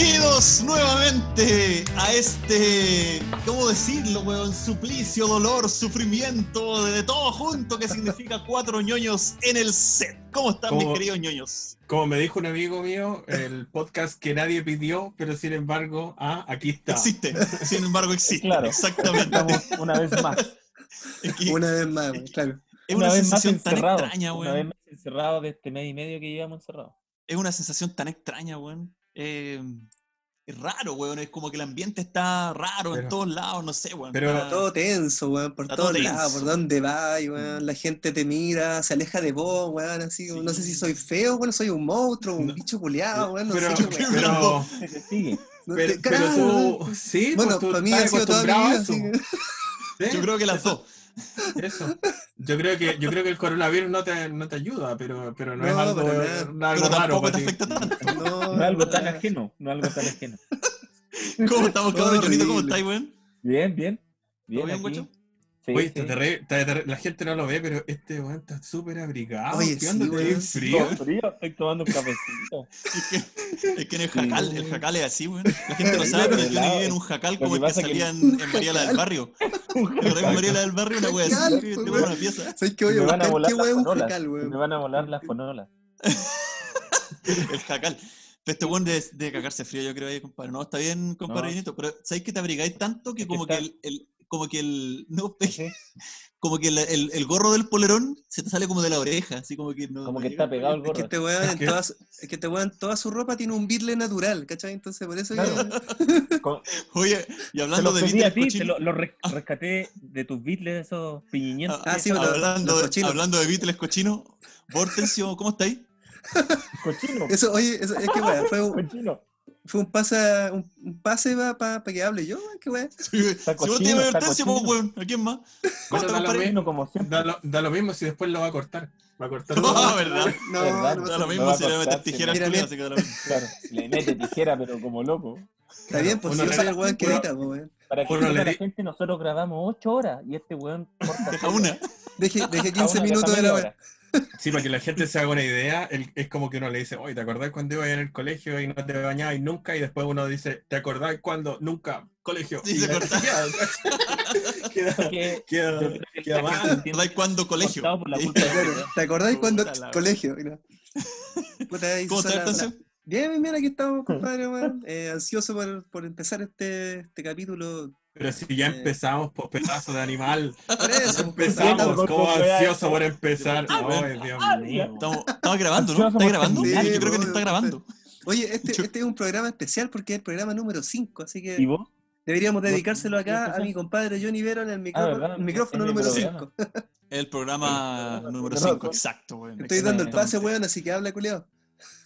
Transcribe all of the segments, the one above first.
Bienvenidos nuevamente a este, ¿cómo decirlo, weón? Suplicio, dolor, sufrimiento, de todo junto que significa cuatro ñoños en el set. ¿Cómo están mis queridos ñoños? Como me dijo un amigo mío, el podcast que nadie pidió, pero sin embargo, ah, aquí está. Existe, sin embargo existe. Claro. Exactamente. Estamos una vez más. Es, que Una vez más, claro. es una una, vez más sensación tan extraña, Una vez weón. más encerrados de este mes y medio que llevamos encerrados. Es una sensación tan extraña, weón. Eh, es raro, weón. Es como que el ambiente está raro en todos lados, no sé, weón. pero- Está- Todo tenso, weón, por todo todos lados, por donde va, weón. La gente te mira, se aleja de vos, weón, así, no sé si soy feo, weón, soy un monstruo, un No. bicho culiado, weón, no pero, sé, weón. pero. No pero, te- pero claro, tú, sí, Bueno, pues tú para mí ha sido toda mi vida, así ¿sí? Yo creo que las dos. Eso. Yo creo que, yo creo que el coronavirus no te, no te ayuda, pero, pero no, es No, algo, para nada. algo Pero raro para te ti. afecta tanto. No, No es algo tan ajeno. No es algo tan ajeno. ¿Cómo estamos, cabrón? ¿cómo estáis, weón? Bien, bien. ¿Todo Bien, bien, aquí. guacho? Sí, Oye, sí. está terri- está terri- la gente no lo ve, pero este weón está súper abrigado. Oye, ¿Qué onda? sí, ¿Te weón, dio sí. frío? Frío, estoy tomando un cafecito. Es que, es que en el jacal, el jacal es así, weón. La gente no sabe, pero yo viví en un jacal como el que salía en, en Mariela del Barrio. ¿Te en Mariela del Barrio? Una wea así, Jacal, que te pues, ponen weón. una pieza. ¿Sabes qué voy a me van a buscar? volar ¿Qué weón es un jacal, weón? Me van a volar las fonolas. El jacal. Pero este weón de, de cagarse frío, yo creo, ahí, compadre. No, está bien, compadre No. Pero ¿sabéis que te abrigáis tanto que Es que como que el- como que el, no, Sí, como que el, el, el gorro del polerón se te sale como de la oreja, así como que no. Como no que llega. está pegado el Es que gorro. este weón Es en que- es este en toda su ropa tiene un birle natural, ¿cachai? Entonces por eso Claro. yo- Oye, y hablando de a ti, te lo, lo res- rescaté de tus beatles, esos piñiñentos. Ah, Ah, sí, hablando, los de, cochinos. hablando de Beatles cochino, Vortencio, ¿cómo estáis? Cochino. Eso, oye, eso, es que weón, fue, un- Cochino. Fue un pase, un, un pase para que hable yo, qué weón. Si, si vos tienes está Hortensio, pues, weón, ¿a quién más? Bueno, Corta, da lo mismo. Como. Da lo, da lo mismo si después lo va a cortar. Va a cortar. No, todo. ¿verdad? No, ¿Verdad? no Da pasa lo mismo a si le metes tijeras sí. culiadas, así que da lo mismo. Claro, le mete tijera, pero como loco. Está bien, pues Uno si yo le- soy el weón que edita, pues, weón. Para que le la di- gente, nosotros grabamos 8 horas y este weón corta Deja una. Deje, deje a 15 una, minutos de la hora. Sí, para que la gente se haga una idea, el- es como que uno le dice, oye, ¿te acordás cuando ibas en el colegio y no te bañabas nunca? Y después uno dice, ¿te acordás cuando nunca? Colegio. Sí, Y se. Queda, Que- queda, queda entiende ¿Sabes cuándo colegio? ¿Te acordás cuando colegio? ¿Cómo estás? Bien, bien, bien, aquí estamos, compadre. Eh, ansioso por, por empezar este, este capítulo. Pero si ya empezamos por pedazo de animal, eso, empezamos como ansioso por empezar. Ah. Ay, Dios Ah, mío. Estamos, estamos grabando, ¿no? Ansioso ¿Estás por grabando? Sí, yo creo que te está grabando. Oye, este, este es un programa especial porque es el programa número 5, así ¿Y que vos? deberíamos ¿Vos- dedicárselo acá a mi compadre Johnny Vero en el el micrófono número programa. 5. El programa número número 5, dos. exacto, weón. Estoy dando el pase, weón, así que habla, culiao.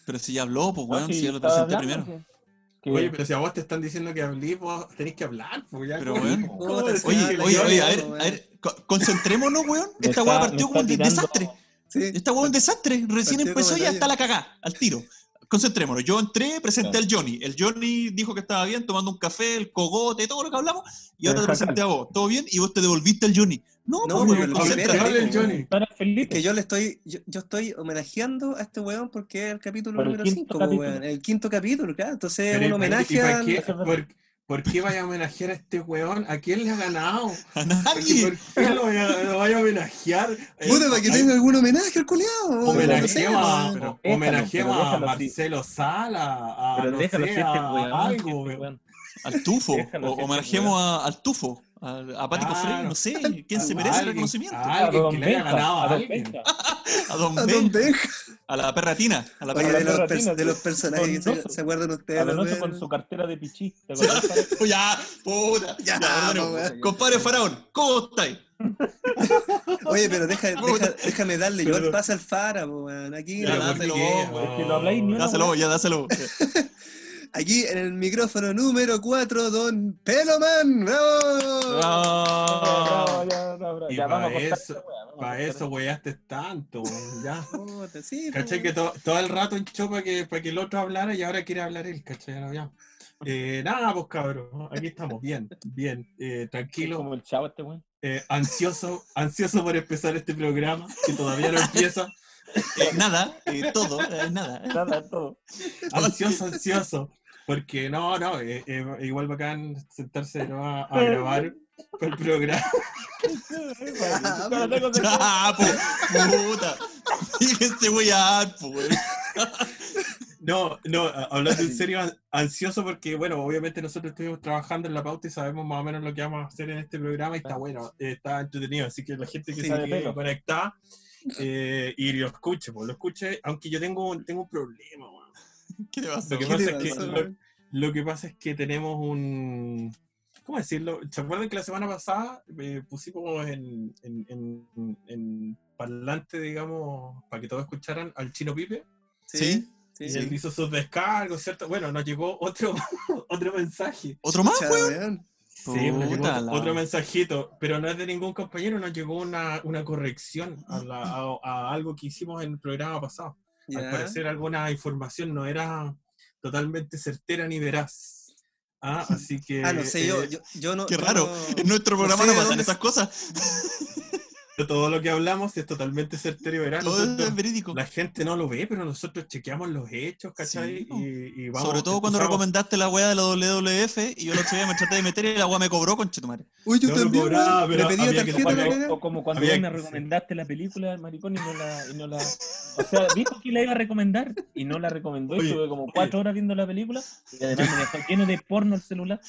Pero si ya habló, pues, No, weón, si ya lo presenté primero. Oye, pero si a vos te están diciendo que hablís, vos tenés que hablar. Pues ya, Pero, ¿cómo- weón. cómo Puta, decís Oye, oye, oye, a ver, a ver, co- concentrémonos, weón. Esta weá partió como un tirando- desastre. Sí. Esta weá es un desastre. Recién Partió empezó y ya el está la cagá, al tiro. Concentrémonos. Yo entré, presenté Claro. al Johnny. El Johnny dijo que estaba bien, tomando un café, el cogote, todo lo que hablamos. Y ahora te presenté a vos. ¿Todo bien? Y vos te devolviste al Johnny. No, No, pues, porque weón, el. Johnny. Para Es Felipe. que yo le estoy, yo, yo estoy homenajeando a este weón porque es el capítulo Por número quinto 5, capítulo. weón. El quinto capítulo, claro. Entonces es un ¿y para homenaje qué- por, por qué vaya a homenajear a este weón? ¿A quién le ha ganado? A ¿Por nadie. qué, por qué lo, vaya, lo vaya a homenajear? Eh, Puta, para que tenga algún homenaje al culiao. Homenajeemos a, pero o- déjalo, homenajeemos pero a déjalo, sí. Marcelo Sala, a, Pero no sé, este a weón. algo, este weón. Al tufo. O si homenajemos a- al tufo. A, a Pático Claro. Freire, no sé. ¿Quién se merece el reconocimiento? A alguien Don que le haya Benja, ganado a alguien. Benja. A Don A. Don. A la perratina. A la Oye, perratina. de los, pers- de los personajes que se, se acuerdan ustedes. A Donoso con su cartera de pichí. Ya, puta. Ya, Ya, bueno, weón. compadre Faraón, ¿cómo estáis? Oye, pero deja, deja- déjame darle yo el Pero- pase al Fara, po. Aquí, Ya, Pero ¿por dáselo vos. Es que no habláis ni una Dáselo, ya dáselo. Aquí en el micrófono número 4, Don Peloman. ¡Bravo! Ah. Ya, ya, Y ya, vamos a pa' cortar eso- a Para cortar eso weaste tanto, weón, ya. Sí, po, ¿Cachai? Que to- todo el rato hinchó para que, para que el otro hablara y ahora quiere hablar él, ¿cachai? Ya, ya. Eh, nada, pues cabrón, aquí estamos, bien, bien, eh, tranquilo, como el chavo este weón. eh, ansioso, ansioso por empezar este programa, que todavía no empieza, Eh, nada, eh, todo, eh, nada. Nada, todo. ansioso, ansioso. Porque no, no, eh, eh, igual bacán sentarse ¿no? a, a grabar el programa. Po, puta. Fíjense, voy a. No, no, hablando en serio, an- ansioso porque, bueno, obviamente nosotros estuvimos trabajando en la pauta y sabemos más o menos lo que vamos a hacer en este programa y está bueno, eh, está entretenido, así que la gente que Sí, se de quede pelo. conectada eh, y lo escuche, pues lo escuche, aunque yo tengo, un- tengo un problema. ¿Qué le pasó? Lo que ¿Qué pasa es que pasó, lo, weón? lo que pasa es que tenemos un ¿cómo decirlo? ¿Se acuerdan que la semana pasada eh, pusimos en, en, en, en parlante, digamos, para que todos escucharan al Chino Pipe? Sí, sí, Y sí. él hizo sus descargos, ¿cierto? Bueno, nos llegó otro, otro mensaje. ¿Otro más, weón? Sí, nos llegó otro, mensajito, pero no es de ningún compañero, nos llegó una, una corrección a, la- a- a algo que hicimos en el programa pasado. Al parecer alguna información no era totalmente certera ni veraz. Ah, así que... Ah, no sé, yo, eh, yo, yo no. Qué yo raro. no- En nuestro programa sé no, de pasan dónde- esas cosas. todo lo que hablamos es totalmente certero y. Todo Nosotros- es verídico. la gente no lo ve, pero nosotros chequeamos los hechos, ¿cachai? Sí, y, y vamos, Sobre todo cuando recomendaste la weá de la WWF y yo el otro día me traté de meter y la weá me cobró con chetumare. Uy, yo no también, cobraba, pero tarjeta cagada. O como cuando Había vos me recomendaste la película, maricón, y no la, y no la. O sea, dijo que la iba a recomendar y no la recomendó. Oye, y estuve como oye. cuatro horas viendo la película y además me dejó lleno de porno el celular.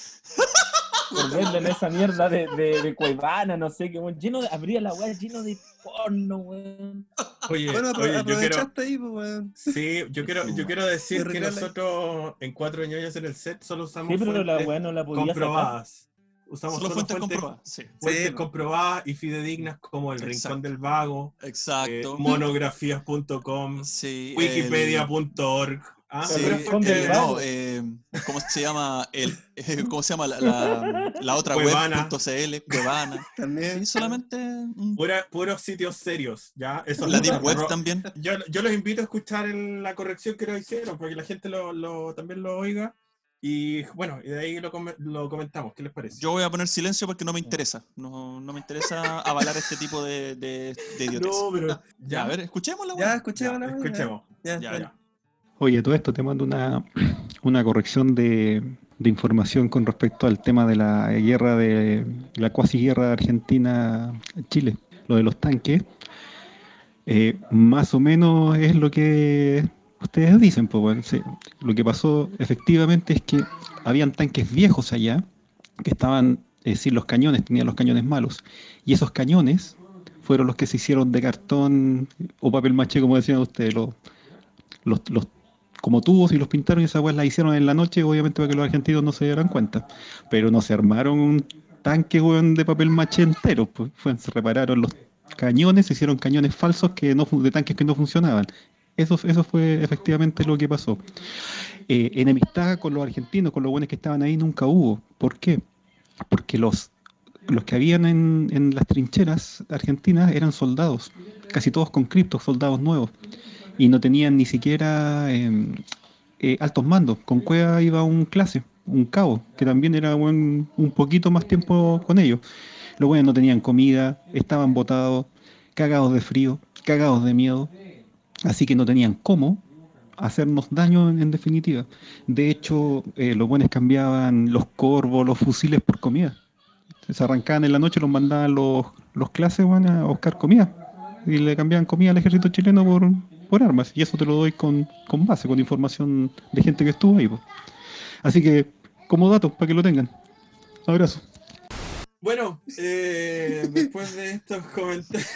En esa mierda de, de, de Cuevana, no sé qué, weón. Lleno de, abría la weá lleno de porno, weón. Oye, Bueno, oye, yo quiero, ahí, pues, weón. sí, yo quiero, yo quiero decir que regala. nosotros en cuatro ñoños en el set solo usamos Sí, pero la weá no la podía sacar. comprobadas. Usamos Solo solo fuentes fuentes, comprobadas. Sí. fuentes Sí, comprobadas y fidedignas como el Exacto. Rincón del Vago, eh, Exacto. monografías.com, Sí, el- wikipedia.org. Ah, Sí, Eh, no, eh, ¿cómo se llama? El, eh, ¿Cómo se llama la, la, la otra Cuevana. web.cl? Cuevana. También. Y solamente mm, pura- puros sitios serios, ¿ya? Eso la Deep Web también. Yo, yo los invito a escuchar el- la corrección que nos hicieron, porque la gente lo, lo- también lo oiga. Y bueno, y de ahí lo, come- lo comentamos. ¿Qué les parece? Yo voy a poner silencio porque no me interesa. No, no me interesa avalar este tipo de, de, de no, pero Ya, ya, a ver, escuchémosla. Ya, weón. escuchemos ya, escuchemos. Ya, Ya. Ya. Oye, todo esto te mando una, una corrección de, de información con respecto al tema de la guerra de la cuasi guerra Argentina-Chile, lo de los tanques. Eh, más o menos es lo que ustedes dicen, pues lo que pasó efectivamente es que habían tanques viejos allá que estaban, es decir, los cañones, tenían los cañones malos, y esos cañones fueron los que se hicieron de cartón o papel maché, como decían ustedes, los, los, los como tubos y los pintaron y esa weá la hicieron en la noche, obviamente para que los argentinos no se dieran cuenta. Pero no se armaron un tanque de papel maché entero, pues se repararon los cañones, se hicieron cañones falsos que no, de tanques que no funcionaban. Eso, eso fue efectivamente lo que pasó. Eh, enemistad con los argentinos, con los buenos que estaban ahí, nunca hubo. ¿Por qué? Porque los, los que habían en, en las trincheras argentinas eran soldados, casi todos con criptos, soldados nuevos y no tenían ni siquiera eh, eh, altos mandos. Con Cueva iba un clase, un cabo, que también era buen- un poquito más tiempo con ellos. Los buenos no tenían comida, estaban botados, cagados de frío, cagados de miedo, así que no tenían cómo hacernos daño en, definitiva. De hecho, eh, los buenos cambiaban los corvos, los fusiles por comida. Se arrancaban en la noche, los mandaban los, los clases a buscar comida. Y le cambiaban comida al ejército chileno por, por armas. Y eso te lo doy con, con base, con información de gente que estuvo ahí. po. Así que, como dato, para que lo tengan. Abrazo. Bueno, eh, después de estos comentarios,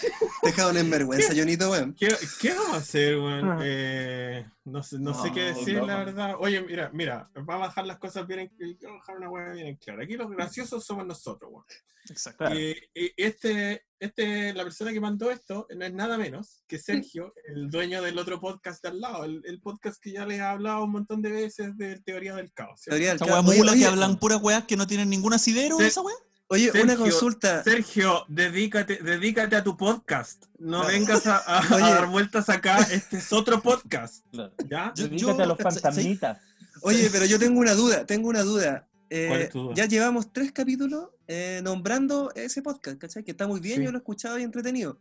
Te dejaron en vergüenza, Jonito, weón. ¿qué, qué vamos a hacer, weón? Ah. Eh, no sé, no sé qué decir, no. la verdad. Oye, mira, mira, vamos a dejar las cosas bien, en- vamos a dejar una hueá bien en clara. Aquí los graciosos somos nosotros, weón. Exacto. Y, y este, este, la persona que mandó esto no es nada menos que Sergio, el dueño del otro podcast de al lado, el, el podcast que ya les he hablado un montón de veces de Teoría del Caos. ¿cierto? Teoría del caos. Oye, que hablan puras weas que no tienen ningún asidero, Sí. esa wea. Oye, una Sergio, consulta. Sergio, dedícate, dedícate a tu podcast. No Claro. vengas a, a- a dar vueltas acá. Este es otro podcast. ¿Ya? Yo- Dedícate a los sí. fantasmitas. Oye, pero yo tengo una duda, tengo una duda. Eh. Ya llevamos tres capítulos eh, nombrando ese podcast, ¿cachai? Que está muy bien, Sí. yo lo he escuchado y entretenido.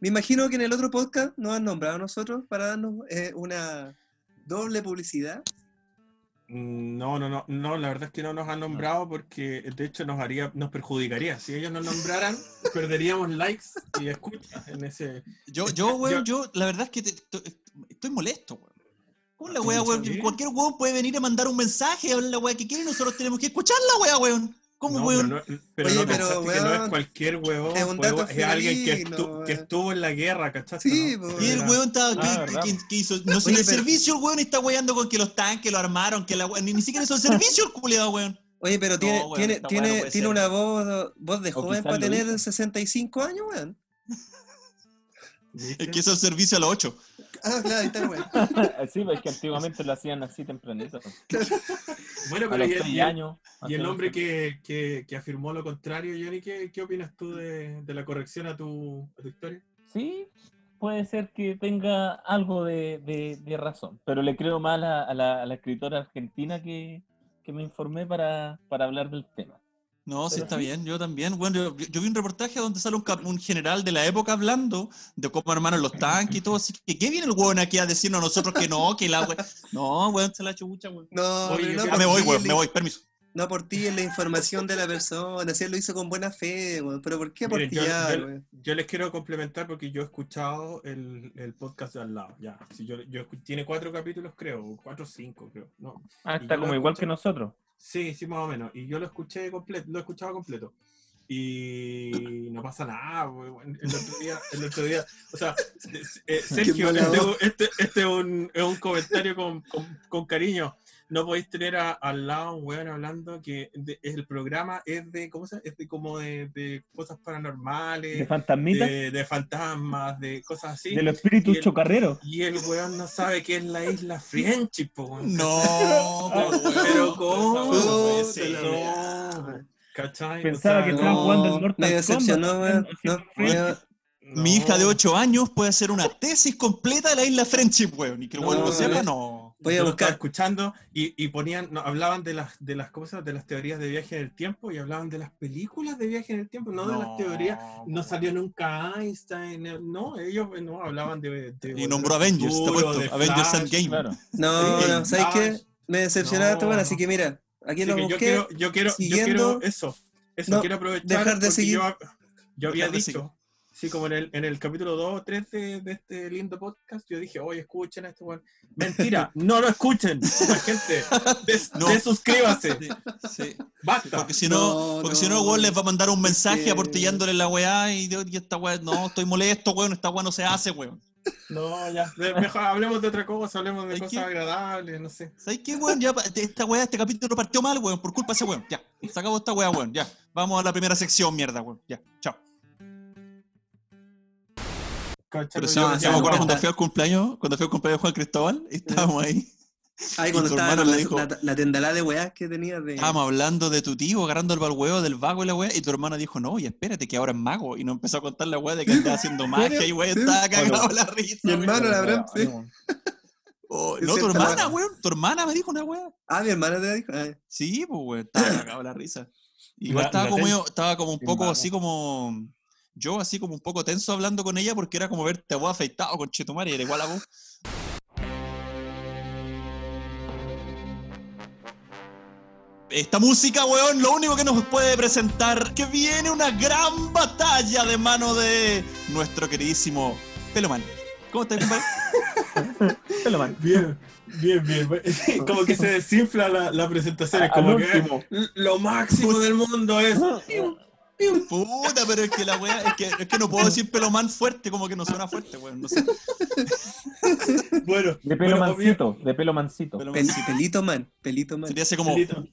Me imagino que en el otro podcast nos han nombrado a nosotros para darnos eh, una doble publicidad. Mm, No, no, no, no, la verdad es que no nos han nombrado porque de hecho nos haría, nos perjudicaría. Si ellos nos nombraran, perderíamos likes y escuchas en ese. Yo, yo, weón, yo, la verdad es que te- estoy molesto, weón. ¿Cómo la ¿Tú weá, weón? Cualquier weón puede venir a mandar un mensaje, hablar la weá que quiere y nosotros tenemos que escuchar la weá, weón. ¿Cómo, No, weón? pero no, pero Oye, no pero, pensaste que no es weón, cualquier huevón, es un huevo- dato es alguien que, fidedigno, estu- que weón. estuvo en la guerra, ¿cachaste? Sí, no? Y el Era- weón estaba, Ah, ¿qué, verdad. qué- qué hizo? No sé, el pero- servicio el weón está weando con que los tanques lo armaron, que la ni, ni siquiera hizo el servicio el culiado, weón. Oye, pero No, tiene, weón, tiene, tiene, tiene ser. una voz, voz de O joven para tener hizo. 65 años, weón. Es que hizo el servicio a los 8. Ah, claro, ahí está, weón. sí, pues que antiguamente lo hacían así tempranito. Bueno, A pero los y el, 6 y el- años. y el hombre que, que, que afirmó lo contrario, Johnny, ¿qué, qué opinas tú de, de la corrección a tu, a tu historia? Sí, puede ser que tenga algo de, de- de razón, pero le creo más a, a la, a la escritora argentina que, que me informé para, para hablar del tema. No, sí está sí. bien, yo también. Bueno, yo, yo vi un reportaje donde sale un, general de la época hablando de cómo hermanos los tanques y todo, así que ¿qué viene el weón aquí a decirnos a nosotros que no, que la. No, weón, se la chucha, weón. No, Oye, no quiero- Ah, por me voy, ti, weón, me voy, permiso. No por ti, es la información de la persona. Si él lo hizo con buena fe, weón. Pero ¿por qué Miren, yo, aportillar, yo- les quiero complementar porque yo he escuchado el, el podcast de al lado. Ya, si yo, tiene cuatro capítulos, creo, cuatro o cinco, creo. No, Ah, Y está como igual que nosotros. Sí, sí, más o menos. Y yo lo escuché completo, lo he escuchado completo. Y no pasa nada, weón. El otro día, el otro día, o sea, eh, Sergio, este, este- este es, un, es un comentario con, con- con cariño. No podéis tener a- al lado un weón hablando que de- el programa es de, ¿cómo se? Es de como de, de cosas paranormales, De fantasmitas, de, de fantasmas, de cosas así. de los espíritus y el- chocarreros. Y el weón no sabe qué es la isla Friendship, po. No, pero, Pero ¿cómo? no ¿cachai? Pensaba O sea, que estaban no, jugando el Mortal me decepcionó, Kombat, weón. haciendo No, free. weón. Mi hija de no. 8 años puede hacer una tesis completa de la isla Friendship, weón. Y que el weón lo sepa, no. Voy a Yo lo buscar. estaba escuchando y, y ponían, no, hablaban de las, de las cosas, de las teorías de viaje en el tiempo y hablaban de las películas de viaje en el tiempo, no, de las teorías. No salió nunca Einstein, eh, no, ellos eh, no hablaban de. de Y nombró Avengers, te futuro, apuesto. de Avengers Flash. Endgame. Claro. No, Sí, no, ¿sabes qué? Me decepcionaste, No. Así no. que mira, aquí lo que yo busqué. quiero, yo quiero, yo quiero eso. Eso No, quiero aprovechar. dejar de seguir. Yo, yo había dicho, sí, como en el, en el capítulo 2 o 3 de, de este lindo podcast, yo dije, oye, escuchen a este weón. Mentira, no lo escuchen, la gente. Des, No. desuscríbase, Sí, sí. basta. Porque si no, No, porque no, si no, weón les va a mandar un mensaje que- aportillándole la weá y, y esta weá, no, estoy molesto, weón, esta weá no se hace, weón. No, ya. Mejor hablemos de otra cosa, hablemos de ¿Hay cosas qué? agradables, no sé. ¿Sabes qué, weón? Ya, pa- esta weá, este capítulo partió mal, weón, por culpa de ese weón. Ya, se acabó esta weá, weón. Ya, vamos a la primera sección, mierda, weón. Ya, chao. Pero sí, yo ya, me acuerdo cuando fui al cumpleaños, cuando fui al cumpleaños de Juan Cristóbal, y estábamos ahí. Ahí cuando tu estaba hermano con le la, dijo- la, la tendalada de weás que tenía de. Estábamos hablando de tu tío, agarrando el huevo del vago y la weá, y tu hermano dijo, no, y espérate, que ahora es mago. Y nos empezó a contar la weá de que andaba haciendo magia y weá, Sí. estaba cagado la risa. Mi hermano, la verdad, sí. Oh, Es no, tu hermana, weón. Tu hermana me dijo una weá. Ah, mi hermana te dijo. Ah, Sí, pues, weón, estaba cagado la risa. Igual La- estaba la como, estaba como un poco así como. Yo, así como un poco tenso hablando con ella porque era como verte a vos afeitado con Chetumare, era igual a vos. Esta música, weón, lo único que nos puede presentar que viene una gran batalla de mano de nuestro queridísimo Peloman. ¿Cómo estás, compadre? Pelo man. Bien, bien, bien. Como que se desinfla la, la presentación. Es Al como que último. lo máximo del mundo es. Puta, pero es que la weá, es que, es que no puedo decir Peloman fuerte, como que no suena fuerte, weón. No sé. Bueno, De pelo bueno, mancito, de pelo mancito. Pel- pelito man, pelito man. Sería así como Felito.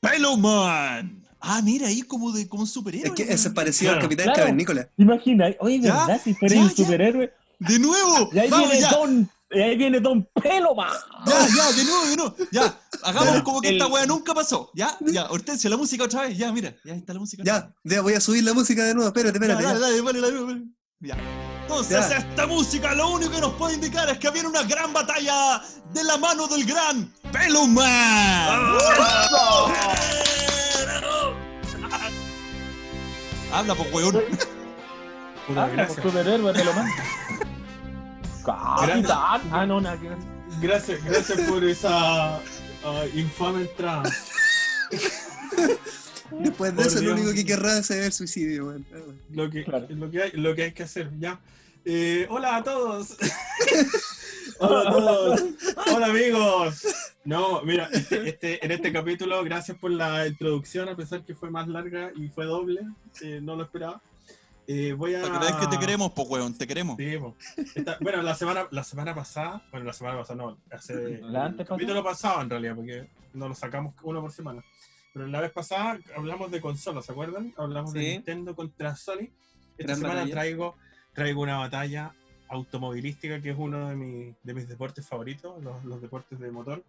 Peloman. Ah, mira, ahí como de como un superhéroe. Es que ese es parecido Claro. al Capitán Claro. Cavernícola. Imagina, oye, Ya, ¿verdad? Si fuera ya, un ya. superhéroe. De nuevo. Y ahí Vamos, viene ya. Don. Y ahí viene Don Peloman. Ya, ya, de nuevo, de nuevo. Ya, hagamos como que El- esta weá nunca pasó. Ya, ya, Hortensia, la música otra vez. Ya, mira, ya está la música. Ya, ya, voy a subir la música de nuevo. Espérate, espérate. dale, ya. dale, dale, dale, dale. Ya. Entonces, Ya. esta música lo único que nos puede indicar es que viene una gran batalla de la mano del gran Peluman. Habla, pues, weón. Ah, gracias. superhéroe, Peloman. Capitán. Ah, no, nada que ver. Gracias, gracias por esa Ay, infame entrada. Después de Por eso, lo Dios. único que querrá es el suicidio. Ah, bueno. Lo que, Claro. lo que, hay, lo que hay que hacer, ya. Eh, hola a todos. Hola, hola a todos. Hola amigos. No, mira, este, este- en este capítulo, gracias por la introducción, a pesar que fue más larga y fue doble, eh, no lo esperaba. Eh, voy a... Para que veas que te queremos, po, weón, te queremos. Sí, po. Esta- bueno, la semana, la semana pasada, bueno, la semana pasada no, hace ¿La el antes capítulo pasado en realidad, porque no lo sacamos uno por semana. Pero la vez pasada hablamos de consolas, ¿se acuerdan? Hablamos de Sí. Nintendo contra Sony. Esta Gran semana batalla. traigo, traigo una batalla automovilística que es uno de, mi- de mis deportes favoritos, los, los deportes de motor.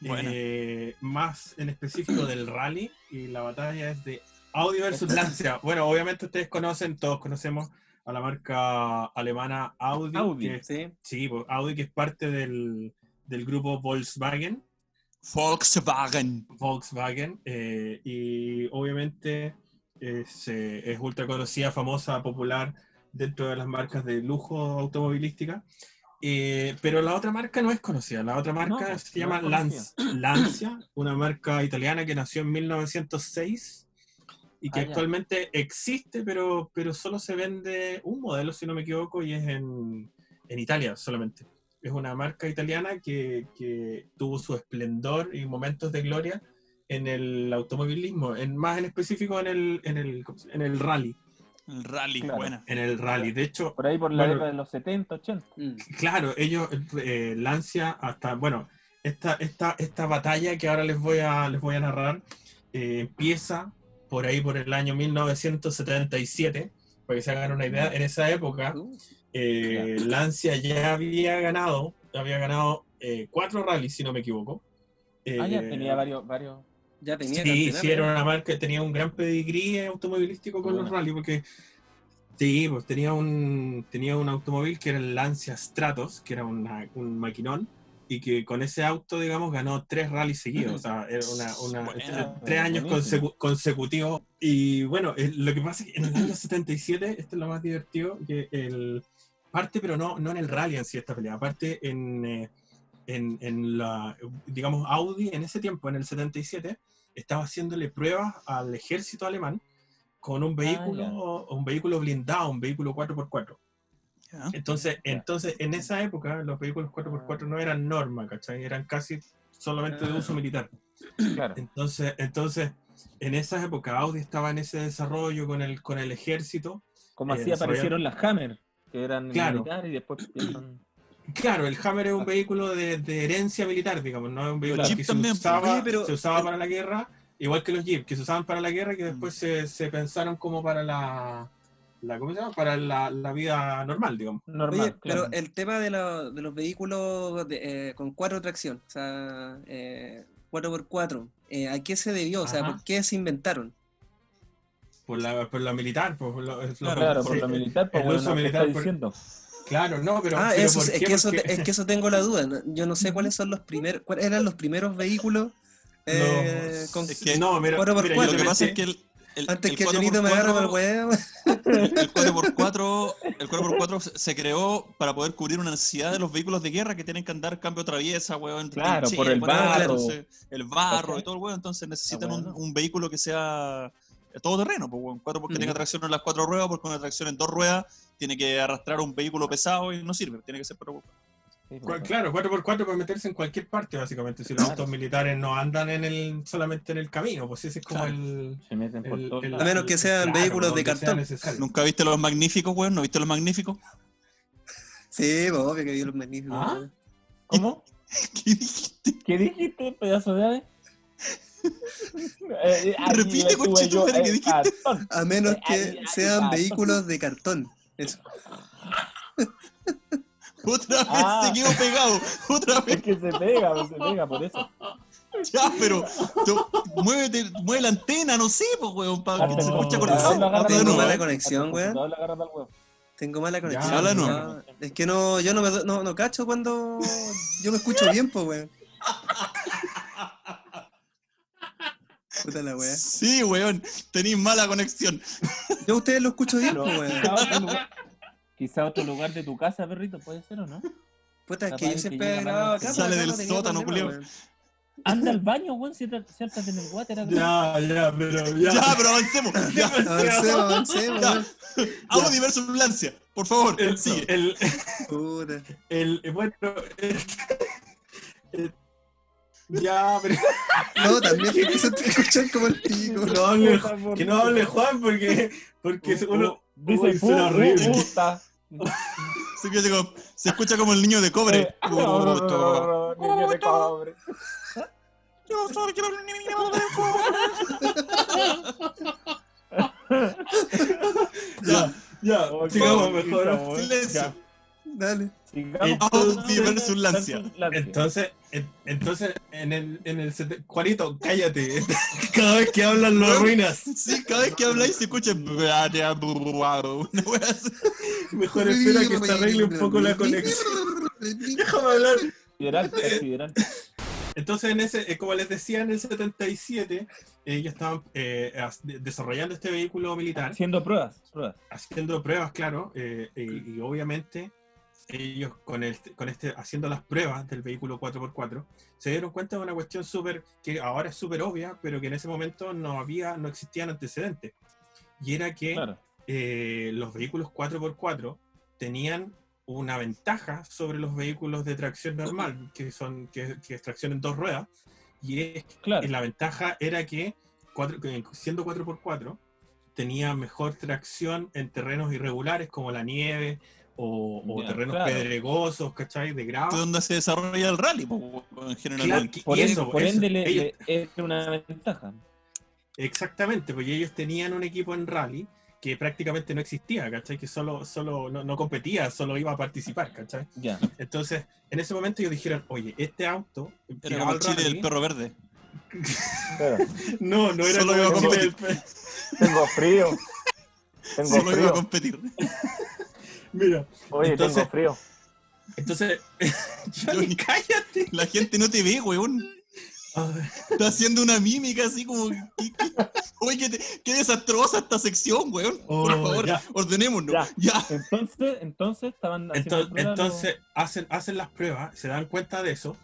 Buena. Eh, más en específico del rally y la batalla es de Audi versus Lancia. Bueno, obviamente ustedes conocen, todos conocemos a la marca alemana Audi. Audi. que- Sí. sí, pues, Audi que es parte del, del grupo Volkswagen. Volkswagen. Volkswagen eh, y obviamente es, eh, es ultra conocida, famosa, popular dentro de las marcas de lujo automovilística. Eh, pero la otra marca no es conocida, la otra marca No, se no llama Lancia, una marca italiana que nació en 1906 y que Ah, ya. actualmente existe, pero, pero solo se vende un modelo, si no me equivoco, y es en, en Italia solamente. Es una marca italiana que, que tuvo su esplendor y momentos de gloria en el automovilismo, en, más en específico en el, en el, ¿cómo se- en el rally. El rally, Claro. buena. En el rally. De hecho, Por ahí por la Bueno. década de los 70, 80. Mm. claro, ellos, eh, Lancia, hasta, bueno, esta, esta, esta batalla que ahora les voy a, les voy a narrar, eh, empieza por ahí por el año 1977, para que se hagan una idea. En esa época, eh, Lancia ya había ganado, había ganado eh, cuatro rallies, si no me equivoco. Ah, ya Eh, tenía varios, varios. ya tenía Sí, sí, era ¿eh? una marca que tenía un gran pedigrí automovilístico con los Bueno. rally, porque sí, pues tenía un, tenía un automóvil que era el Lancia Stratos, que era una- un maquinón, y que con ese auto, digamos, ganó tres rallies seguidos, o sea, era una, una- tre- tres años consecu- consecutivos. Y bueno, eh, lo que pasa es que en el año 77, esto es lo más divertido, que el parte, pero no, no en el rally en sí esta pelea, aparte en, eh, en, en la, digamos, Audi en ese tiempo, en el 77, estaba haciéndole pruebas al ejército alemán con un vehículo, ya. un vehículo blindado, un vehículo 4x4. Entonces, entonces, en esa época, los vehículos 4x4 no eran norma, ¿cachai? Eran casi solamente de uso militar. Claro. Entonces, entonces, en esa época, Audi estaba en ese desarrollo con el, con el ejército. Como eh, así aparecieron las Hammer, que eran Claro. militares y después Claro, el Hammer es un vehículo de, de herencia militar, digamos, no es un vehículo que también, se usaba, Oye, pero- se usaba para la guerra, igual que los Jeep, que se usaban para la guerra y que después se, se pensaron como para la, la ¿cómo se llama? Para la, la vida normal, digamos. normal. Oye, claro. pero el tema de, la- de los vehículos de, eh, con cuatro tracción, o sea, eh, 4x4, eh, ¿a qué se debió? O sea, Ajá. ¿por qué se inventaron? Por la, por la militar, por lo- Claro, por sí, lo militar, pues el bueno, uso ¿qué militar está por- diciendo? Claro, no, pero. ah, pero eso, ¿por es, qué? que eso, Porque- es que eso tengo la duda. Yo no sé cuáles son los primeros, cuáles eran los primeros vehículos eh, con- Es que no, mira, cuatro por mira, cuatro. yo Lo que pasa es que el, el, antes el que 4x4 Jonito me agarre para el huevo. el 4x4, el 4x4 se- creó para poder cubrir una necesidad de los vehículos de guerra que tienen que andar cambio traviesa, weón. Claro, por el barro. entonces, el barro y todo el weón, entonces necesitan Ah, un, bueno. un vehículo que sea todo terreno, pues, weón. Cuatro porque Mm. tenga tracción en las cuatro ruedas, porque una tracción en dos ruedas tiene que arrastrar un vehículo pesado y no sirve, tiene que ser 4x4. Sí, pues, Claro, 4x4 para meterse en cualquier parte, básicamente. Si los Claro. autos militares no andan en el, solamente en el camino, pues ese es como Claro. el. Se meten por el-. A menos que sean vehículos de cartón. ¿Nunca viste los magníficos, weón? ¿No viste los magníficos? Sí, pues, obvio que vi los magníficos. ¿Ah? ¿Cómo? ¿Qué dijiste? ¿Qué dijiste, pedazo de ave? Eh, eh, Repite, yo, ¿qué eh, dijiste? cartón. A menos Eh, que ay, sean vehículos de cartón. Eso. Otra vez Ah. se quedó pegado. Otra vez. Es que se pega, se pega por eso. Ya, pero tú, muévete, mueve la antena, no sé, pues, weón, para que se escuche con de Tengo mala conexión, weón. Tengo mala conexión. habla no. Es que no, yo no me no, no cacho cuando yo me escucho bien, pues, weón. Puta la weá. Sí, weón, tenéis mala conexión. Yo a ustedes lo escucho bien, pues, weón. Quizá otro lugar- de tu casa, perrito, puede ser o no? Puta, es que yo que siempre he grabado acá. Sale del sótano, weón. Anda al baño, weón, siéntate siéntate en el water. acá. Ya, ya, pero ya. Ya, pero avancemos. Ya. Avancemos, avancemos, Ya. weón. Audi versus Lancia. Por favor, El, sigue. el, Puta. el, bueno, el- el- ya, pero No, también te empezaste a escuchar como el pico. no hable, que no hable Juan porque, porque Uh, uno uh, Dice, uh, puta. Se, escucha como, se escucha como el niño de cobre. Niño de cobre. Yo solo quiero un niño de cobre. ya, ya, sigamos mejor. Silencio. Dale. Audi versus Lancia. Entonces, en- entonces en el, en el sete- Juanito, cállate. Cada vez que hablan lo arruinas. Sí, cada vez que habláis se escucha. Mejor espera que se arregle un poco la conexión. Déjame hablar. Entonces, en ese, eh, como les decía, en el 77, ellos estaban eh, as- de- desarrollando este vehículo militar, Haciendo pruebas, pruebas. haciendo pruebas, claro, eh, eh, y obviamente ellos con, el, con este, haciendo las pruebas del vehículo 4x4, se dieron cuenta de una cuestión súper, que ahora es súper obvia, pero que en ese momento no había, no existían antecedentes. Y era que Claro. eh, los vehículos 4x4 tenían una ventaja sobre los vehículos de tracción normal, que son que, que es tracción en dos ruedas, y es Claro. y la ventaja era que, cuatro- siendo 4x4, tenía mejor tracción en terrenos irregulares como la nieve o, o Ya, terrenos claro. pedregosos, ¿cachai? De grava. donde se desarrolla el rally, po, en general. Claro, Por, eso, por eso, ende le, ellos- le- es una ventaja. Exactamente, porque ellos tenían un equipo en rally que prácticamente no existía, ¿cachai? Que solo, solo no, no competía, solo iba a participar, ¿cachai? Ya. Entonces, en ese momento ellos dijeron, oye, este auto... Era como el Chile del perro verde. Pero, No, no era Solo como iba a el Chile competir. del pe- tengo frío. Tengo Solo iba a competir. Mira, Oye, Entonces- tengo frío. entonces... Johnny, cállate. La gente no te ve, weón. Está haciendo una mímica así como. ¿qué- qué? Oye, qué, desastrosa esta sección, weón. Por Oh, favor, ya. ordenémonos. Ya. Ya. Entonces, entonces estaban haciendo Entonces, pruebas, entonces hacen, hacen las pruebas, se dan cuenta de eso,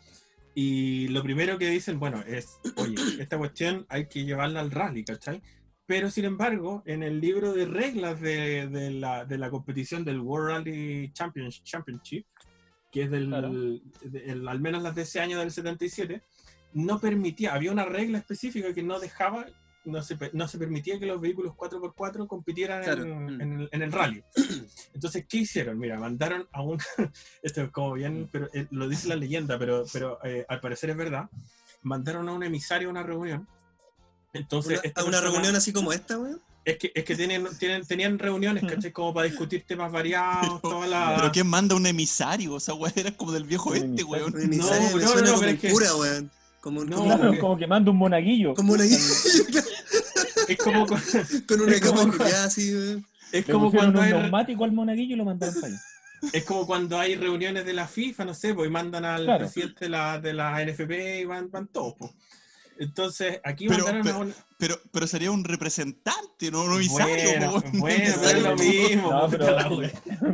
y lo primero que dicen, bueno, es, oye, esta cuestión hay que llevarla al rally, ¿cachai? Pero sin embargo, en el libro de reglas de, de la, de la competición del World Rally Champions- Championship, que es del, Claro. de- el- al menos las de ese año del 77, no permitía, había una regla específica que no dejaba, no se, no se permitía que los vehículos 4x4 compitieran Claro. en, Mm. en el, en el rally. Entonces, ¿qué hicieron? Mira, mandaron a un, esto es como bien, pero eh, lo dice la leyenda, pero, pero eh, al parecer es verdad, mandaron a un emisario a una reunión. Entonces, Una- esta una persona- reunión así como esta, weón. es que, es que tienen, tienen, tenían reuniones, ¿cachai? Como para discutir temas variados, toda la... Pero ¿quién manda un emisario? O sea, weón, era como del viejo este, weón. Un emisario No, no, no, como pero un es que- cura, weón. Como, No, como, Claro, porque- como que manda un monaguillo. como una Es como, cu- con una Es como- capa culiada así, weón. es Le como cuando un hay... neumático al monaguillo y lo mandaron para allá. Es como cuando hay reuniones de la FIFA, no sé, pues y mandan al Claro. presidente de la, de la NFP y van, van todos. pues. Entonces, aquí Pero- mandaron pero- a un... Pero, pero sería un representante, no un emisario, Bueno, es lo mismo. No, pero- wea.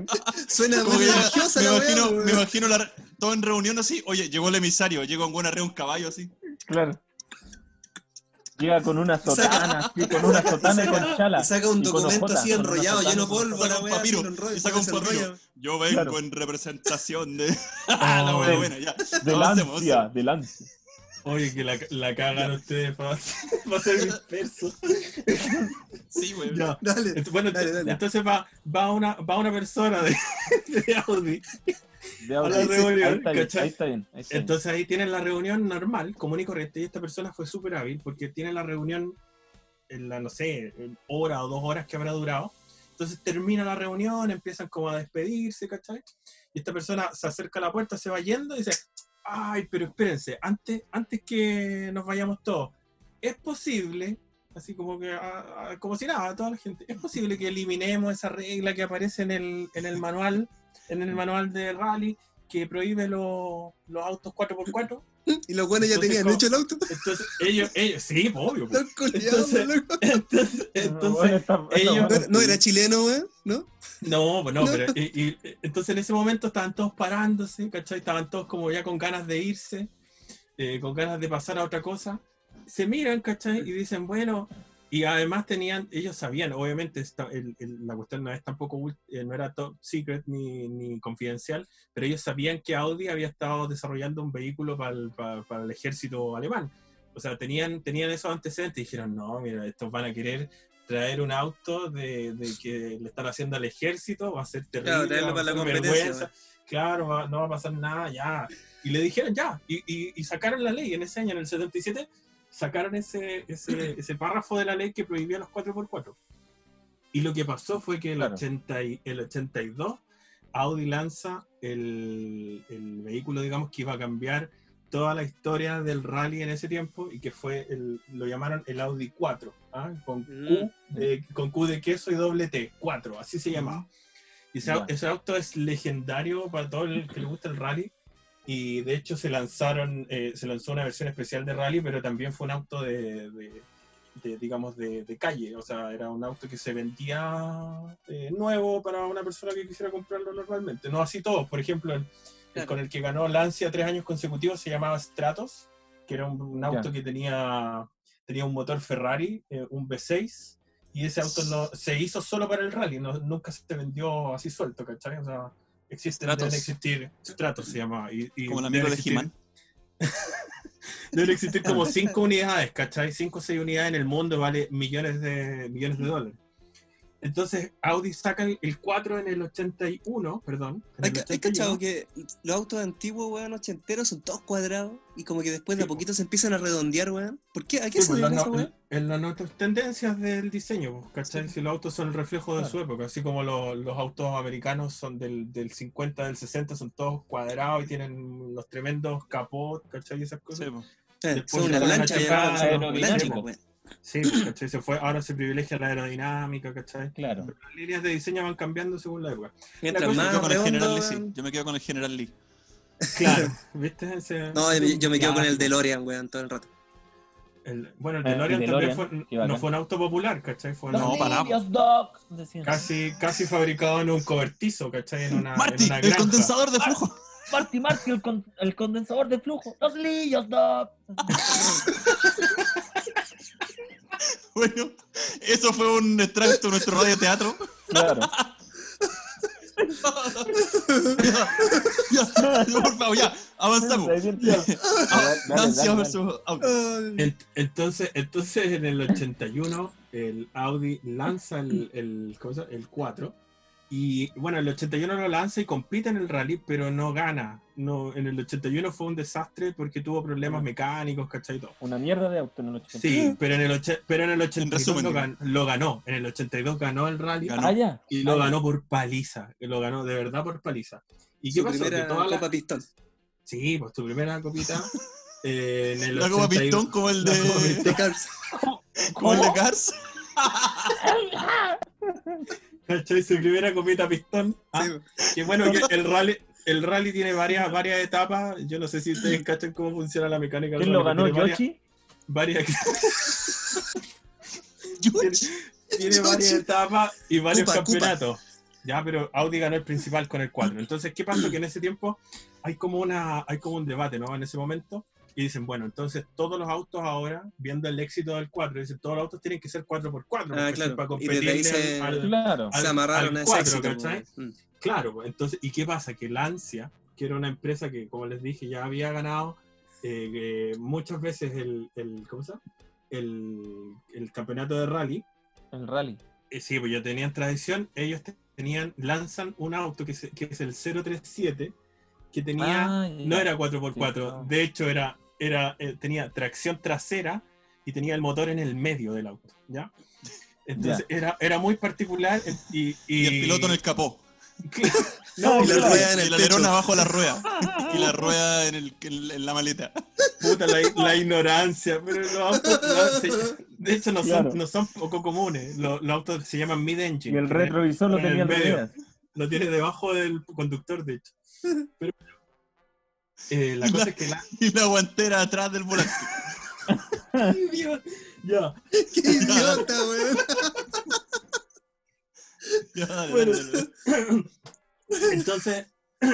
Suena muy religiosa me la imagino, weón. me imagino la, todo en reunión así. Oye, llegó el emisario, llegó en buena red un caballo así. Claro. Llega con una sotana, así, con una sotana y saca- con chala. Y saca un documento así enrollado, lleno de y con- polvo, Saca un papiro, y saca un papiro. Yo vengo Claro. en representación de. Ah, wea buena, ya. De Avancemos, lancia, de lancia. Oye, que la, la cagan ustedes para, para ser dispersos. Sí. Ya. Dale, Bueno, Dale, dale. entonces va, va, una, va una persona de, de Audi. De A la ahí, sí, reunión, ahí está ahí está bien. ahí está bien. Entonces ahí tienen la reunión normal, común y corriente, y esta persona fue súper hábil porque tiene la reunión en la, no sé, en hora o dos horas que habrá durado. Entonces termina la reunión, empiezan como a despedirse, ¿cachai? Y esta persona se acerca a la puerta, se va yendo y dice, ay, pero espérense, antes, antes que nos vayamos todos, es posible, así como que, ah, ah, como si nada, toda la gente, es posible que eliminemos esa regla que aparece en el, en el manual, en el manual de rally, que prohíbe los, los autos 4x4. Y los buenos ya tenían hecho el auto. Entonces, ellos, ellos, sí, obvio. pues. Están culiados, Entonces-. Entonces, entonces Bueno, está- está ellos- bueno, No, era chileno, ¿no? no, pues no, pero y- y- entonces en ese momento estaban todos parándose, ¿cachai? Estaban todos como ya con ganas de irse. eh, con ganas de pasar a otra cosa, se miran, ¿cachai? Y dicen, bueno, y además tenían, ellos sabían, obviamente esta- el- el- la cuestión no es tampoco, eh, no era top secret ni, ni confidencial, pero ellos sabían que Audi había estado desarrollando un vehículo para el, para- para el ejército alemán. O sea, tenían, tenían esos antecedentes y dijeron, no, mira, estos van a querer traer un auto de, de que le están haciendo al ejército, va a ser terrible, Claro, traerlo va a para la pasar competencia, vergüenza. Claro, va- no va a pasar nada, ya. Y le dijeron ya, y, y- y sacaron la ley en ese año, en el 77, sacaron ese, ese, ese párrafo de la ley que prohibía los 4x4. Y lo que pasó fue que el, Claro. 80 y- el 82, Audi lanza el, el vehículo, digamos, que iba a cambiar toda la historia del rally en ese tiempo y que fue, el, lo llamaron el Audi 4, ¿ah? con, Q de, con Q de queso y doble T, 4, así se llamaba. Y ese, ese auto es legendario para todo el que le gusta el rally. Y de hecho se lanzaron, eh, se lanzó una versión especial de rally, pero también fue un auto de, de- de, digamos, de, de calle. O sea, era un auto que se vendía eh, nuevo para una persona que quisiera comprarlo normalmente. No así todos. Por ejemplo, el, el Claro. con el que ganó Lancia tres años consecutivos se llamaba Stratos, que era un, un auto que tenía, tenía un motor Ferrari, eh, un V6, y ese auto no, se hizo solo para el rally, no, nunca se vendió así suelto, ¿cachai? O sea, existen, Stratos. deben existir, Stratos se llama. Y, y Como el amigo de He-Man. Deben existir como 5 unidades, ¿cachai? 5 o 6 unidades en el mundo vale millones de, millones de dólares. Entonces, Audi saca el, el 4 en el 81, perdón. en ¿Hay, el ca- hay 81. cachado que los autos antiguos, weón, ochenteros, son todos cuadrados y como que después de a po. poquito se empiezan a redondear, weón? ¿Por qué? ¿A qué Sí, se debe eso, weón? en las nuevas tendencias del diseño, pues, ¿cachai? Sí. Si los autos son el reflejo de Claro. su época, así como lo- los autos americanos son del, del 50, del 60, son todos cuadrados y tienen los tremendos capot, ¿cachai? Y esas cosas. Después son se unas Sí, pues, ¿cachai? Se fue, ahora se privilegia la aerodinámica, ¿cachai? Claro. Pero las líneas de diseño van cambiando según la época. Mientras cosa Yo me más quedo con el General redondo, Lee, sí. weón. Yo me quedo con el General Lee. Claro, ¿viste? Ese- No, yo, yo me quedo con el. DeLorean, weón, todo el rato. El- bueno, el El DeLorean, también fue, no fue un auto popular, ¿cachai? Fue un No, auto para Doc, casi, casi fabricado en un cobertizo, ¿cachai? En una, Marty, en una el condensador de flujo. Marty, Marty, el, con- el condensador de flujo. Los lillos, Doc. Bueno, eso fue un extracto de nuestro radioteatro. Claro. Ya, ya, por favor, ya, avanzamos. Entonces, entonces en el 81 el Audi lanza el, el, ¿cómo se llama? el 4 y bueno, el 81 lo lanza y compite en el rally, pero no gana. No, en el 81 fue un desastre porque tuvo problemas mecánicos, ¿cachai? y Todo. Una mierda de auto en el 80. Sí, pero en el, oche- pero en el 82 resumen, lo, digo. gan- lo ganó. En el 82 ganó el rally Ganó. Ah, ya. y lo Ah, ya. ganó por paliza. y Lo ganó de verdad por paliza. ¿Y qué Su pasó? Que toda la- copa pistón. Sí, pues tu primera copita. eh, en el La copa 82 pistón como el de. De Cars. como el de Cars. ¿Cachai? Su primera copita pistón. Ah, Sí, que bueno que el rally, el rally tiene varias, varias etapas. Yo no sé si ustedes cachan cómo funciona la mecánica. ¿Quién lo ganó? varias- ¿Yoshi? Varias, tiene varias etapas y varios Cupa, cupa. campeonatos. Ya, pero Audi ganó el principal con el 4. Entonces, ¿qué pasa? Que en ese tiempo hay como una, hay como un debate, ¿no? En ese momento. Y dicen, bueno, entonces todos los autos ahora, viendo el éxito del 4, dicen, todos los autos tienen que ser 4x4. Ah, claro. Para competirle se- al- Claro. al- Se amarraron al a ese cuatro, éxito, ¿cachai? weón. Mm. Claro, pues, entonces, ¿y qué pasa? Que Lancia, que era una empresa que, como les dije, ya había ganado eh, muchas veces el, el, ¿cómo se llama? El, el campeonato de rally, El rally. eh, sí, pues ya tenían tradición, ellos te- tenían, lanzan un auto que, se- que es el 037, que tenía, Ah, no era 4x4, Sí, no. de hecho era, era, eh, tenía tracción trasera y tenía el motor en el medio del auto, ¿ya? Entonces Era, era muy particular eh, y, Y el piloto en el capó. No, Y la claro, rueda en Y el el alerón abajo de la rueda. Y la rueda en, el, en, la maleta. puta, la, la ignorancia, pero los autos, se- de hecho, no son, Claro. no son poco comunes. Los, los autos se llaman mid-engine. Y el retrovisor lo en el tenía medio. Lo tiene debajo del conductor, de hecho. Pero, eh, la Y cosa la- es que la. Y la guantera atrás del volante. ya, ¡Qué idiota, weón! Ya, dale, Bueno. dale, dale. entonces,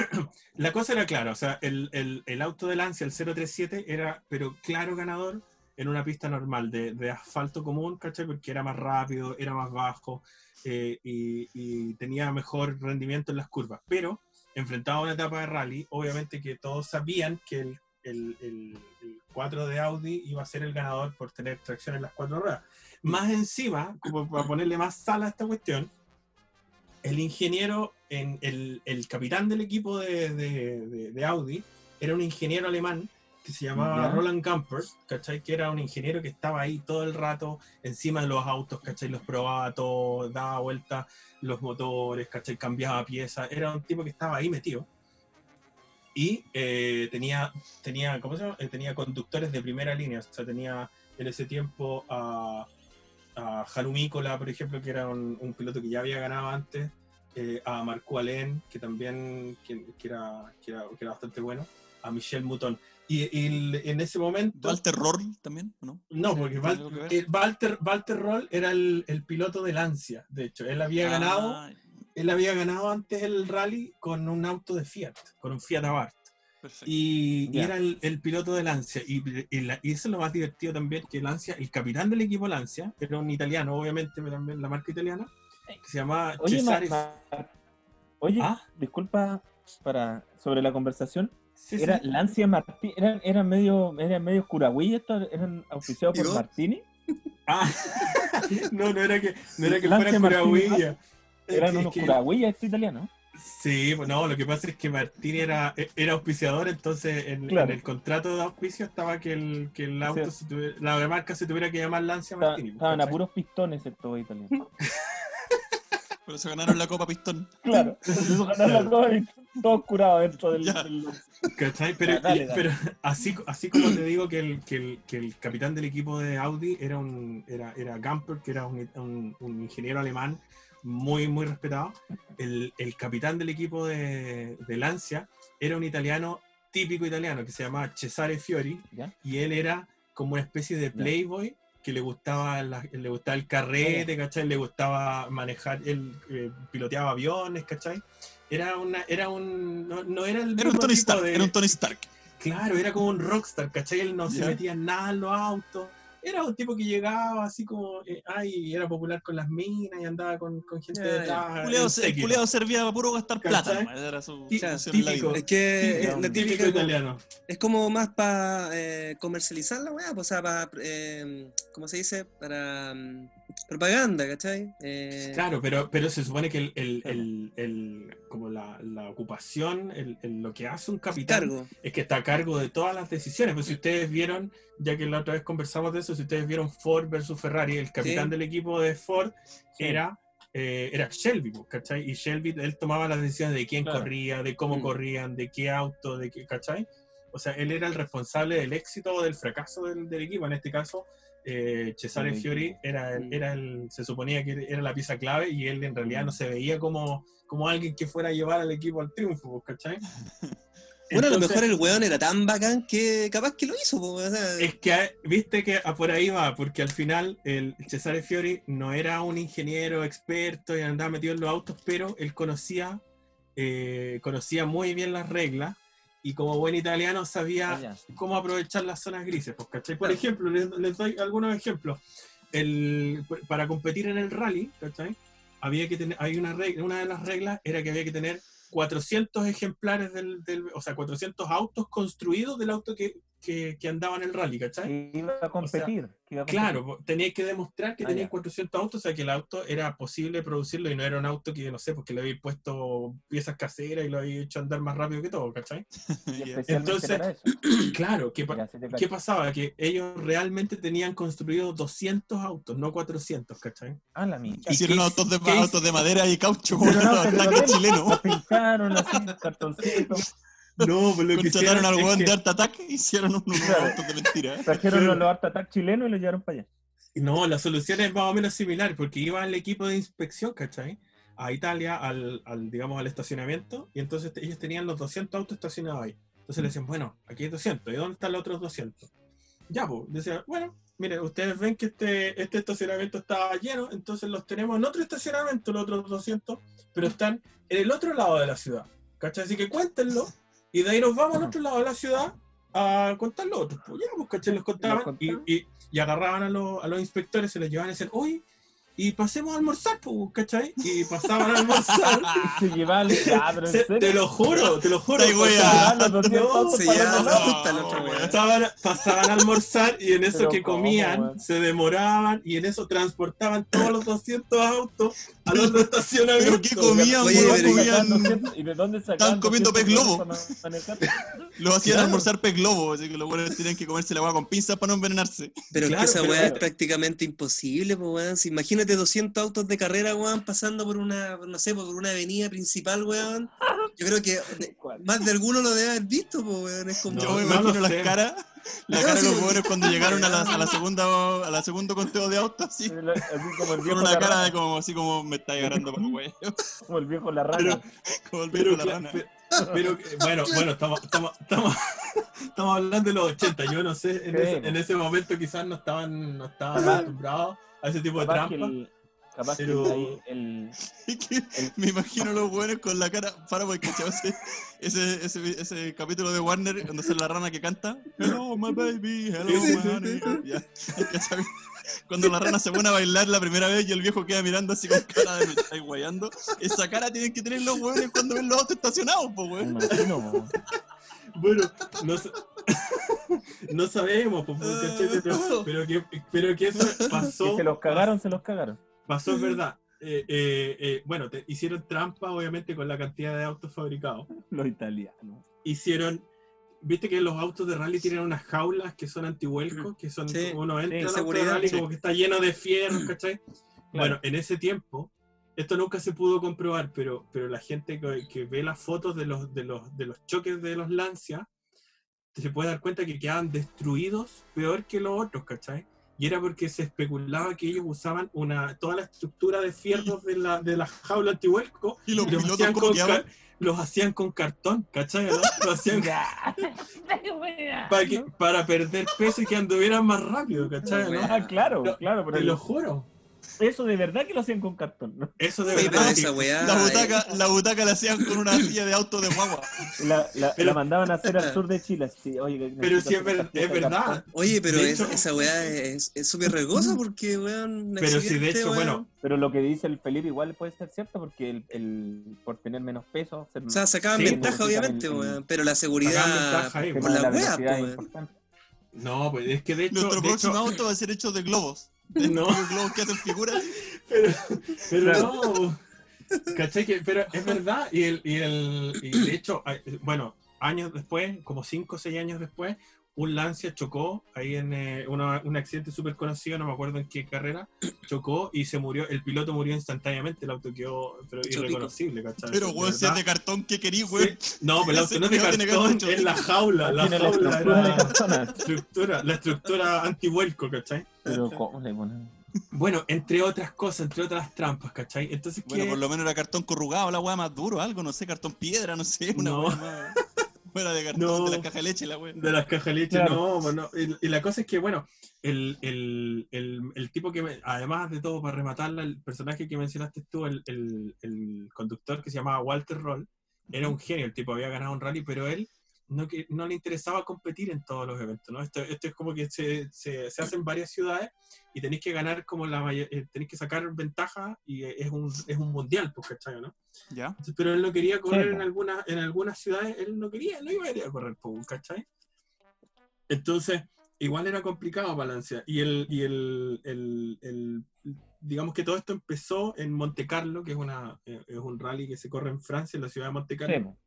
La cosa era clara, o sea, el, el- el auto de Lancia, el 037, era, pero claro ganador en una pista normal, de, de asfalto común, ¿cachai? Porque era más rápido, era más bajo eh, y, y tenía mejor rendimiento en las curvas. Pero, enfrentado a una etapa de rally, obviamente que todos sabían que el, el, el- el 4 de Audi iba a ser el ganador por tener tracción en las cuatro ruedas. Más encima, como para ponerle más sal a esta cuestión, el ingeniero, en el, capitán del equipo de Audi, era un ingeniero alemán que se llamaba Ya. Roland Gamper, ¿cachai? Que era un ingeniero que estaba ahí todo el rato encima de los autos, ¿cachai? Los probaba todo, daba vueltas los motores, ¿cachai? Cambiaba piezas. Era un tipo que estaba ahí metido. Y eh, tenía, tenía, ¿cómo se llama? Eh, tenía conductores de primera línea. O sea, tenía en ese tiempo a, a Haru Mícola, por ejemplo, que era un, un piloto que ya había ganado antes. eh, a Marco Alén, que también que, que era, que, era, que era bastante bueno. A Michel Mouton. Y, y el- en ese momento... Walter Roll también, ¿o ¿no? No, porque ¿Tiene Val- eh, Walter, Walter Roll era el, el piloto de Lancia, de hecho. Él había ganado, Ah, él había ganado antes el rally con un auto de Fiat, con un Fiat Abarth. perfecto. Y, era el, el piloto de Lancia. Y, y la- y eso es lo más divertido también, que Lancia, el capitán del equipo Lancia, era un italiano, obviamente, pero también la marca italiana, que se llamaba Oye, Ma- Cesare... Ma- oye, ¿Ah? disculpa para sobre la conversación. Sí, Era sí. Lancia Martini, eran, eran medio, eran medio estos, eran auspiciados por. Martini. Ah, no, no era que, no era que Lancia fuera Martini, Curahuilla. Eran unos curagüey estos italianos. Sí, pues no, lo que pasa es que Martín era, era auspiciador, entonces en, Claro. en el contrato de auspicio estaba que el, que el auto, Sí. se tuviera- la marca se tuviera que llamar Lancia Martini. pues, estaban a puros pistones estos italianos. Por eso ganaron la Copa Pistón. Claro, eso ganaron la copa y todos curados dentro del, Ya. del- ¿Cachai? Pero, Ya, dale, dale. pero así, así como te digo que el, que, el, que el capitán del equipo de Audi era un era, era Gamper, que era un, un- un ingeniero alemán muy, muy respetado, el, el capitán del equipo de, de Lancia era un italiano típico italiano que se llamaba Cesare Fiori ¿ya? y él era como una especie de playboy que le gustaba la- le gustaba el carrete, ¿cachai? Le gustaba manejar, él eh, piloteaba aviones, ¿cachai? Era una, era un, no, no era el Era un Tony Stark, de- era un Tony Stark. Claro, era como un rockstar, ¿cachai? Él no se Ya. metía en nada en los autos. Era un tipo que llegaba así como, eh, ay, era popular con las minas y andaba con, con gente. Culeado, en se- séquito. culeado servía para puro gastar plata. Era su típico. Es que Típico, es la típico típica italiano. Es como más para comercializar la weá, pues, o sea, para, ¿cómo se dice? Para mm, propaganda, ¿cachai? Eh, Claro, pero, pero se supone que el, el- el- el- como la, la ocupación, el, el- lo que hace un capitán cargo. es que está a cargo de todas las decisiones. Pues si ustedes vieron, ya que la otra vez conversamos de eso, si ustedes vieron Ford versus Ferrari, el capitán Sí. del equipo de Ford Sí. era, eh, era Shelby, pues, ¿cachai? Y Shelby, él tomaba las decisiones de quién Claro. corría, de cómo Mm. corrían, de qué auto, de qué, ¿cachai? O sea, él era el responsable del éxito o del fracaso del, del equipo. En este caso, eh, Cesare Fiori era Mm. era el, se suponía que era la pieza clave y él en realidad no se veía como, como alguien que fuera a llevar al equipo al triunfo, ¿cachai? Bueno, a lo mejor el weón era tan bacán que capaz que lo hizo, o sea, Es que hay- viste que a- por ahí va, porque al final el Cesare Fiori no era un ingeniero experto y andaba metido en los autos, pero él conocía, eh, conocía muy bien las reglas y como buen italiano sabía cómo aprovechar las zonas grises. Pues, ¿cachai? Por Claro. ejemplo, les, les doy algunos ejemplos. El, para competir en el rally, ¿cachai? Había que tener, hay una regla, una de las reglas era que había que tener 400 ejemplares del, del- o sea, 400 autos construidos del auto que, que, que andaba en el rally, ¿cachai? Que iba a competir. que iba a competir. Claro, po, teníais que demostrar que Ah, teníais ya. 400 autos, o sea que el auto era posible producirlo y no era un auto que, no sé, porque le habéis puesto piezas caseras y lo habéis hecho andar más rápido que todo, ¿cachai? Entonces. Claro, ¿qué, sí te ¿qué pasaba? Que ellos realmente tenían construido 200 autos, no 400, ¿cachai? Ah, la mía. Hicieron autos de, autos de madera y caucho, no, tanques lo- chilenos. Lo pintaron así, cartoncito. No, pues lo que hicieron al que- de Art Attack hicieron unos Claro. de mentira. ¿eh? Trajeron los Art Attack chilenos y los llevaron para allá. No, la solución es más o menos similar, porque iba el equipo de inspección, ¿cachai? A Italia, al, al, digamos, al estacionamiento, y entonces ellos tenían los 200 autos estacionados ahí. Entonces le decían, bueno, aquí hay 200, ¿y dónde están los otros 200? Ya, pues, decía, bueno, miren, ustedes ven que este, este estacionamiento está lleno, entonces los tenemos en otro estacionamiento, los otros 200, pero están en el otro lado de la ciudad, ¿cachai? Así que cuéntenlo, Y de ahí nos vamos al otro lado de la ciudad a contar los otros. Pues ya, pues, ¿cachai? Los contaban Los y, contaban. y, y agarraban a, los, a los inspectores, se les llevaban y decían, oye, y pasemos a almorzar, pues, ¿cachai? Y pasaban a almorzar. Se llevaban. En Se- te lo juro, te lo juro. Ay, wea. pasaban- Llevaban los 200 No, se llevaban los los- wea. Pasaban, pasaban a almorzar y en eso Pero que ¿cómo, comían se demoraban y en eso transportaban todos los 200 autos al otro estacionamiento. ¿Pero qué comían, Oye, pero- Comían- Sacaban 200 ¿Y de dónde sacaban comiendo 200 pez globo. Los hacían Claro. almorzar pez globo, así que los buenos tenían que comerse la agua con pinzas para no envenenarse. Pero Claro, es que esa weá es prácticamente imposible, pues weón. Si imagínate 200 autos de carrera, weón, pasando por una, no sé, por una avenida principal, weón. Yo creo que de- más de alguno lo debe haber visto, weón. Es como. Yo No, me no imagino lo las sé. caras, la No, cara de los buenos cuando llegaron a la, a la segunda a la segundo conteo de autos, así, Así como el con viejo una la cara rana. de como así como me está agarrando por el güey, Como el viejo la rana. como el Pero, viejo de la rana. pe- pero, eh, bueno, bueno, estamos, estamos, estamos, estamos hablando de los 80. Yo no sé, en, Sí, ese, no. en ese momento quizás no estaban, no estaban acostumbrados a ese tipo de que el. Capaz Pero- que ahí el. Es que me imagino los buenos con la cara. Para porque ese, ese, ese, ese capítulo de Warner donde sale la rana que canta. Hello, my baby, hello, my honey. Ya, ¿cachai? Cuando la rana se pone a bailar la primera vez y el viejo queda mirando así con cara de me estáis guayando. Esa cara tienen que tener los buenos cuando ven los autos estacionados, pues, Me weón. imagino, po. Bueno, no, sa- no sabemos, pues, ¿cachai? pero, pero que, pero que eso pasó. Que se los cagaron, se los cagaron. Pasó, es verdad. Eh, eh, eh, bueno, te- hicieron trampa, obviamente, con la cantidad de autos fabricados. Los italianos. Hicieron. Viste que los autos de rally tienen unas jaulas que son antihuelcos, que son Sí, como uno entra sí, de seguridad, rally sí. como que está lleno de fierros, ¿cachai? Bueno, en ese tiempo, esto nunca se pudo comprobar, pero, pero la gente que, que ve las fotos de los, de, los, de los choques de los Lancia, se puede dar cuenta que quedaban destruidos peor que los otros, ¿cachai? Y era porque se especulaba que ellos usaban una, toda la estructura de fierros de la, de la jaula antihuelco Y los los pilotos, hacían, ¿cómo con car- los hacían con cartón, ¿cachai? no? Hacían para, que, para perder peso y que anduvieran más rápido, ¿cachai? no? Ah, claro, No, claro, pero Te lo juro. Eso de verdad que lo hacían con cartón. ¿no? Eso de Oye, pero verdad. esa weá. La eh, butaca, la butaca la hacían con una silla de auto de guagua. La, la, Pero- la mandaban a hacer al sur de Chile. Sí, oye, Pero sí es, ver- es verdad. cartón. Oye, pero De es- hecho- esa weá es es súper riesgosa porque, weón. Pero si de hecho, weón. bueno, Pero lo que dice el Felipe igual puede ser cierto porque el, el, por tener menos peso. ser- O sea, sacaban Sí, ventaja, necesitan obviamente, el- weón. Pero la seguridad. ventaja por la la wea, velocidad po, es weón. importante. no, pues es que de hecho, Nuestro de próximo hecho- auto va a ser hecho de globos. No. globos que hacen figuras. pero, pero no, ¿cachai? Que, pero es verdad, y, el, y, el, y de hecho, bueno, años después, como 5 o 6 años después, un Lancia chocó ahí en eh, una- un accidente súper conocido, no me acuerdo en qué carrera, chocó y se murió, el piloto murió instantáneamente, el auto quedó pero irreconocible, ¿cachai? Pero, weón, si es de cartón, ¿qué querís, weón? Sí. No, pero el auto no es de cartón, es la jaula, la la jaula cartón. estructura, la estructura antivuelco, ¿cachai? Pero ¿cómo le ponen? Bueno, entre otras cosas, entre otras trampas, ¿cachai? Entonces, Bueno, ¿qué? por lo menos era cartón corrugado, la weá más duro, algo, no sé, cartón piedra, no sé, una No. weá más. Fuera de cartón, No. de la caja de leche, la weá. De las cajas de leche, Claro. no, bueno, y, y la cosa es que, bueno, el, el, el, el tipo que, me- además de todo, para rematarla, el personaje que mencionaste tú, el, el, el conductor que se llamaba Walter Roll, era un genio, el tipo había ganado un rally, pero él no, que, no le interesaba competir en todos los eventos, ¿no? Esto, esto es como que se, se, se hace en varias ciudades y tenéis que ganar como la mayor, eh, tenéis que sacar ventaja y es un, es un mundial, pues, ¿cachai, no? ¿Ya? Entonces, pero él no quería correr Sí, en algunas en algunas ciudades, él no quería, no iba a ir a correr, po, ¿cachai? Entonces, igual era complicado balancear. Y el, y el, el- el- digamos que todo esto empezó en Monte Carlo, que es una eh, es un rally que se corre en Francia, en la ciudad de Monte Carlo.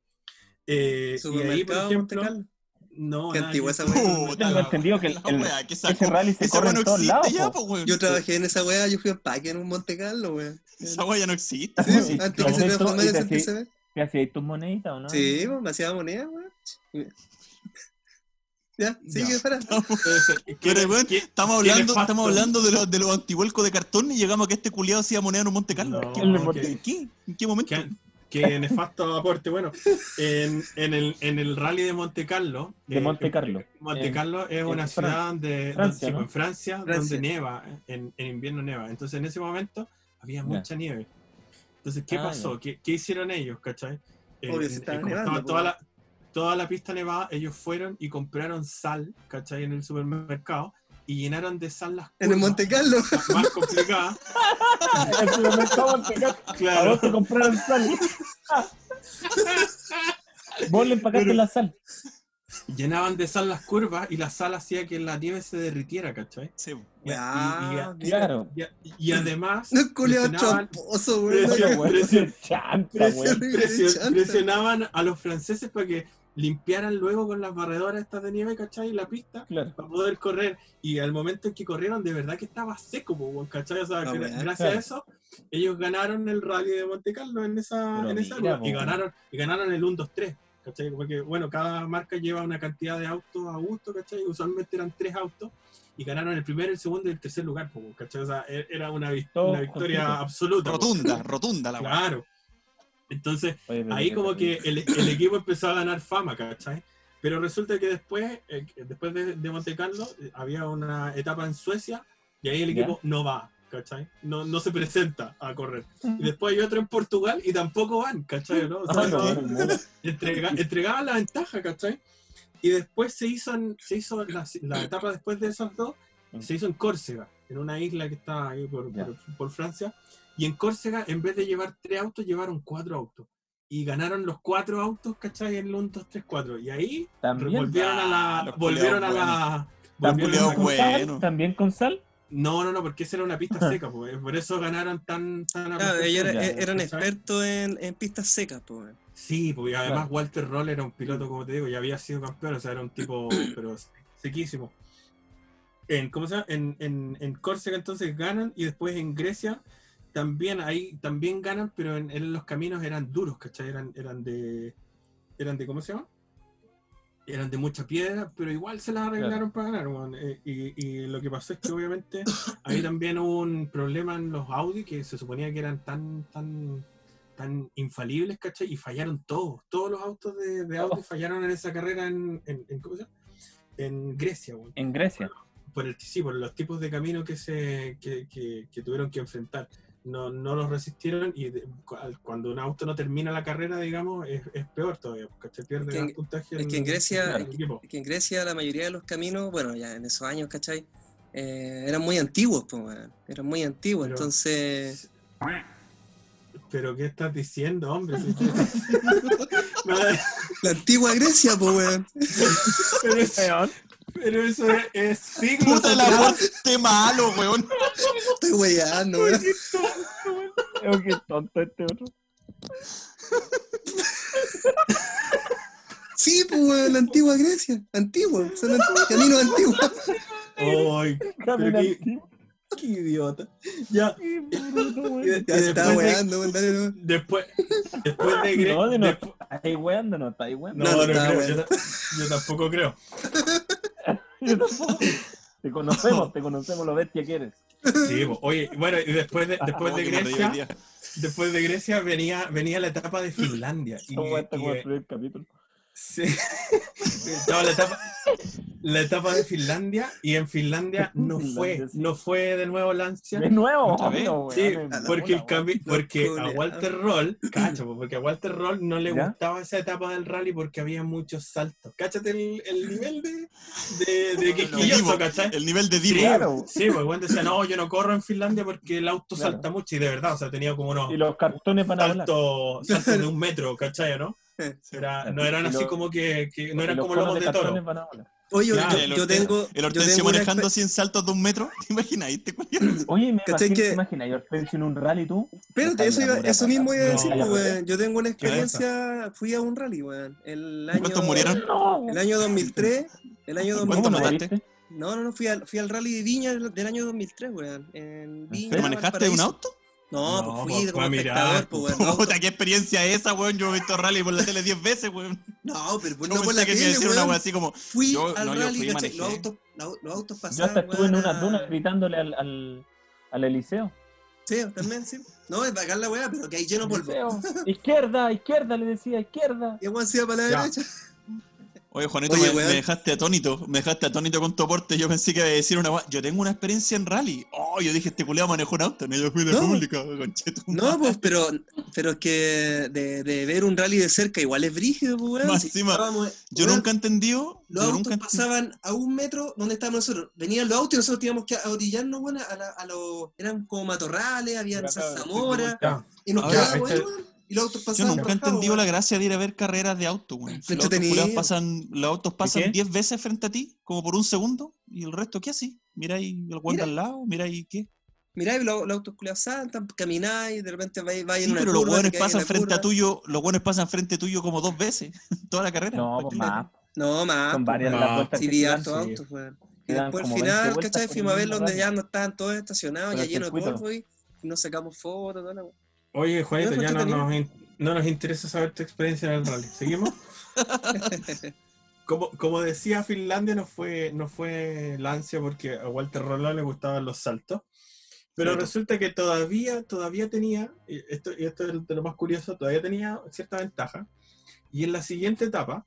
Eh, y ahí, por Supermercado Monte ejemplo, no, Qué antigua esa weá. Tengo entendido que el- la el- weá, que ese rally se Esa corre weá en no todos existe lados. ya, po. Yo trabajé en esa weá, yo fui a Paque en un Monte Carlo, weón. Esa weá ya no existe. Sí, Sí, antes que se ¿y tú- transformara en te ese hacía- TCB. ¿Te hacías tus moneditas o no? Sí, pues, me hacía moneda, weón. Ya, sigue, para. Entonces, Pero, ¿quién- weón, Estamos hablando, estamos hablando de los de los antivuelcos de cartón y llegamos a que este culiado hacía moneda en un Monte Carlo. No. ¿En qué? ¿En qué nefasto aporte. Bueno, en, en, el, en el rally de Monte Carlo. De eh, Monte Carlo. Monte En- Carlo es en una Fran- ciudad donde, Francia, donde- ¿no? en Francia, Francia. donde nieva, en, en invierno nieva. Entonces en ese momento había mucha nieve. Entonces, ¿qué Ah, pasó? ¿Qué, qué hicieron ellos, cachai? Eh, Obvio, se eh, estaba como nevando, estaba toda po. la- toda la pista nevada, ellos fueron y compraron sal, ¿cachai? En el supermercado y llenaron de sal las En el curvas Monte Carlo. más complicadas. En el Montecarlo, ¿A Claro. vos te compraron sal? Vos le empacaste Pero- la sal. Llenaban de sal las curvas y la sal hacía que la nieve se derritiera, ¿cachai? Sí. Y- y- Ah, y- Claro. y, y además No es culiado presionaban, tramposo, Chanta. presionaban a los franceses para que limpiaran luego con las barredoras estas de nieve, ¿cachai? La pista Claro. para poder correr. Y al momento en que corrieron, de verdad que estaba seco, ¿cachai? O sea, gracias Claro. a eso, ellos ganaron el rally de Monte Carlo en esa, Pero en esa mira, y ganaron, y ganaron el 1-2-3. ¿Cachai? Porque, bueno, cada marca lleva una cantidad de autos a gusto, ¿cachai? Usualmente eran tres autos y ganaron el primero, el segundo y el tercer lugar, ¿cachai? O sea, e- era una, una victoria absoluta. Rotunda, rotunda la. Claro. Entonces, Oye, ahí como que el, el equipo empezó a ganar fama, ¿cachai? Pero resulta que después, eh, después de, de Monte Carlo, eh, había una etapa en Suecia y ahí el Ya. equipo no va, ¿cachai? No, no se presenta a correr. Y después hay otro en Portugal y tampoco van, ¿cachai? ¿no? O sea, Ah, no, no- no, entrega- entregaban la ventaja, ¿cachai? Y después se hizo, en- se hizo la, la etapa después de esos dos, se hizo en Córcega, en una isla que está ahí por, Ya. por- por Francia. Y en Córcega, en vez de llevar tres autos, llevaron cuatro autos. Y ganaron los cuatro autos, ¿cachai? En el 1, 2, 3, 4. Y ahí También. volvieron a la. los Volvieron a la. También a- con sal. También con sal. No, no, no, porque esa era una pista seca, pues, por eso ganaron tan, tan Claro, ellos era- eran ¿cachai? expertos en, en pistas secas, po, weón. Sí, porque además Claro. Walter Roll era un piloto, como te digo, ya había sido campeón, o sea, era un tipo, pero sequísimo. En, ¿Cómo se llama? En, en, en Córcega entonces ganan y después en Grecia también ahí también ganan, pero en, en los caminos eran duros, ¿cachai? Eran, eran de. Eran de, ¿cómo se llama? Eran de mucha piedra, pero igual se las arreglaron para ganar, weón. Eh, y, y lo que pasó es que obviamente ahí también hubo un problema en los Audi que se suponía que eran tan, tan, tan infalibles, ¿cachai? Y fallaron todos, todos los autos de, de Audi Oh. fallaron en esa carrera en, en, en- ¿cómo se llama? En Grecia, weón. En Grecia. Por el, sí, por los tipos de camino que se que, que- que tuvieron que enfrentar. No, no los resistieron y de- cuando un auto no termina la carrera, digamos, es, es peor todavía, ¿cachai? Pierde Es que en- más puntaje. es el- que en Grecia- el equipo. que en Grecia la mayoría de los caminos, bueno, ya en esos años, ¿cachai? Eh, eran muy antiguos, pues, weón. Eran muy antiguos, Pero- entonces... Pero ¿qué estás diciendo, hombre? Si- La antigua Grecia, pues, weón. pero, es- pero eso es, es siglos Puta el atrás. aporte malo, weón. Estoy weyando, weón. Oh, qué tonto este otro. Sí, pues, weón, la antigua Grecia. Antigua, son ant- caminos antiguos. Ay, qué- antiguo. qué idiota. Ya, de- Ya de, weando, no. después, después de Gre- No, de no. despu- ¿Estás ahí weando no? ¿Estás ahí weando? No, No, no, creo, yo tampoco creo. Yo tampoco. Te conocemos, te conocemos lo bestia que eres. Sí, oye, bueno, y después de, después Oh, de Grecia, después de Grecia venía, venía la etapa de Finlandia. Y, y- el primer capítulo. Sí. La etapa, la etapa de Finlandia y en Finlandia no fue, sí. no fue de nuevo Lancia. De nuevo, no, Sí, porque, el cami- porque a. Walter Roll, cacho, po, porque a Walter Roll no le ¿Ya? gustaba esa etapa del rally porque había muchos saltos. Cáchate el, el nivel de, de, de quisquilloso, ¿cachai? El nivel de Sí, Divo. Claro. sí, pues Juan decía, no, yo no corro en Finlandia porque el auto Claro. salta mucho y de verdad, o sea, tenía como unos Y los cartones van a saltos de un metro, ¿cachai, no? Era, no eran Y así como que, que no Y eran los como lomos de toro. Oye, Claro, yo, yo tengo... el Hortensio tengo manejando 100 saltos de un metro. ¿Te imaginas? Oye, me ¿Cachai imagino, que- ¿te imaginas? Yo Hortensio en un rally tú. Espérate, eso, iba- eso mismo iba a No. decir, pues, weón. Yo tengo una ¿Qué era experiencia, fui a un rally, weón. El año, ¿Cuántos murieron? El año 2003, el año ¿Cuánto 2003. ¿Cómo no? No, no, no, fui al, fui al rally de Viña del, del año 2003, weón. En Viña. ¿Te manejaste un auto? No, No, pues pues, fui fue como espectador, pues, weón. No, Puta, qué experiencia es esa, weón. Yo he visto rally por la tele 10 veces, weón. no, pero pues Yo no por la que tele, decir una weón. weón así como. Fui Yo- al no, yo rally, fui y ¿cachai? Los autos, los, autos Yo pasaban, hasta estuve en weón, unas a- dunas gritándole al, al, al Eliseo. Sí, también, sí. No, es bacán la weá, pero que hay lleno de polvo. Izquierda, izquierda, le decía, izquierda. Y el weón se iba para la Ya. derecha. Oye, Juanito, Oye, me, me dejaste atónito. Me dejaste atónito con tu aporte. Yo pensé que iba a decir una. Yo tengo una experiencia en rally. Oh, yo dije, este culeado manejó un auto. No, yo fui de No. pública, conchetu. No, pues, pero, pero es que de, de ver un rally de cerca igual es brígido, pues, weón. Más encima, estábamos- Yo weón, nunca he entendido. Los yo autos nunca pasaban a un metro donde estábamos nosotros. Venían los autos y nosotros teníamos que orillarnos, weón, a, la- a los. Eran como matorrales, acá, zarzamora. Ya. Y nos quedábamos este- weón. Y los autos Yo nunca he entendido la gracia de ir a ver carreras de auto, weón. Si los, autos pasan, los autos pasan 10 veces frente a ti, como por un segundo, y el resto, ¿qué así? Mira ahí el guante Mira. al lado, mira ahí qué. Mirá, y los, los autos culiados saltan, camináis, de repente vais, vais Sí, en una pero los buenos pasan frente a tuyo, los buenos pasan frente tuyo como dos veces, toda la carrera. No, ¿Para pues más. No, más. Son pues, varias no, las vueltas Sí, que vi hartos autos, weón. Y después al como 20 final, ¿cachai? Fuimos a ver donde ya no estaban todos estacionados, ya lleno de polvo y y nos sacamos fotos, toda la. Oye, Juanito, ya no nos, in- no nos interesa saber tu experiencia en el rally. ¿Seguimos? como, como decía Finlandia, no fue, no fue Lancia porque a Walter Rolón le gustaban los saltos. Pero resulta que todavía, todavía tenía, y esto, y esto es de lo más curioso, todavía tenía cierta ventaja. Y en la siguiente etapa,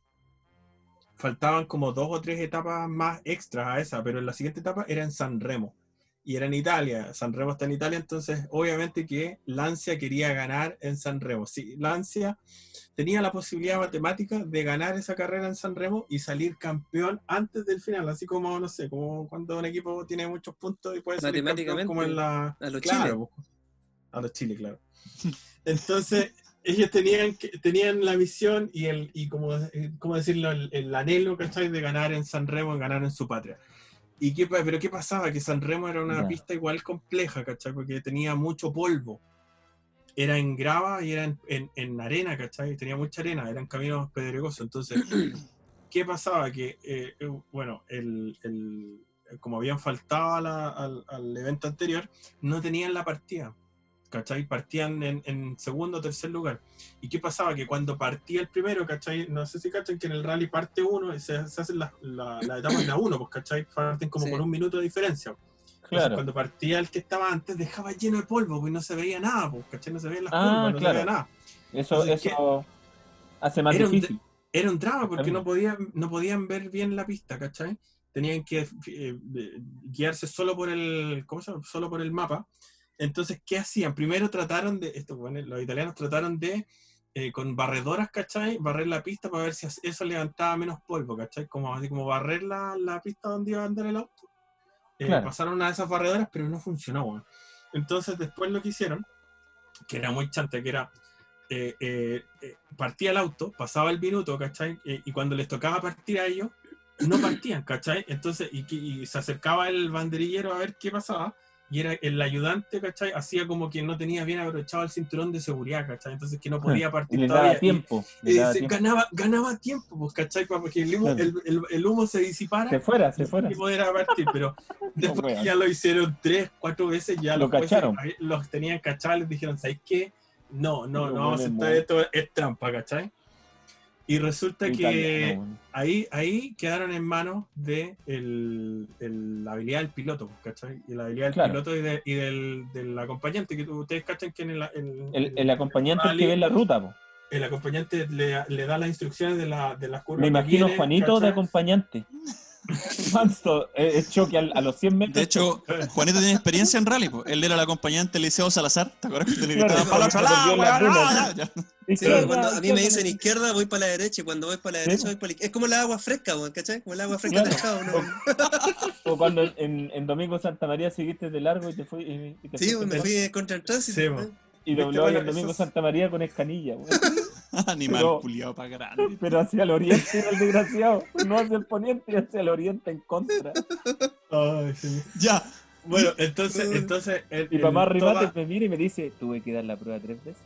faltaban como dos o tres etapas más extras a esa, pero en la siguiente etapa era en San Remo. Y era en Italia, San Remo está en Italia, entonces obviamente que Lancia quería ganar en San Remo. Sí, Lancia tenía la posibilidad matemática de ganar esa carrera en San Remo y salir campeón antes del final, así como, no sé, como cuando un equipo tiene muchos puntos y puede salir campeón como en la... A los Claro, Chile. pues, a los Chile, claro. Entonces, ellos tenían, tenían la visión y, el, y como, eh, ¿cómo decirlo? El, el anhelo, ¿cachai? De ganar en San Remo, ganar en su patria. ¿Y qué, pero qué pasaba? Que San Remo era una pista igual compleja, ¿cachai? Porque tenía mucho polvo. Era en grava y era en, en- en arena, ¿cachai? Tenía mucha arena, eran caminos pedregosos. Entonces, ¿qué pasaba? Que, eh, eh, bueno, el, el- como habían faltado a la- al, al evento anterior, no tenían la partida. ¿Cachai? Partían en, en segundo o tercer lugar. ¿Y qué pasaba? Que cuando partía el primero, ¿cachai? No sé si cachan que en el rally parte uno se, se hacen las la, la etapas de a uno, pues, ¿cachai? Parten como Sí. por un minuto de diferencia. Entonces, Claro. cuando partía el que estaba antes, dejaba lleno de polvo, pues no se veía nada, pues, ¿cachai? No se veían las Ah, curvas, no claro. se veía nada. Eso, Entonces, eso hace más Era un difícil. Era un drama porque no podían, no podían ver bien la pista, ¿cachai? Tenían que eh, guiarse solo por el, ¿cómo se llama? Solo por el mapa. Entonces, ¿qué hacían? Primero trataron de, esto, bueno, los italianos trataron de, eh, con barredoras, ¿cachai? Barrer la pista para ver si eso levantaba menos polvo, ¿cachai? Como, así como barrer la, la pista donde iba a andar el auto. Eh, Claro. Pasaron una de esas barredoras, pero no funcionó. Entonces, después lo que hicieron, que era muy chante, que era eh, eh, eh, partía el auto, pasaba el minuto, ¿cachai? Y cuando les tocaba partir a ellos, no partían, ¿cachai? Entonces, y se acercaba el banderillero a ver qué pasaba, y era el ayudante, ¿cachai? Hacía como que no tenía bien abrochado el cinturón de seguridad, ¿cachai? Entonces que no podía partir todavía. tiempo. y se- tiempo. ganaba, ganaba tiempo, pues, ¿cachai? Para que el humo, Claro. el, el- el humo se disipara Se fuera, se fuera. y poder partir, pero después weón. ya lo hicieron tres, cuatro veces, ya Lo los cacharon. los tenían cachados, les dijeron, ¿sabes qué? No, no, Lo no vamos a aceptar esto, es trampa, ¿cachai? Y resulta que Italiano, ahí, ahí quedaron en manos de el, el- la habilidad del piloto, ¿cachai? Y la habilidad del Claro. piloto y, de- y del, del acompañante, que ustedes cachan que en el, en- El, el acompañante es el que ve la ruta. po. el acompañante le, le da las instrucciones de, la, de las curvas. Me imagino viene, Juanito de acompañante. Manso, eh, es choque a, los 100 metros. De hecho, Juanito tiene experiencia en rally, pues. Él era el acompañante del Liceo Salazar. ¿Te acuerdas que te gritaban para la cuando a mí me dicen izquierda, voy para la derecha, y cuando voy para la derecha, po. voy para la izquierda. Es como el agua fresca, weón, ¿cachai? Como el agua fresca Claro. ¿no? O cuando en, en Domingo Santa María seguiste de largo y te fui. Y, y te Sí, me fui contra el tránsito. Sí, po. Y dobló bueno, en Domingo esos- Santa María con escanilla, weón. Animal Pero- culiado para grande. Pero hacia el oriente era el desgraciado. No hacia el poniente y hacia el oriente en contra. Ay, sí. Ya. Bueno, entonces, entonces el- Y remate me mira y me dice, tuve que dar la prueba tres veces.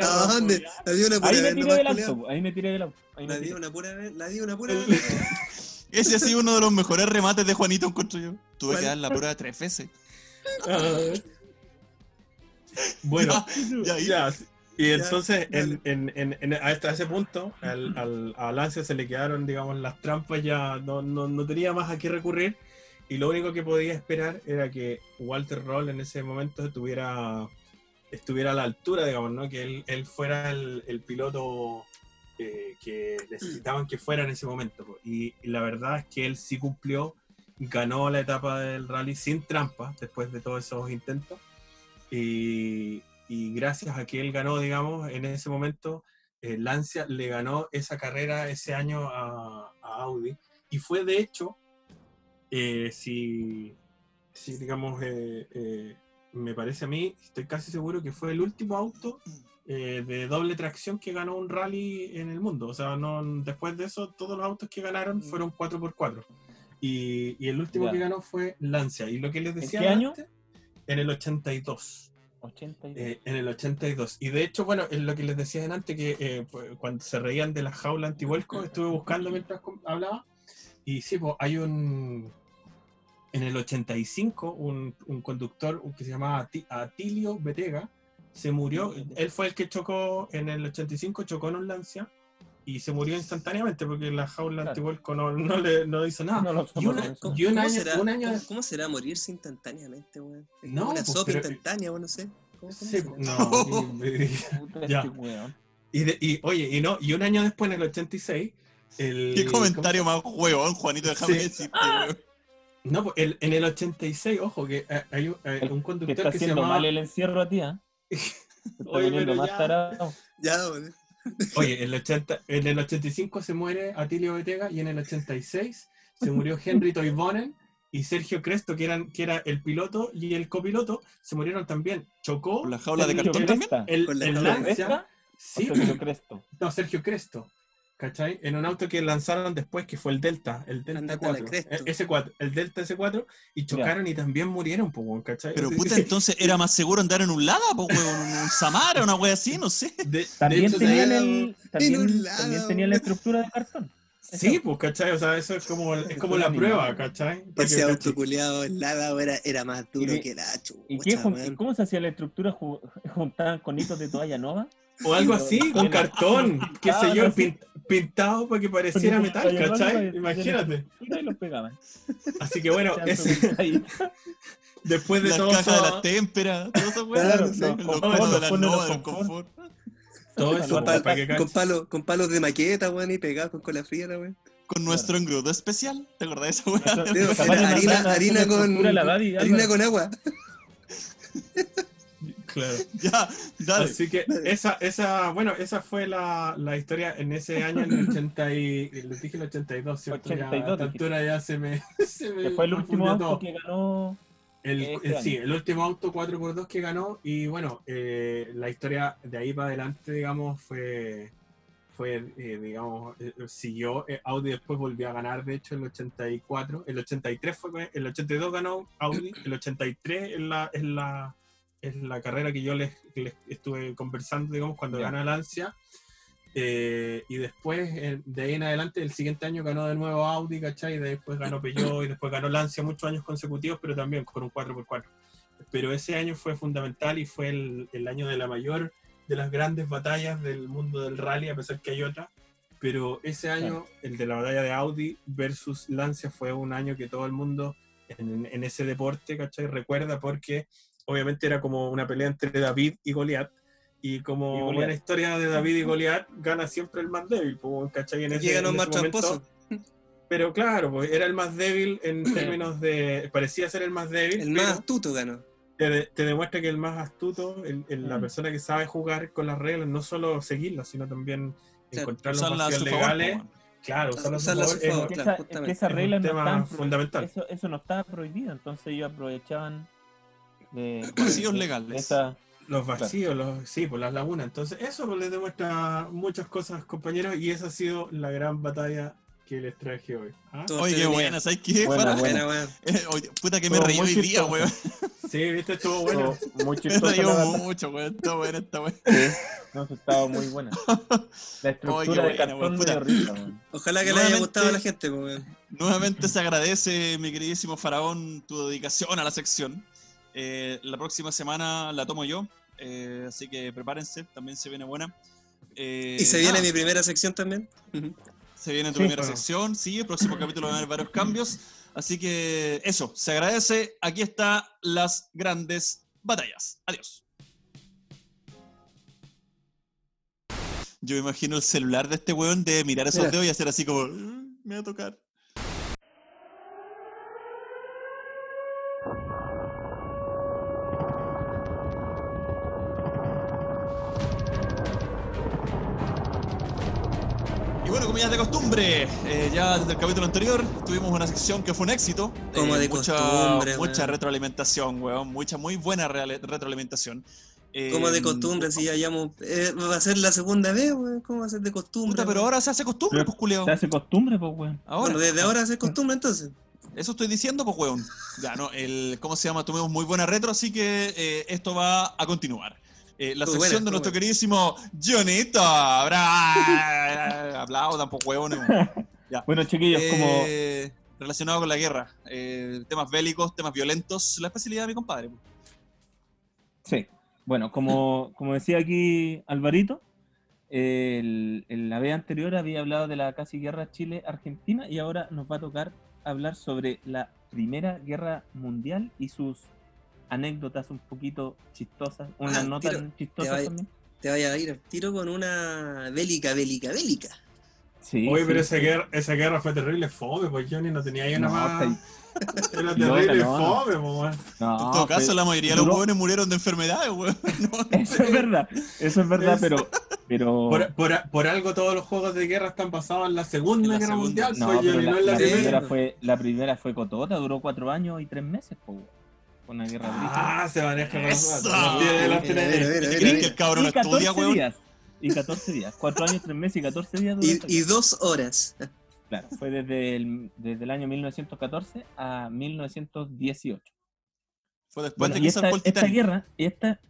¿A dónde? La di una pura Ahí me vez, tiré nomás, del auto, ahí me tiré del auto. Ahí me La di una pura vez, la di una pura vez. Ese ha sido uno de los mejores remates de Juanito, encuentro yo. Tuve ¿Cuál? que dar la prueba tres veces. Bueno, Ya, ya, ya. Y entonces, en, en, en, en- hasta ese punto, al, al, se le quedaron, digamos, las trampas, ya no, no, no tenía más a qué recurrir. Y lo único que podía esperar era que Walter Roll en ese momento estuviera, estuviera a la altura, digamos, ¿no? Que él, él fuera el, el piloto eh, que necesitaban que fuera en ese momento. Y, y la verdad es que él sí cumplió, ganó la etapa del rally sin trampa después de todos esos intentos. Y, y gracias a que él ganó, digamos, en ese momento, eh, Lancia le ganó esa carrera ese año a, a Audi. Y fue de hecho, eh, si, si, digamos, eh, me parece a mí, estoy casi seguro que fue el último auto de doble tracción que ganó un rally en el mundo. O sea, no, después de eso, todos los autos que ganaron fueron 4x4. Y, y el último Ya. que ganó fue Lancia. Y lo que les ¿En decía qué año? antes, en el 82. 82. Eh, en el 82. Y de hecho, bueno, es lo que les decía antes, que eh, pues, cuando se reían de la jaula antivuelco, estuve buscando mientras hablaba. Y sí, pues, hay un. En el 85, un, un conductor que se llamaba Ati- Atilio Betega se murió. Él fue el que chocó en el 85, chocó en un Lancia y se murió instantáneamente porque la jaula Claro. antivuelco no, no, le, no hizo nada. no y una- y un ¿Cómo año- será, un año cómo- cómo será morirse instantáneamente, weón? No, una pues, sopa pero- instantánea, weón, no sé. ¿Cómo, cómo Sí, no, y- ya. este weón. Y, de- y, oye, y no, y un año después, en el 86, el. Qué ¿cómo comentario más huevón, Juanito, déjame Sí. decirte, weón. No, pues, el- en el 86, ojo, que eh, hay un, eh, un conductor está que se haciendo llamaba. mal el encierro a ti, está Oye, pero más ya. tarado. Ya, weón. Oye, el 80, en el 85 se muere Atilio Betega y en el 86 se murió Henry Toivonen y Sergio Cresto, que, eran, que era el piloto y el copiloto, se murieron también. Chocó Con la jaula de cartón también. el, Con la el jaula Lancia. Sí, ¿O Sergio Cresto? No, Sergio Cresto. ¿Cachai? En un auto que lanzaron después, que fue el Delta, el Delta Ándate a la 4. Cresto. eh, S4, el Delta S4, y chocaron y también murieron, pues, weón, ¿cachai? Pero puta, entonces era más seguro andar en un Lada, po, weón, un, Samara, una wea así, no sé. de- de También hecho, tenían, de- el, también, tenían la estructura de cartón. Sí, pues, ¿cachai? O sea, eso es como, es como la prueba, ¿cachai? Para Ese que, auto ¿cachai? culiado en lado era, era más duro ¿Y- que la chucha, ¿Y qué, cómo se hacía la estructura? Ju- ¿Juntaban con hitos de toalla nova? O algo así, con cartón, qué sé yo, no sé. pin- pintado para que pareciera metal, ¿cachai? Imagínate. Y los pegaban. Así que bueno, ese- después de Las todo cajas de eso, las témperas. Claro, confort, todo Con eso Con, pal- para que con, palo- con palos de maqueta, weón, y pegados con cola fría, weón. Con nuestro engrudo especial. ¿Te acordás de esa harina, harina una con, harina con agua. Claro. Ya, dale. Así que esa, esa, bueno, esa fue la, la historia en ese año, en el 80 y, les dije el 82, ¿cierto? Ya, 82 a esta dijiste. altura ya se me, se me fue el último auto todo. que ganó. El, este el- sí, año. el último auto 4x2 que ganó y bueno, eh, la historia de ahí para adelante, digamos, fue, fue eh, digamos, eh, siguió, eh, Audi después volvió a ganar, de hecho, el 84, el 83 fue, el 82 ganó Audi, el 83 es la, es la, es la carrera que yo les, les estuve conversando, digamos, cuando Ya. gana Lancia. Eh, y después, eh, de ahí en adelante, el siguiente año ganó de nuevo Audi, ¿cachai? Y después ganó Peugeot y después ganó Lancia muchos años consecutivos, pero también con un 4x4. Pero ese año fue fundamental y fue el, el año de la mayor de las grandes batallas del mundo del rally, a pesar que hay otras. Pero ese año, el de la batalla de Audi versus Lancia, fue un año que todo el mundo en, en ese deporte, ¿cachai? Recuerda porque obviamente era como una pelea entre David y Goliat. Y como Y Goliat. buena historia de David y Goliat, gana siempre el más débil, pues, ¿cachai? En ese- ganó en más ese momento- tramposo. Pero claro, pues era el más débil en términos de. Parecía ser el más débil. El más astuto ganó. te, te demuestra que el más astuto, el- el- la Mm. persona que sabe jugar con las reglas, no solo seguirlas, sino también Claro, encontrar los vacíos favor, legales. weón. claro, usarla a su favor, es- favor. Que, claro, esa, es que justamente. esas Es un no tema fundamental. Eso, eso no estaba prohibido, entonces ellos aprovechaban de, Vacíos de- legales. de Los vacíos, los, sí, pues las lagunas. Entonces, eso pues, les demuestra muchas cosas, compañeros, y esa ha sido la gran batalla que les traje hoy. ¿Ah? Oye, qué buena, ¿sabes qué? Buena, buena. Buena, weón. Eh, oye, puta que me reí hoy día, weón. Sí, viste, estuvo bueno. estuvo muy Me reí mucho, weón. Está buena, está buena. Sí, no, estaba muy buena. La estructura qué de buena, cartón weón, me puta. dio risa, weón. Ojalá que le haya gustado a la gente, pues, weón. Nuevamente se agradece, mi queridísimo Faraón, tu dedicación a la sección. Eh, la próxima semana la tomo yo, eh, así que prepárense, también se viene buena. Eh, Y se viene nada, mi primera sección también. Se viene tu Sí. primera Bueno. sección, sí, el próximo capítulo va a haber varios cambios. Así que eso, se agradece. Aquí está las grandes batallas. Adiós. Yo me imagino el celular de este weón de mirar esos Mira. dedos y hacer así como, "Mm, me va a tocar. Costumbre, eh, ya desde el capítulo anterior tuvimos una sección que fue un éxito. Eh, Como de mucha, costumbre, Mucha weón. retroalimentación, weón. Mucha, muy buena retroalimentación. Como de Eh, costumbre, si ya hayamos. eh, va a ser la segunda vez, weón. ¿Cómo va a ser de costumbre? Puta, pero ahora se hace costumbre, pues, culiao. Se hace costumbre, pues, weón. Ahora. Bueno, desde ahora a ser costumbre entonces. Eso estoy diciendo, pues, weón. Ya, no, el, ¿cómo se llama? Tuvimos muy buena retro, así que eh, esto va a continuar. Eh, la sección buena, de nuestro buena. queridísimo Jonito. Aplaudan, pues, weón. Bueno, chiquillos, como Eh, relacionado con la guerra. Eh, temas bélicos, temas violentos. La especialidad de mi compadre. pues. Sí, bueno, como, como decía aquí Alvarito, el, en la vez anterior había hablado de la casi guerra Chile-Argentina y ahora nos va a tocar hablar sobre la Primera Guerra Mundial y sus anécdotas un poquito chistosas, unas Ah, no tiro, tan chistosas vaya- también. Te vaya a ir al tiro con una bélica, bélica, bélica. Sí, Oye, sí, pero sí. esa guerra, esa guerra fue terrible fome, pues Johnny no tenía ahí una No, más. Era terrible no, no. fome, pues, weón. No, en todo caso, la mayoría de los hueones murieron de enfermedades, weón. No, Eso es verdad, eso es verdad, Es- pero... pero... Por, por- por algo todos los juegos de guerra están basados en la Segunda En la Guerra Segunda. Mundial, No, pues, Johnny, la, no en la, la primera. primera fue, la primera fue cotota, duró cuatro años y tres meses, po, weón. Fue una guerra. Ah, se maneja con Eso. los datos. Tiene las Mira, tiene- mira, mira, ¿Te mira, crees que el cabrón y 14 estudia, weón? días. Y 14 días. 4 años, 3 meses y 14 días. esta Y, y guerra. dos horas. Claro, fue desde el, desde el año 1914 a 1918. Fue después Bueno, de que esta, el esta Titanic. guerra, esta,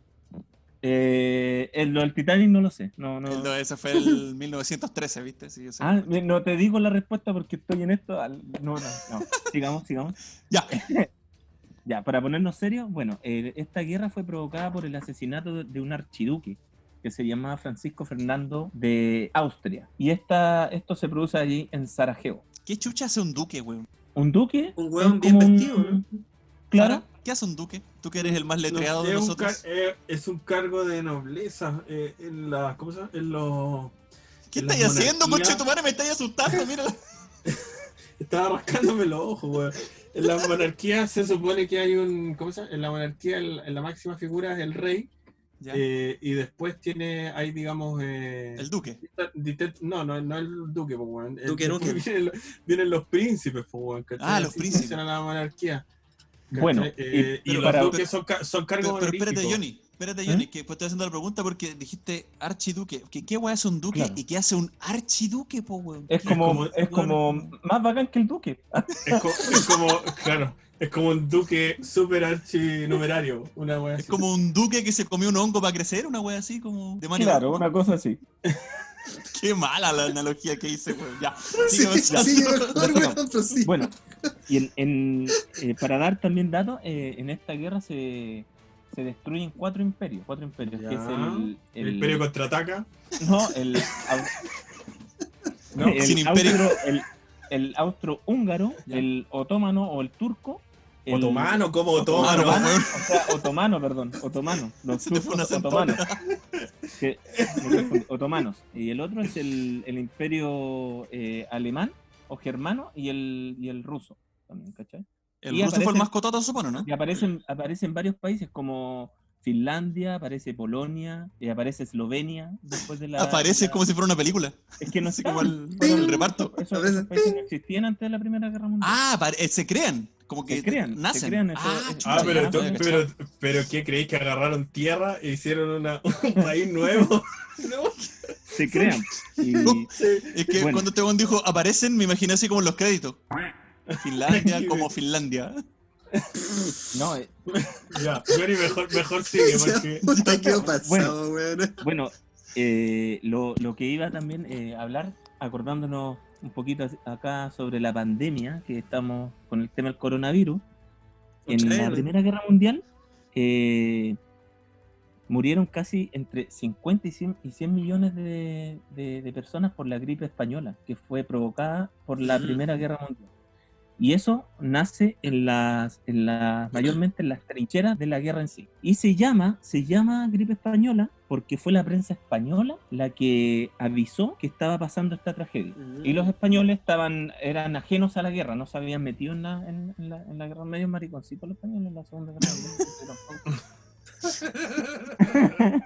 eh, el, lo del Titanic no lo sé. No, no. El- no, ese fue el 1913, ¿viste? Sí, yo sé. Ah, no te digo la respuesta porque estoy en esto. al- No, no, no. Sigamos, sigamos. Ya. Ya, para ponernos serios, bueno, eh, esta guerra fue provocada por el asesinato de, un archiduque que se llamaba Francisco Fernando de Austria. Y esta, esto se produce allí en Sarajevo. ¿Qué chucha hace un duque, weón? Un duque. Un hueón es bien un- vestido, ¿no? Claro. Ahora, ¿Qué hace un duque? Tú que eres el más letreado de un nosotros. car- eh, es un cargo de nobleza eh, en la, ¿cómo se llama? En los... ¿Qué estáis haciendo, coche? Tu madre me estáis asustando, mira. Estaba rascándome los ojos, weón. En la monarquía se supone que hay un, ¿cómo se llama? En la monarquía el- en la máxima figura es el rey Ya, eh, y después tiene, hay digamos... eh, el duque. No, no, no el duque, pues. El- Duque. Vienen, los- vienen los príncipes, pues. Ah, los príncipes. funciona la monarquía. ¿cachai? Bueno, Eh, y- los para- duques son, son cargos Pero, pero espérate. Johnny. Espérate, ¿Eh? Johnny, que pues estoy haciendo la pregunta porque dijiste archiduque. ¿Qué, qué weá hace un duque Claro. y qué hace un archiduque, po, weón? Es ¿Qué- como, como- es como más bacán que el duque. Es, co- es como, claro, es como un duque super archinumerario, una wea Es así. como un duque que se comió un hongo para crecer, una wea así, como de Mario Claro, una cosa así. Qué mala la analogía que hice, weón. Ya. Sí, sí, mejor, weón, prosigue. Bueno, y en, en, eh, para dar también datos, eh, en esta guerra se, se destruyen cuatro imperios. Cuatro imperios, que es Ya. el, El imperio contraataca. No, el. au- No, el sin imperio. austro- el, el austrohúngaro, el otomano o el turco. el- Otomano, como Otomano, otomano. O sea, otomano, perdón, otomano. Los Se turcos otomanos. Que- otomanos. Y el otro es el, el imperio eh, alemán o germano y el, y el ruso también, ¿cachai? El Y ruso fue el más cotota, supongo, ¿no? Y aparecen, aparecen varios países como Finlandia, aparece Polonia, y aparece Eslovenia después de la. Aparece la- como si fuera una película. Es que no sé como el, el reparto. Esos, países no existían antes de la Primera Guerra Mundial. Ah, eh, se crean. Como que Se crean, se nacen. crean, eso- ah, Ah, pero, tú- pero, pero ¿qué creéis que agarraron tierra e hicieron una, un país nuevo? ¿No? Se crean. Y. Es que Bueno. cuando este dijo aparecen, me imaginé así como en los créditos. Finlandia como. Finlandia. no, eh, Ya, Johnny, mejor, mejor sigue, porque Puta, ¿qué ha pasado, weón? bueno, eh, lo, lo que iba también eh, a hablar, acordándonos un poquito acá sobre la pandemia, que estamos con el tema del coronavirus. En la. Primera Guerra Mundial eh, murieron casi entre 50 y 100, y 100 millones de, de- de personas por la gripe española, que fue provocada por la Mm. Primera Guerra Mundial. Y eso nace en las, en las, mayormente en las trincheras de la guerra en sí. Y se llama, se llama gripe española porque fue la prensa española la que avisó que estaba pasando esta tragedia. Y los españoles estaban, eran ajenos a la guerra, no se habían metido en la, en, en la, en la guerra medio mariconcito los españoles en la segunda guerra mundial.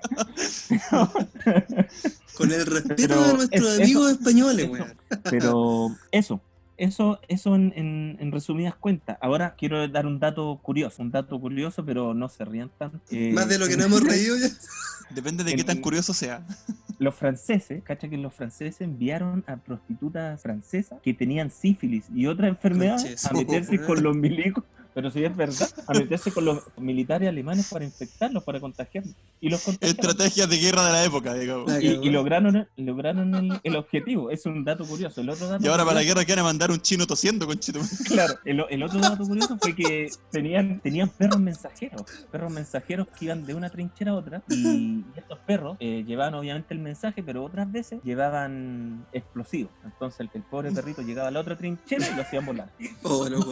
Con el respeto Pero de nuestros es- amigos eso- españoles, eso. Pero eso, eso, eso en, en- en resumidas cuentas. Ahora quiero dar un dato curioso, un dato curioso, pero no se rían tanto. Eh, Más de lo que nos hemos reído ya. Depende de qué tan curioso sea. Los franceses, cacha que los franceses enviaron a prostitutas francesas que tenían sífilis y otras enfermedades Conche a meterse con los milicos, pero si es verdad, a meterse con los militares alemanes para infectarlos, para contagiarlos. Y los contagiaron. Estrategias de guerra de la época, digamos. Y, lograron, lograron el, el objetivo. Es un dato curioso. El otro dato Y ahora para la guerra quieren mandar un chino tosiendo, conchito. Claro, el, el otro dato curioso fue que tenían, tenían perros mensajeros, perros mensajeros que iban de una trinchera a otra y estos perros eh, llevaban obviamente el mensaje, pero otras veces llevaban explosivos. Entonces el, el pobre perrito llegaba a la otra trinchera y lo hacían volar. Oh, no.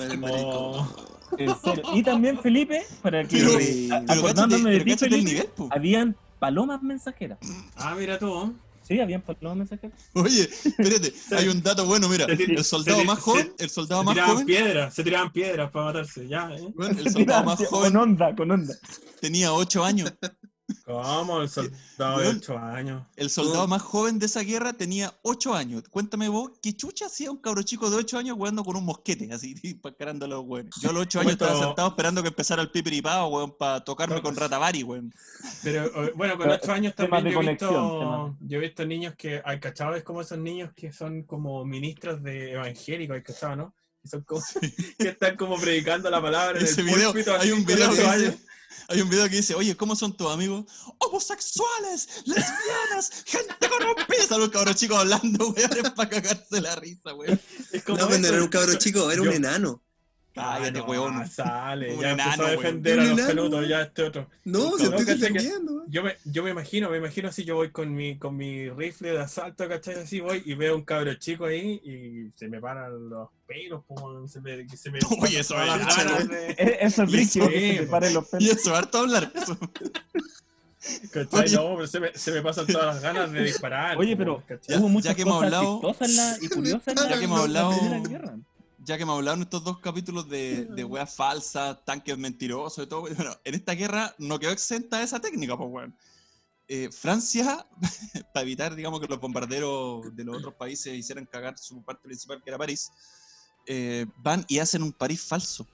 En serio. Y también Felipe, para que Pero- acordándome de ti, Felipe, nivel, habían palomas mensajeras. Ah, mira tú. Sí, habían palomas mensajeras. Oye, espérate, hay un dato bueno, mira. El soldado más joven, el soldado Se más tiraban joven, piedras, se tiraban piedras para matarse, ya, ¿eh? bueno, el soldado más Con joven onda, con onda. tenía 8 años. ¿Cómo? El soldado de Weón. 8 años. El soldado más joven de esa guerra tenía 8 años. Cuéntame vos, ¿qué chucha hacía un cabro chico de 8 años jugando con un mosquete, así, disparando a los weones? Yo a los 8 años estaba sentado esperando que empezara el pipiripao, weón, para tocarme con Ratavari, weón. Pero bueno, con Pero, 8 años también yo he, visto, yo he visto niños que, hay cachado, es como esos niños que son como ministros de evangélicos, hay cachado, ¿no? Que son como, que están como predicando la palabra en Ese el video, púlpito, hay un video que ocho dice, años. Hay un video que dice, oye, ¿cómo son tus amigos? Homosexuales, lesbianas, gente corrompida. Salen los cabros chicos hablando, weón, es para cagarse la risa, weón. Es como No, pero no eso. era un cabro chico, era un enano. Cállate, Ah, no, weón. Sale, Un ya empezó enano, a weón. defender a los enano, peludos, ya este otro. No, No, si estoy defendiendo. Yo me, yo me imagino, me imagino así, yo voy con mi, con mi rifle de asalto, ¿cachai? Así voy y veo un cabro chico ahí y se me paran los pelos, como se me, que se me Oye, eso todas es ganas de- Eso es Y brígido, eso- que se paren los pelos. Y eso, harto hablar. Eso. ¿cachai? No, pero se me, se me pasan todas las ganas de disparar. Oye, como, pero ¿cachai? hubo Ya- muchas ya que hemos cosas hablado- chistosas en la- y curiosas en la, Ya que hemos en la hablado- Primera Guerra. Ya que hemos hablado en estos dos capítulos de, de weas falsas, tanques mentirosos y todo, bueno, en esta guerra no quedó exenta de esa técnica, pues, weón. Eh, Francia, para evitar, digamos, que los bombarderos de los otros países hicieran cagar su parte principal, que era París, eh, van y hacen un París falso.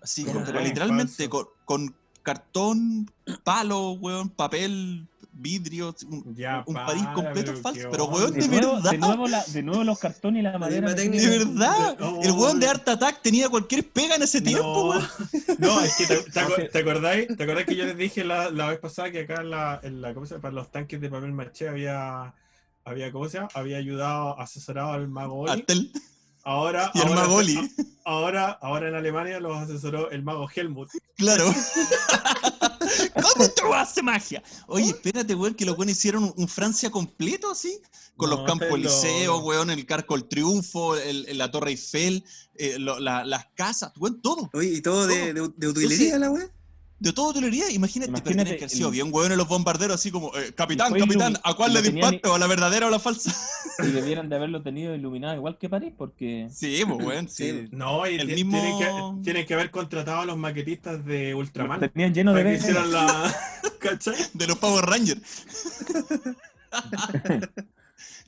Así, ¿Cómo pero París literalmente, falso? con, con cartón, palo, weón, papel, vidrio, un, Ya, un para, París completo pero falso. Pero, weón, De de nuevo, verdad. de, nuevo la- de nuevo los cartones y la madera. De tienen- verdad, Oh, el weón de Art Attack tenía cualquier pega en ese tiempo, no, weón. no, es que te, te aco- No sé. ¿te acordáis, ¿te acordáis que yo les dije la, la vez pasada que acá en la, en la ¿cómo se llama? para los tanques de papel maché había, había ¿cómo se llama? Había ayudado, asesorado al mago Oli. Artel Ahora, y el ahora, Magoli. ahora, ahora en Alemania los asesoró el mago Helmut. Claro. ¿Cómo tú haces magia? Oye, espérate, weón, que los weones hicieron un, un Francia completo así. Con No, los campos liceos, weón, el Carco el Triunfo, el, el- la Torre Eiffel, eh, lo- la- las casas, weón, todo. Oye, y todo de, de, de utilería la weá. De todo utilería, imagínate, pero Imagínate haber sido el- bien weón los bombarderos, así como, eh, capitán, capitán, ¿a cuál le disparo? ¿A la verdadera o a la falsa? Y debieran de haberlo tenido iluminado igual que París, porque Sí, pues, weón, sí. No, y El mismo- tienen, que, tienen que haber contratado a los maquetistas de Ultraman. tenían lleno de que la. ¿Cachai? De los Power Rangers.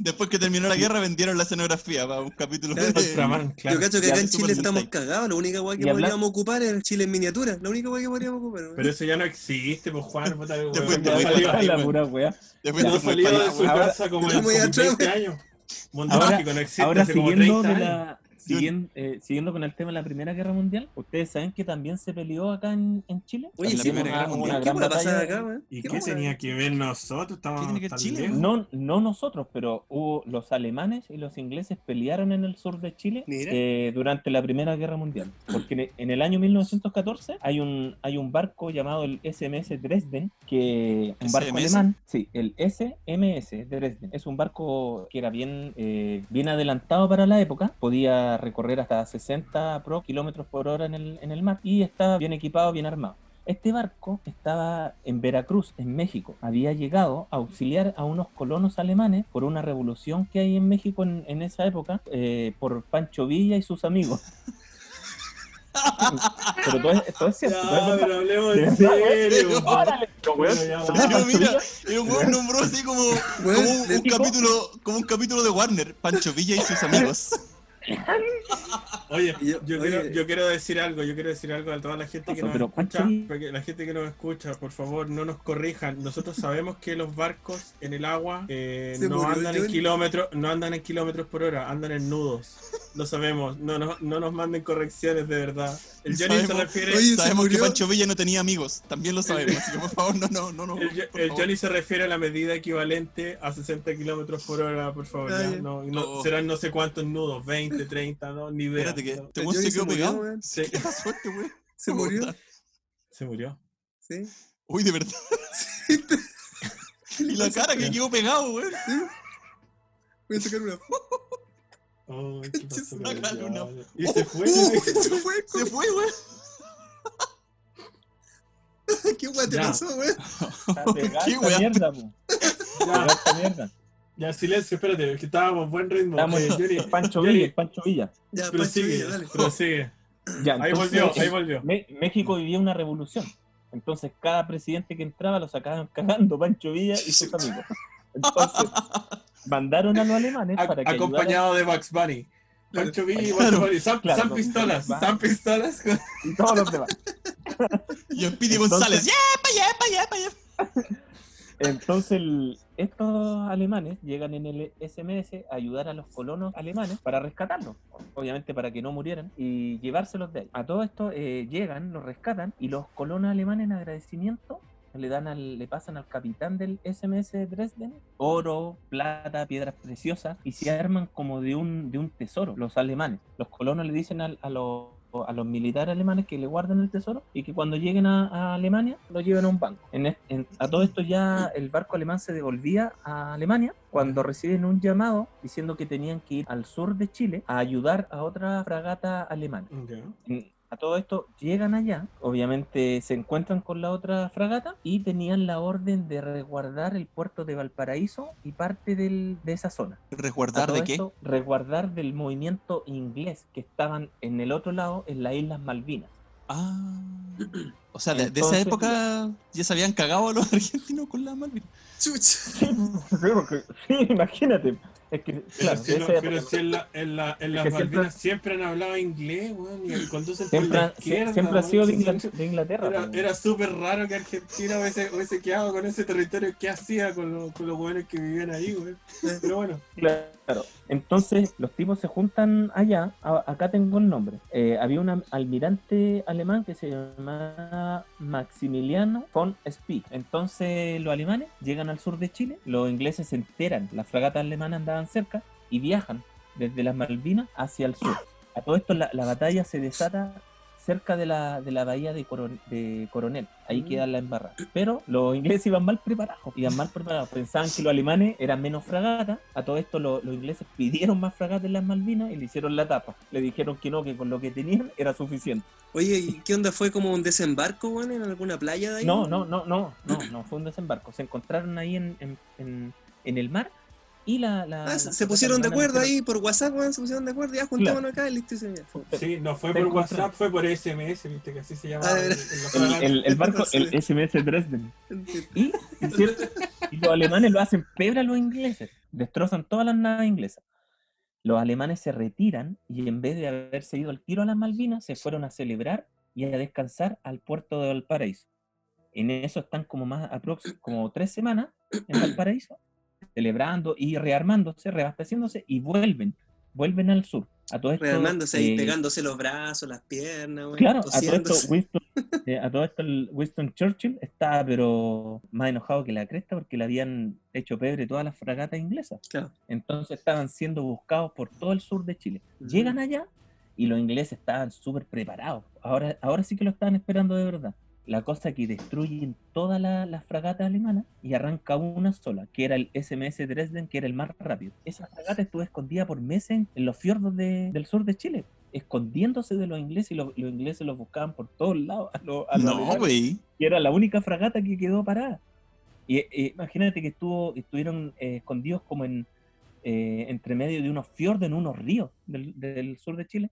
Después que terminó la guerra, vendieron la escenografía para un capítulo Claro, de Ultraman, claro. Yo cacho que acá en Chile estamos cagados. La única weá que podríamos ocupar es el Chile en miniatura. La única weá que podríamos ocupar. Pero eso ya no existe, pues Juan. puta, weón, Te salió- ahí, la pura wea. Después muy salió de su casa como en muy como atrás, 20 weón. años. Mundo Ahora- mágico no existe Ahora hace como siguiendo, 30 de años. Siguiendo, eh, siguiendo con el tema de la Primera Guerra Mundial, ustedes saben que también se peleó acá en, en Chile. Oye, la Primera Guerra Mundial. ¿Qué batalla. acá, weón? ¿Y ¿Qué qué tenía que ver nosotros? Estábamos tiene que ver Chile. No, no nosotros, pero hubo los alemanes y los ingleses pelearon en el sur de Chile eh, durante la Primera Guerra Mundial. Porque en- en el año 1914 hay un, hay un barco llamado el SMS Dresden, que un barco SMS? alemán, sí, el SMS Dresden. Es un barco que era bien, eh, bien adelantado para la época, podía podía recorrer hasta 60 pro kilómetros por hora en el, en el mar y estaba bien equipado, bien armado. Este barco estaba en Veracruz, en México. Había llegado a auxiliar a unos colonos alemanes por una revolución que hay en México en, en esa época, eh, por Pancho Villa y sus amigos. pero todo es, todo es cierto. todo es Ya, pero hablemos De en serio. Órale, pero, mira, el weón nombró así como, como un, capítulo, como un capítulo de Warner, Pancho Villa y sus amigos. Oye, yo, quiero, yo quiero decir algo, yo quiero decir algo a toda la gente que nos pero escucha, porque la gente que nos escucha, por favor, no nos corrijan. Nosotros sabemos que los barcos en el agua eh, no andan en kilómetros, no andan en kilómetros por hora, andan en nudos. Lo sabemos, no, no, no nos manden correcciones de verdad. El Johnny se sabemos- refiere, Oye, se Sabemos que. Pancho Villa no tenía amigos, también lo sabemos, así que por favor, no, no, no, no. el, por el favor. Johnny se refiere a la medida equivalente a 60 kilómetros por hora, por favor. Ya. No, no- Oh. serán no sé cuántos nudos, 20, 30, no, ni idea. Espérate que No. weón se quedó se murió, pegado. Sí, ¿Qué pasó este weón? Se murió. Se murió. Sí. Uy, de verdad. y la cara que quedó pegado, weón. Voy a sacar una foto. Oh, ¿qué pasó con el Sácale una Johnny? Y se fue. ¡Uh! Se fue. Se fue, weón. ¿Qué te Ya. pasó, weón? ¿Qué mierda, Ya, esta mierda. ya, silencio, espérate, que estábamos en buen ritmo. Estamos Eh, Pancho Villa, Pancho Villa. Ya, Pancho Villa, dale. prosigue. Ya, Ahí entonces, volvió, ahí volvió. Me- México vivía una revolución. Entonces cada presidente que entraba lo sacaban cagando Pancho Villa y sus amigos. Entonces mandaron a los alemanes para que ayudaran acompañado de Bugs Bunny. Pancho Villa y Claro. San, Claro, San Pistolas, San Pistolas. y todos los demás. Y el Pidi González, ¡yepa, yepa, yepa, yepa! Entonces el- estos alemanes llegan en el SMS a ayudar a los colonos alemanes para rescatarlos, obviamente para que no murieran y llevárselos de ahí. A todo esto eh, llegan, los rescatan y los colonos alemanes en agradecimiento le dan al, le pasan al capitán del SMS de Dresden oro, plata, piedras preciosas y se arman como de un, de un tesoro los alemanes. Los colonos le dicen al- a, los a los militares alemanes que le guarden el tesoro y que cuando lleguen a, a Alemania lo lleven a un banco. En en- a todo esto ya el barco alemán se devolvía a Alemania cuando reciben un llamado diciendo que tenían que ir al sur de Chile a ayudar a otra fragata alemana. En- A todo esto llegan allá, obviamente se encuentran con la otra fragata y tenían la orden de resguardar el puerto de Valparaíso y parte del- de esa zona. ¿Resguardar de qué? esto, resguardar del movimiento inglés que estaban en el otro lado, en las Islas Malvinas. Ah. O sea, de, de esa época ya se habían cagado a los argentinos con la Malvinas. Chucha. Sí, porque- sí, imagínate. Es que, Pero, claro, si, de no- pero si en, la, en, la, en las que siempre- Malvinas siempre han hablado inglés, weón, y conducen por siempre, la izquierda. siempre ha weón, sido de, si- Ingla- de Inglaterra. Era, era súper raro que Argentina hubiese, hubiese quedado con ese territorio. ¿Qué hacía con, los- con los jóvenes que vivían ahí, güey? Pero bueno, Claro. Entonces los tipos se juntan allá. A- acá tengo el nombre. Eh, había un almirante alemán que se llamaba Maximiliano von Spee. Entonces los alemanes llegan al sur de Chile. Los ingleses se enteran. Las fragatas alemanas cerca y viajan desde las Malvinas hacia el sur. A todo esto la, la batalla se desata cerca de la, de la bahía de, Coron- de Coronel. Ahí Mm. queda la embarrada. Pero los ingleses iban mal preparados. Iban mal preparados. Pensaban que los alemanes eran menos fragatas. A todo esto lo- los ingleses pidieron más fragatas en las Malvinas y le hicieron la tapa. Le dijeron que no, que con lo que tenían era suficiente. Oye, ¿y qué onda? ¿Fue como un desembarco, weón, en alguna playa de ahí? No, no, no, no, no, no fue un desembarco. Se encontraron ahí en, en, en- en el mar y la... la- Ah, se- pusieron de acuerdo ahí por WhatsApp, weón, se pusieron de acuerdo, ya juntémonos acá y listo. y se- ya, fue. sí, no fue por. WhatsApp, fue por SMS, viste que así se llama. Ah, El, fragatas. el- el barco, el SMS Dresden. Y, los alemanes lo hacen pebre a los ingleses. Destrozan todas las naves inglesas. Los alemanes se retiran y en vez de haberse ido al tiro a las Malvinas, se fueron a celebrar y a descansar al puerto de Valparaíso. En eso están como más aprox como tres semanas en Valparaíso, celebrando y rearmándose, reabasteciéndose y vuelven, vuelven al sur. A todo esto, Rearmándose ahí, eh, pegándose los brazos, las piernas. Claro, a todo esto. Winston, eh, a todo esto Winston Churchill estaba pero más enojado que la cresta porque le habían hecho pebre todas las fragatas inglesas. Claro. Entonces estaban siendo buscados por todo el sur de Chile. Llegan allá y los ingleses estaban súper preparados. Ahora, ahora sí que lo estaban esperando de verdad. La cosa que destruyen todas la- las fragatas alemanas y arranca una sola, que era el SMS Dresden, que era el más rápido. Esa fragata estuvo escondida por meses en, los fiordos de- del sur de Chile, escondiéndose de los ingleses y los, los ingleses los buscaban por todos lados. A No, güey. y era la única fragata que quedó parada. Y eh, imagínate que estuvo, estuvieron eh, escondidos como en eh, entre medio de unos fiordos, en unos ríos del, del sur de Chile.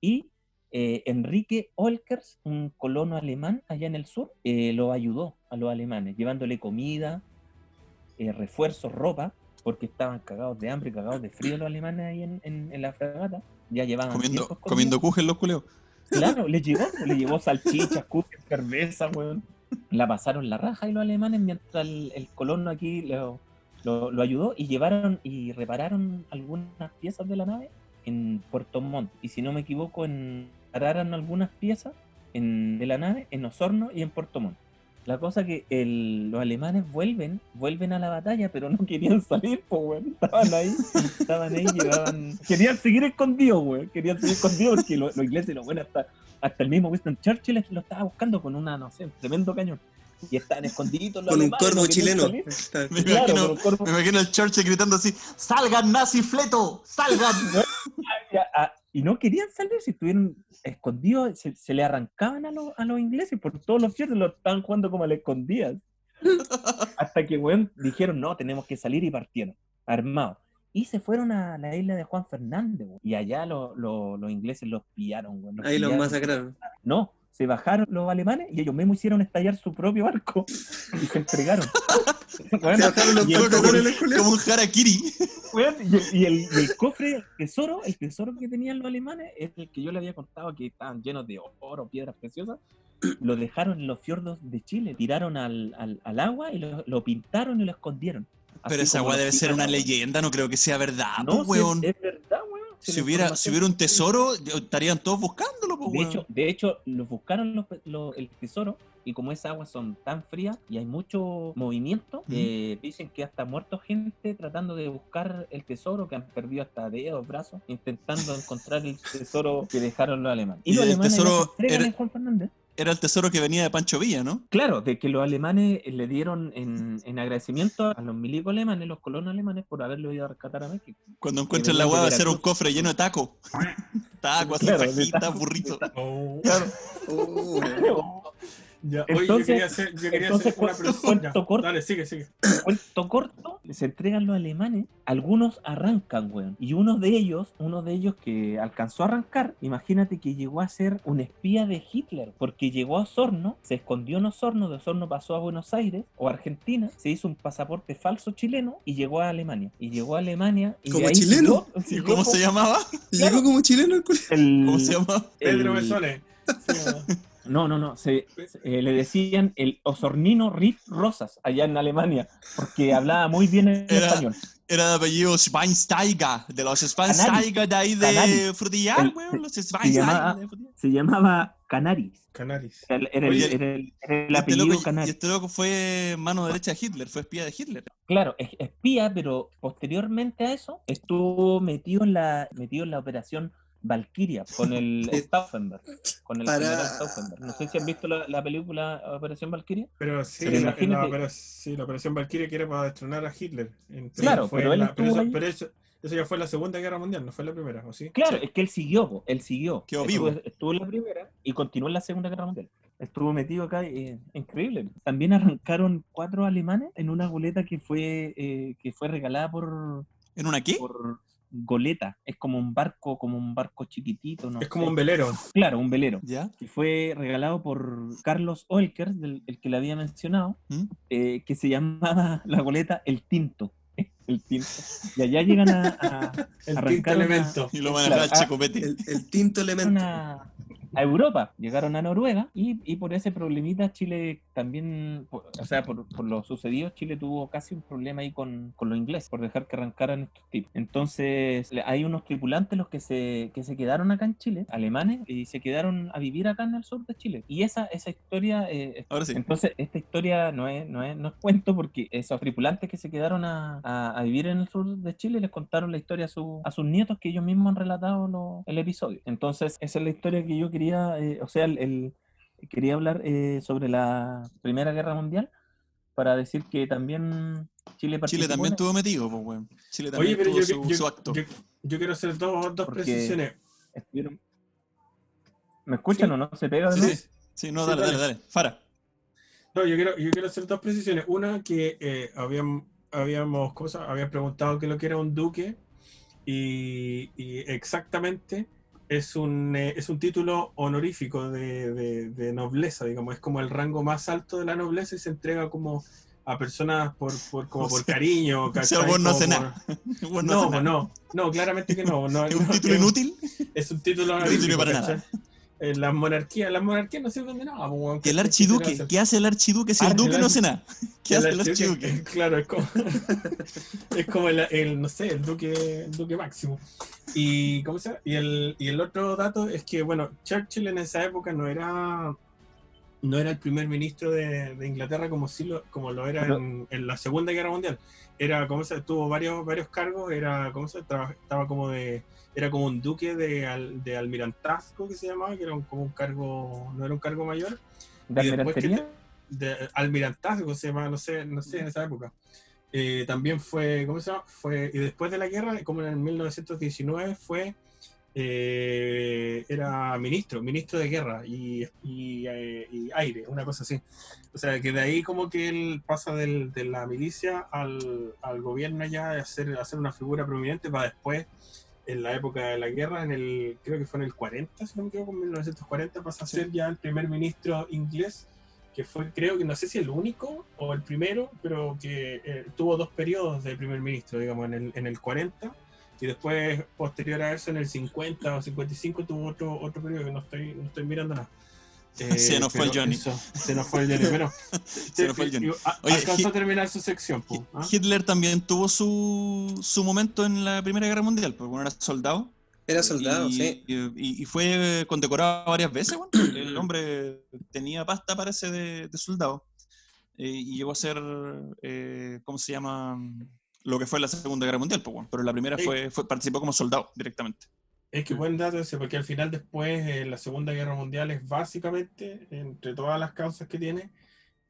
Y eh, Enrique Olkers, un colono alemán allá en el sur, eh, lo ayudó a los alemanes, llevándole comida, eh, refuerzos, ropa, porque estaban cagados de hambre, cagados de frío los alemanes ahí en, en- en la fragata. Ya llevaban Comiendo, comiendo los culeos. Claro, le llevó, le llevó salchichas, cuques, cerveza, weón. La pasaron la raja y los alemanes mientras el, el colono aquí lo, lo- lo ayudó y llevaron y repararon algunas piezas de la nave en Puerto Montt. Y si no me equivoco, en, pararon algunas piezas en- de la nave en Osorno y en Puerto Montt. La cosa que el- los alemanes vuelven, vuelven a la batalla, pero no querían salir, pues, weón. Estaban ahí, estaban ahí, llevaban... Querían seguir escondidos, weón. Querían seguir escondidos porque lo- los ingleses, los buenos, hasta, hasta el mismo Winston Churchill lo estaba buscando con una, no sé, un tremendo cañón. Y estaban escondiditos los Con un corvo chileno. Me imagino, con un corvo- me imagino al Churchill gritando así: ¡Salgan, nazi fleto! ¡Salgan! y no querían salir, si estuvieron escondidos, se, se le arrancaban a, los- a los ingleses por todos los fiordos, lo estaban jugando como a la escondidas. Hasta que, weón, dijeron, no, tenemos que salir y partieron, armados. Y se fueron a la isla de Juan Fernández, weón. Y allá lo- lo- los ingleses los pillaron, weón. Ahí los pillaron. masacraron. No, se bajaron los alemanes y ellos mismos hicieron estallar su propio barco y se entregaron. Weón, Se bajaron los y el- con el. Como un harakiri. Weón, y, y el, y el cofre, el tesoro, el tesoro que tenían los alemanes, es el que yo le había contado que estaban llenos de oro, piedras preciosas, lo dejaron en los fiordos de Chile, tiraron al, al- al agua y lo, lo pintaron y lo escondieron. Pero Así esa como weá lo debe ser una leyenda, no creo que sea verdad, No, sí, weón. es, verdad, weón. Si hubiera, si hubiera un tesoro, estarían todos buscándolo, po, De hecho, de hecho, los buscaron los, pe- lo- el tesoro y como esas aguas son tan frías y hay mucho movimiento, eh, dicen que hasta muerto gente tratando de buscar el tesoro, que han perdido hasta dedos, brazos, intentando encontrar el tesoro que dejaron los alemanes. Y los el alemanes tesoro ya se entregan era- en Juan Fernández. Era el tesoro que venía de Pancho Villa, ¿no? Claro, de que los alemanes le dieron en, en agradecimiento a los milicos alemanes, los colonos alemanes, por haberlo ido a rescatar a México. Cuando encuentren la weá va a ser un cofre lleno de tacos. Tacos, tacos, burritos. Oh, Claro. Oh, ya. Oye, yo Entonces- quería hacer, yo quería entonces, hacer una cu- pregunta. cuento Ya, corto. Dale, sigue, sigue. cuento corto, se entregan los alemanes, algunos arrancan, weón. Y uno de ellos, uno de ellos que alcanzó a arrancar, imagínate que llegó a ser un espía de Hitler, porque llegó a Osorno, se escondió en Osorno, de Osorno pasó a Buenos Aires o Argentina, se hizo un pasaporte falso chileno y llegó a Alemania. Y llegó a Alemania y ¿Como chileno? siguió- ¿Y siguió cómo se llamaba? ¿Y llegó como chileno el ¿Cómo se llamaba? Pedro el- Besones. Sí, No, no, no. Se, se- eh, le decían el osornino Riff Rosas allá en Alemania, porque hablaba muy bien en Era- español. Era de apellido Schweinsteiger, de los Schweinsteiger de ahí de. Frutillar, El- weón. Los se Schweinsteiger llamaba- de Frutillar. Se llamaba Canaris. Canaris. Era, el- era el, Oye, era el- era el Y este, apellido loco, y Canaris. este loco fue mano derecha de Hitler, fue espía de Hitler. Claro, es espía, pero posteriormente a eso estuvo metido en la, metido en la operación Valkyria con el Stauffenberg. Con el Para- Stauffenberg. No sé si han visto la, la película Operación Valkyria. Pero sí, Pero la, operación, sí, la operación Valkyrie que era para destronar a Hitler. Entonces, Claro, fue pero él la- pero, estuvo eso, pero eso, eso ya fue la Segunda Guerra Mundial, no fue la primera, ¿o sí? Claro, es que él siguió, él siguió. Quedó estuvo, vivo. estuvo en la primera y continuó en la Segunda Guerra Mundial. Estuvo metido acá, eh, increíble. También arrancaron cuatro alemanes en una goleta que fue, eh, que fue regalada por, ¿En una qué? por goleta. Es como un barco, como un barco chiquitito, no es como un velero. Claro, un velero. ¿Ya? Que fue regalado por Carlos Olkers, del, el que le había mencionado, ¿Mm? eh, que se llamaba la goleta El Tinto. El Tinto. Y allá llegan a, a- El quinto Arrancaron a- elemento. Y lo Claro, ah, Checopete. El, el tinto elemento. a, a Europa, llegaron a Noruega y, y por ese problemita Chile también, o sea, por, por lo sucedido, Chile tuvo casi un problema ahí con, con los ingleses, por dejar que arrancaran estos tipos. Entonces, hay unos tripulantes los que se, que se quedaron acá en Chile, alemanes, y se quedaron a vivir acá en el sur de Chile. Y esa, esa historia... eh, Ahora sí. entonces, esta historia no es, no es, no es cuento porque esos tripulantes que se quedaron a, a- a vivir en el sur de Chile les contaron la historia a, su- a sus nietos que ellos mismos han relatado lo- el episodio. Entonces, esa es la historia que yo quería, eh, o sea, el, el- quería hablar eh, sobre la Primera Guerra Mundial para decir que también Chile participó. Chile también estuvo metido, pues, weón. Chile también Oye, pero tuvo yo, su, yo- su acto. yo- yo quiero hacer dos, dos precisiones. estuvieron- ¿Me escuchan Sí. o no? ¿Se pega de Sí, nuevo? sí, sí, no, Sí, dale, dale, dale. dale. Fara. No, yo quiero, yo quiero hacer dos precisiones. Una, que eh, habían- habíamos cosas, habían preguntado qué es lo que era un duque y, y exactamente es un, eh, es un título honorífico de, de- de nobleza, digamos, es como el rango más alto de la nobleza y se entrega como a personas por, por, como O por sea- cariño. o sea, vos no nada. No, pues no, no, claramente que no. no ¿Es un título es- inútil? Es un título No honorífico, para nada. Eh, las monarquías, las monarquías no sirven de nada. pues, weón, ¿Y el ¿cachai? ¿Qué archiduque? ¿Qué hace el archiduque si el Ah, duque el no hace nada? ¿Qué hace el archiduque, archiduque? Claro, es como, es como el, el, no sé, el duque, el duque máximo. Y, ¿cómo se llama? y, el, y el otro dato es que, bueno, Churchill en esa época no era no era el primer ministro de, de Inglaterra como, sí lo, como lo era Pero- en, en la Segunda Guerra Mundial. Era, ¿cómo se tuvo varios, varios cargos, era, ¿cómo se estaba como de era como un duque de, al- de almirantazgo que se llamaba, que era un- como un cargo, no era un cargo mayor, ¿De y almirantería? te- de almirantazgo se llama, no sé, no sé en esa época. Eh, también fue, ¿cómo se llama? Fue, y después de la guerra, como en el 1919, fue, eh, era ministro, ministro de guerra y, y, eh, y aire, una cosa así. O sea, que de ahí como que él pasa del- de la milicia al, al gobierno ya a hacer, a ser una figura prominente para después, en la época de la guerra, en el, creo que fue en el 40, si no me equivoco, en 1940, pasa a ser ya el primer ministro inglés que fue, creo que no sé si el único o el primero, pero que eh, tuvo dos periodos de primer ministro, digamos, en el, en el 40 y después, posterior a eso, en el 50 o 55 tuvo otro, otro periodo que no estoy, no estoy mirando nada. Eh, Se nos fue el pero Johnny. eso, se nos fue el Johnny. Bueno, Se nos fue el Johnny. Oye, alcanzó a terminar su sección. po, ¿ah? Hitler también tuvo su, su momento en la Primera Guerra Mundial, porque bueno, era soldado. Era soldado, y, sí. y- y fue condecorado varias veces, bueno. El hombre tenía pasta, parece, de, de soldado. Eh, y llegó a ser, eh, ¿cómo se llama? Lo que fue la Segunda Guerra Mundial, pues, bueno. pero en la primera Sí. fue, fue, participó como soldado directamente. Es que buen dato ese, porque al final después eh, la Segunda Guerra Mundial es básicamente, entre todas las causas que tiene,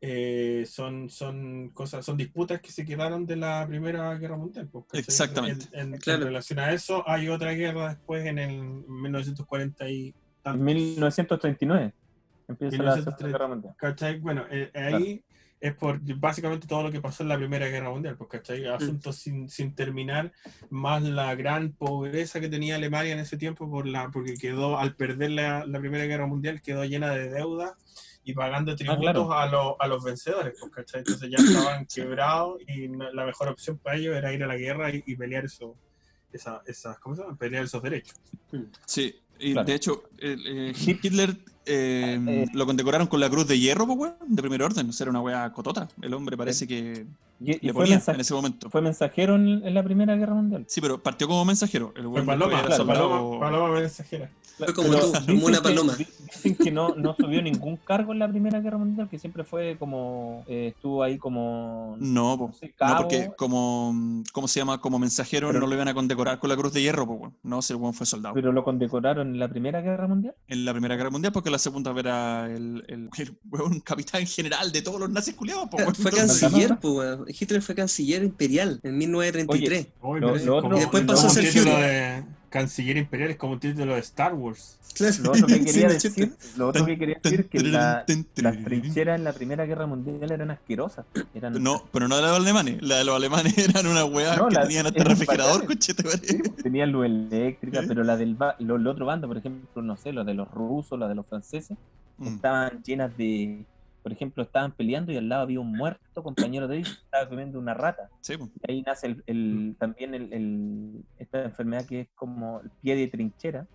eh, son, son cosas, son disputas que se quedaron de la Primera Guerra Mundial. pues. Exactamente. En, en- en Claro. relación a eso, hay otra guerra después en el 1940 y En tantos. 1939 empieza la 1930. Segunda Guerra Mundial. ¿Cachai? Bueno, eh, ahí es por básicamente todo lo que pasó en la Primera Guerra Mundial, pues, ¿cachai? Asuntos sin, sin terminar, más la gran pobreza que tenía Alemania en ese tiempo, por la, porque quedó, al perder la, la Primera Guerra Mundial, quedó llena de deudas y pagando tributos claro. a, los- a los vencedores, pues, ¿cachai? Entonces ya estaban quebrados y la mejor opción para ellos era ir a la guerra y, y pelear eso, esa, esas, ¿cómo se llama? Pelear esos derechos. Sí, y Claro. de hecho, el, eh, Hitler eh, Eh, lo condecoraron con la Cruz de Hierro, pues, de primer orden. O sea, era una weá cotota. El hombre parece que Y, y le fue, ponía en ese momento. fue mensajero en, en la Primera Guerra Mundial. Sí, pero partió como mensajero. El Fue weón Paloma, Paloma mensajera. Fue como Pero tú, como dicen una que- paloma. di- Dicen que no, no subió ningún cargo en la Primera Guerra Mundial, que siempre fue como. eh, estuvo ahí como. No, no sé, no, cabo. porque como, ¿cómo se llama? Como mensajero Pero- no lo iban a condecorar con la Cruz de Hierro, pues, weón. No, ese weón fue soldado. Pero lo condecoraron en la Primera Guerra Mundial. En la Primera Guerra Mundial, porque la segunda era el, el, el weón capitán general de todos los nazis culiados, pues, weón. Fue Entonces, canciller, pues, weón. Hitler fue canciller imperial en 1933. Uy, Lo- pero es lo como- otro- Y después pasó a ser canciller imperial, es como un título de Star Wars. Claro. Lo otro que quería decir, lo otro que quería decir es que la- las trincheras en la Primera Guerra Mundial eran asquerosas. Eran, No, pero no la de los alemanes. La de los alemanes eran una weá No, que las- tenían hasta refrigerador, coche, te Sí, pues, tenían luz eléctrica, ¿Eh? pero la del ba- lo, el otro bando, por ejemplo, no sé, los de los rusos, la de los franceses, Mm. estaban llenas de, por ejemplo, estaban peleando y al lado había un muerto compañero de ellos que estaba comiendo una rata. Sí, pues. Y ahí nace el, el- también el, el- esta enfermedad que es como el pie de trinchera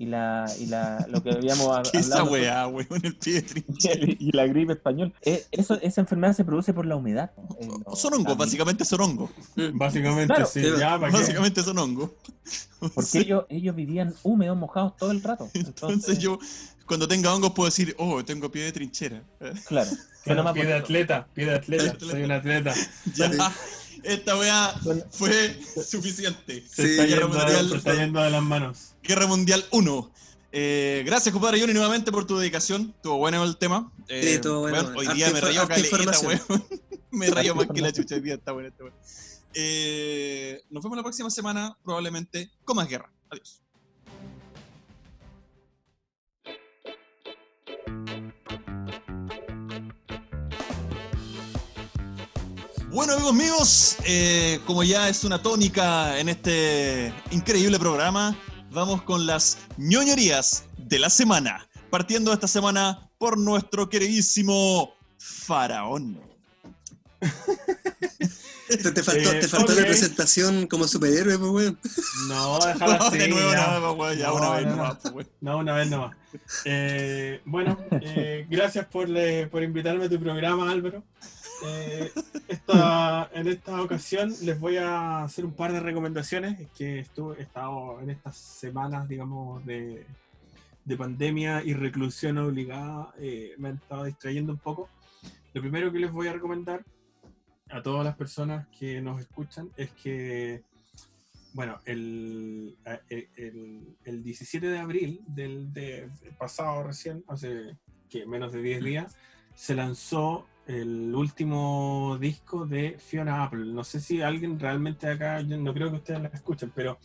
y la y la lo que habíamos hab- ¿Qué esa hablado weá, weón? El pie de trinchera. y la gripe español. Eh, eso, esa enfermedad se produce por la humedad. eh, lo- Son hongos, básicamente son hongos. Básicamente, Claro. sí. Sí, ya. Básicamente son hongos. Porque ellos, ellos vivían húmedos, mojados todo el rato. Entonces yo, cuando tenga hongos, puedo decir, oh, tengo pie de trinchera. Claro. Claro, pie de atleta, pie de atleta, soy un atleta. Ya, esta weá fue suficiente. Se Sí, está, Guerra yendo, Mundial, se está yendo de las manos. Guerra Mundial 1. Eh, gracias, compadre Johnny, nuevamente por tu dedicación. Estuvo bueno el tema. Eh, Sí, estuvo bueno. weón, hoy día me rayó caleta, weón. me rayó más que la chucha hoy día. Está bueno, está bueno. Eh, nos vemos la próxima semana, probablemente con más guerra. Adiós. Bueno amigos míos, eh, como ya es una tónica en este increíble programa, vamos con las ñoñerías de la semana. Partiendo esta semana por nuestro queridísimo Faraón. Te, te faltó, Eh, te faltó ok. la presentación como superhéroe, pues, weón. No, déjala así. de nuevo, ya. no, weón, ya No, una vez no, nomás, no. pues, weón. No, una vez nomás. Eh, bueno, eh, gracias por, le- por invitarme a tu programa, Álvaro. Eh, esta- en esta ocasión les voy a hacer un par de recomendaciones Es que estuve, he estado en estas semanas, digamos, de, de pandemia y reclusión obligada, eh, me han estado distrayendo un poco. Lo primero que les voy a recomendar a todas las personas que nos escuchan es que bueno, el, el, el- el 17 de abril del de- pasado recién, hace que menos de 10 días, se lanzó el último disco de Fiona Apple. No sé si alguien realmente acá, no creo que ustedes la escuchen, pero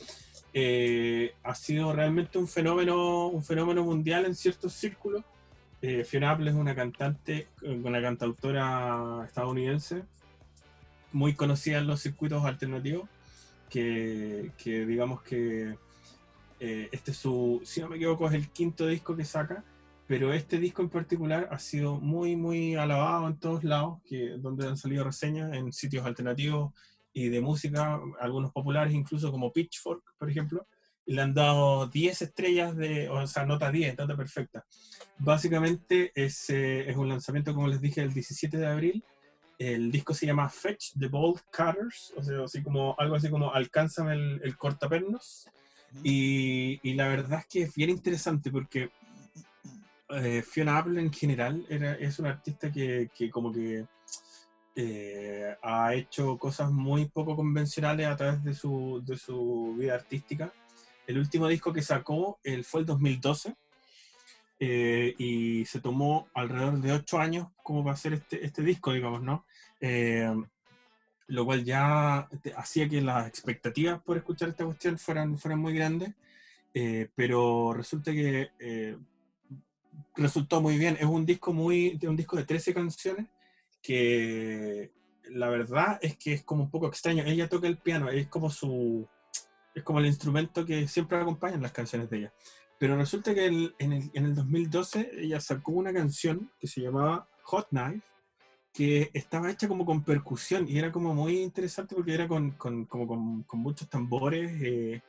eh, ha sido realmente un fenómeno, un fenómeno mundial en ciertos círculos. Eh, Fiona Apple es una cantante, una cantautora estadounidense, muy conocida en los circuitos alternativos que, que digamos que eh, este es su, si no me equivoco, es el quinto disco que saca, pero este disco en particular ha sido muy, muy alabado en todos lados, que, donde han salido reseñas en sitios alternativos y de música, algunos populares incluso como Pitchfork, por ejemplo, le han dado 10 estrellas de, o sea, nota 10, nota perfecta. Básicamente es, eh, es un lanzamiento, como les dije, el 17 de abril, el disco se llama Fetch the Bolt Cutters, o sea, así como, algo así como Alcánzame el, el cortapernos. Y, y la verdad es que es bien interesante porque eh, Fiona Apple en general era, es una artista que, que como que eh, ha hecho cosas muy poco convencionales a través de su, de su vida artística. El último disco que sacó él fue el 2012 eh, y se tomó alrededor de ocho años como para hacer este, este disco, digamos, ¿no? Eh, lo cual ya hacía que las expectativas por escuchar esta cuestión fueran, fueran muy grandes, eh, pero resulta que eh, resultó muy bien. Es un disco muy, un disco de 13 canciones que la verdad es que es como un poco extraño. Ella toca el piano, es como su es como el instrumento que siempre acompaña en las canciones de ella. Pero resulta que el- en, el, en el 2012 ella sacó una canción que se llamaba Hot Knife, que estaba hecha como con percusión y era como muy interesante porque era con, con, como con, con muchos tambores, eh,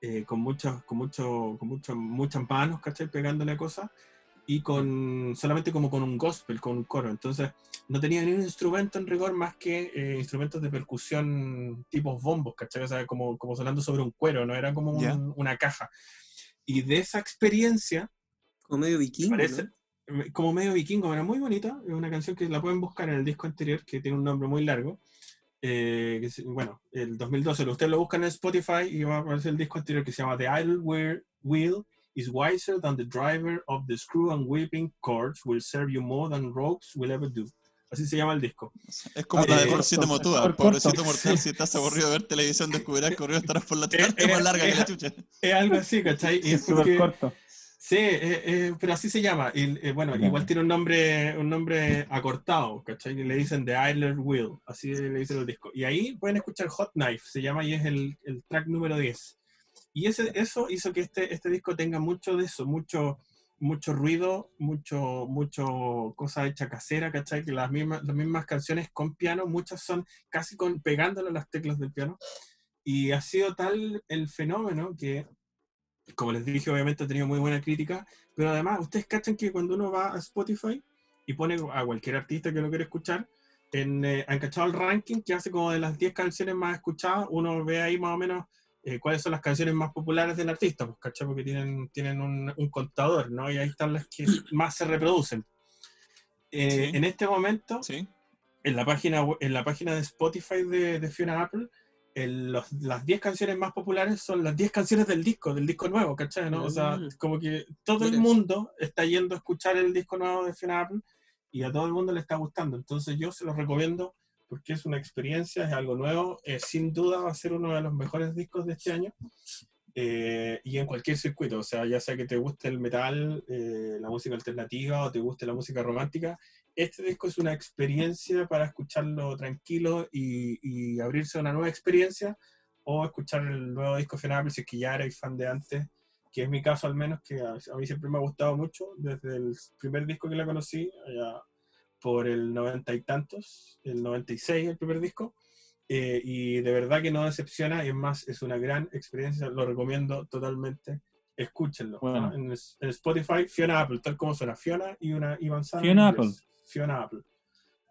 eh, con, muchos, con, mucho, con mucho, muchas manos, ¿cachai? Pegándole a cosas y con solamente como con un gospel, con un coro. Entonces no tenía ni un instrumento en rigor más que eh, instrumentos de percusión tipos bombos, ¿cachai? O sea, como, como sonando sobre un cuero, no era como un- Ya. una caja. Y de esa experiencia, Como medio vikingo, parece ¿no? como medio vikingo, era muy bonita. Es una canción que la pueden buscar en el disco anterior, que tiene un nombre muy largo. eh, bueno, el 2012, ustedes lo buscan en Spotify y va a aparecer el disco anterior que se llama The Idle Wheel is wiser than the driver of the screw and whipping cords will serve you more than ropes will ever do. Así se llama el disco. Es como Ah, la de eh, Pobrecito Motúa. corto. Pobrecito mortal, Sí. si estás aburrido de ver televisión, descubrirás que corrió estarás por la tarde. Eh, Es más eh, larga que eh, la chucha. Es algo así, ¿cachai? Y Es es súper porque- corto. Sí, eh, eh, pero así se llama. Y, eh, bueno, igual tiene un nombre, un nombre acortado, ¿cachai? Que le dicen The Idler Wheel, así le dicen el disco. Y ahí pueden escuchar Hot Knife, se llama y es el, el track número 10. Y ese, eso hizo que este, este disco tenga mucho de eso, mucho, mucho ruido, mucho, mucho cosa hecha casera, ¿cachai? Que las mismas, las mismas canciones con piano, muchas son casi con, pegándole a las teclas del piano. Y ha sido tal el fenómeno que como les dije, obviamente ha tenido muy buena crítica, pero además, ustedes cachan que cuando uno va a Spotify y pone a cualquier artista que lo quiere escuchar, en, eh, han cachado el ranking que hace como de las 10 canciones más escuchadas, uno ve ahí más o menos eh, cuáles son las canciones más populares del artista, pues, ¿cachai? Porque tienen, tienen un, un contador, ¿no? Y ahí están las que más se reproducen. Eh, Sí. En este momento, Sí. en la página, en la página de Spotify de, de Fiona Apple, el- los- las 10 canciones más populares son las 10 canciones del disco, del disco nuevo, ¿cachai? ¿no? O sea, Mm. como que todo el mundo está yendo a escuchar el disco nuevo de Fiona Apple y a todo el mundo le está gustando. Entonces yo se los recomiendo porque es una experiencia, es algo nuevo, eh, sin duda va a ser uno de los mejores discos de este año. eh, y en cualquier circuito, o sea, ya sea que te guste el metal, eh, la música alternativa o te guste la música romántica, este disco es una experiencia para escucharlo tranquilo y, y abrirse a una nueva experiencia o escuchar el nuevo disco final si es que ya erais fan de antes, que es mi caso al menos, que a, a mí siempre me ha gustado mucho, desde el primer disco que la conocí, allá por el noventa y tantos, el 96 el primer disco, eh, y de verdad que no decepciona, y es más, es una gran experiencia, lo recomiendo totalmente, escúchenlo. Bueno. ¿no? En, en Spotify, Fiona Apple, tal como suena, Fiona y una y manzana. en Fiona inglés. Fiona Apple.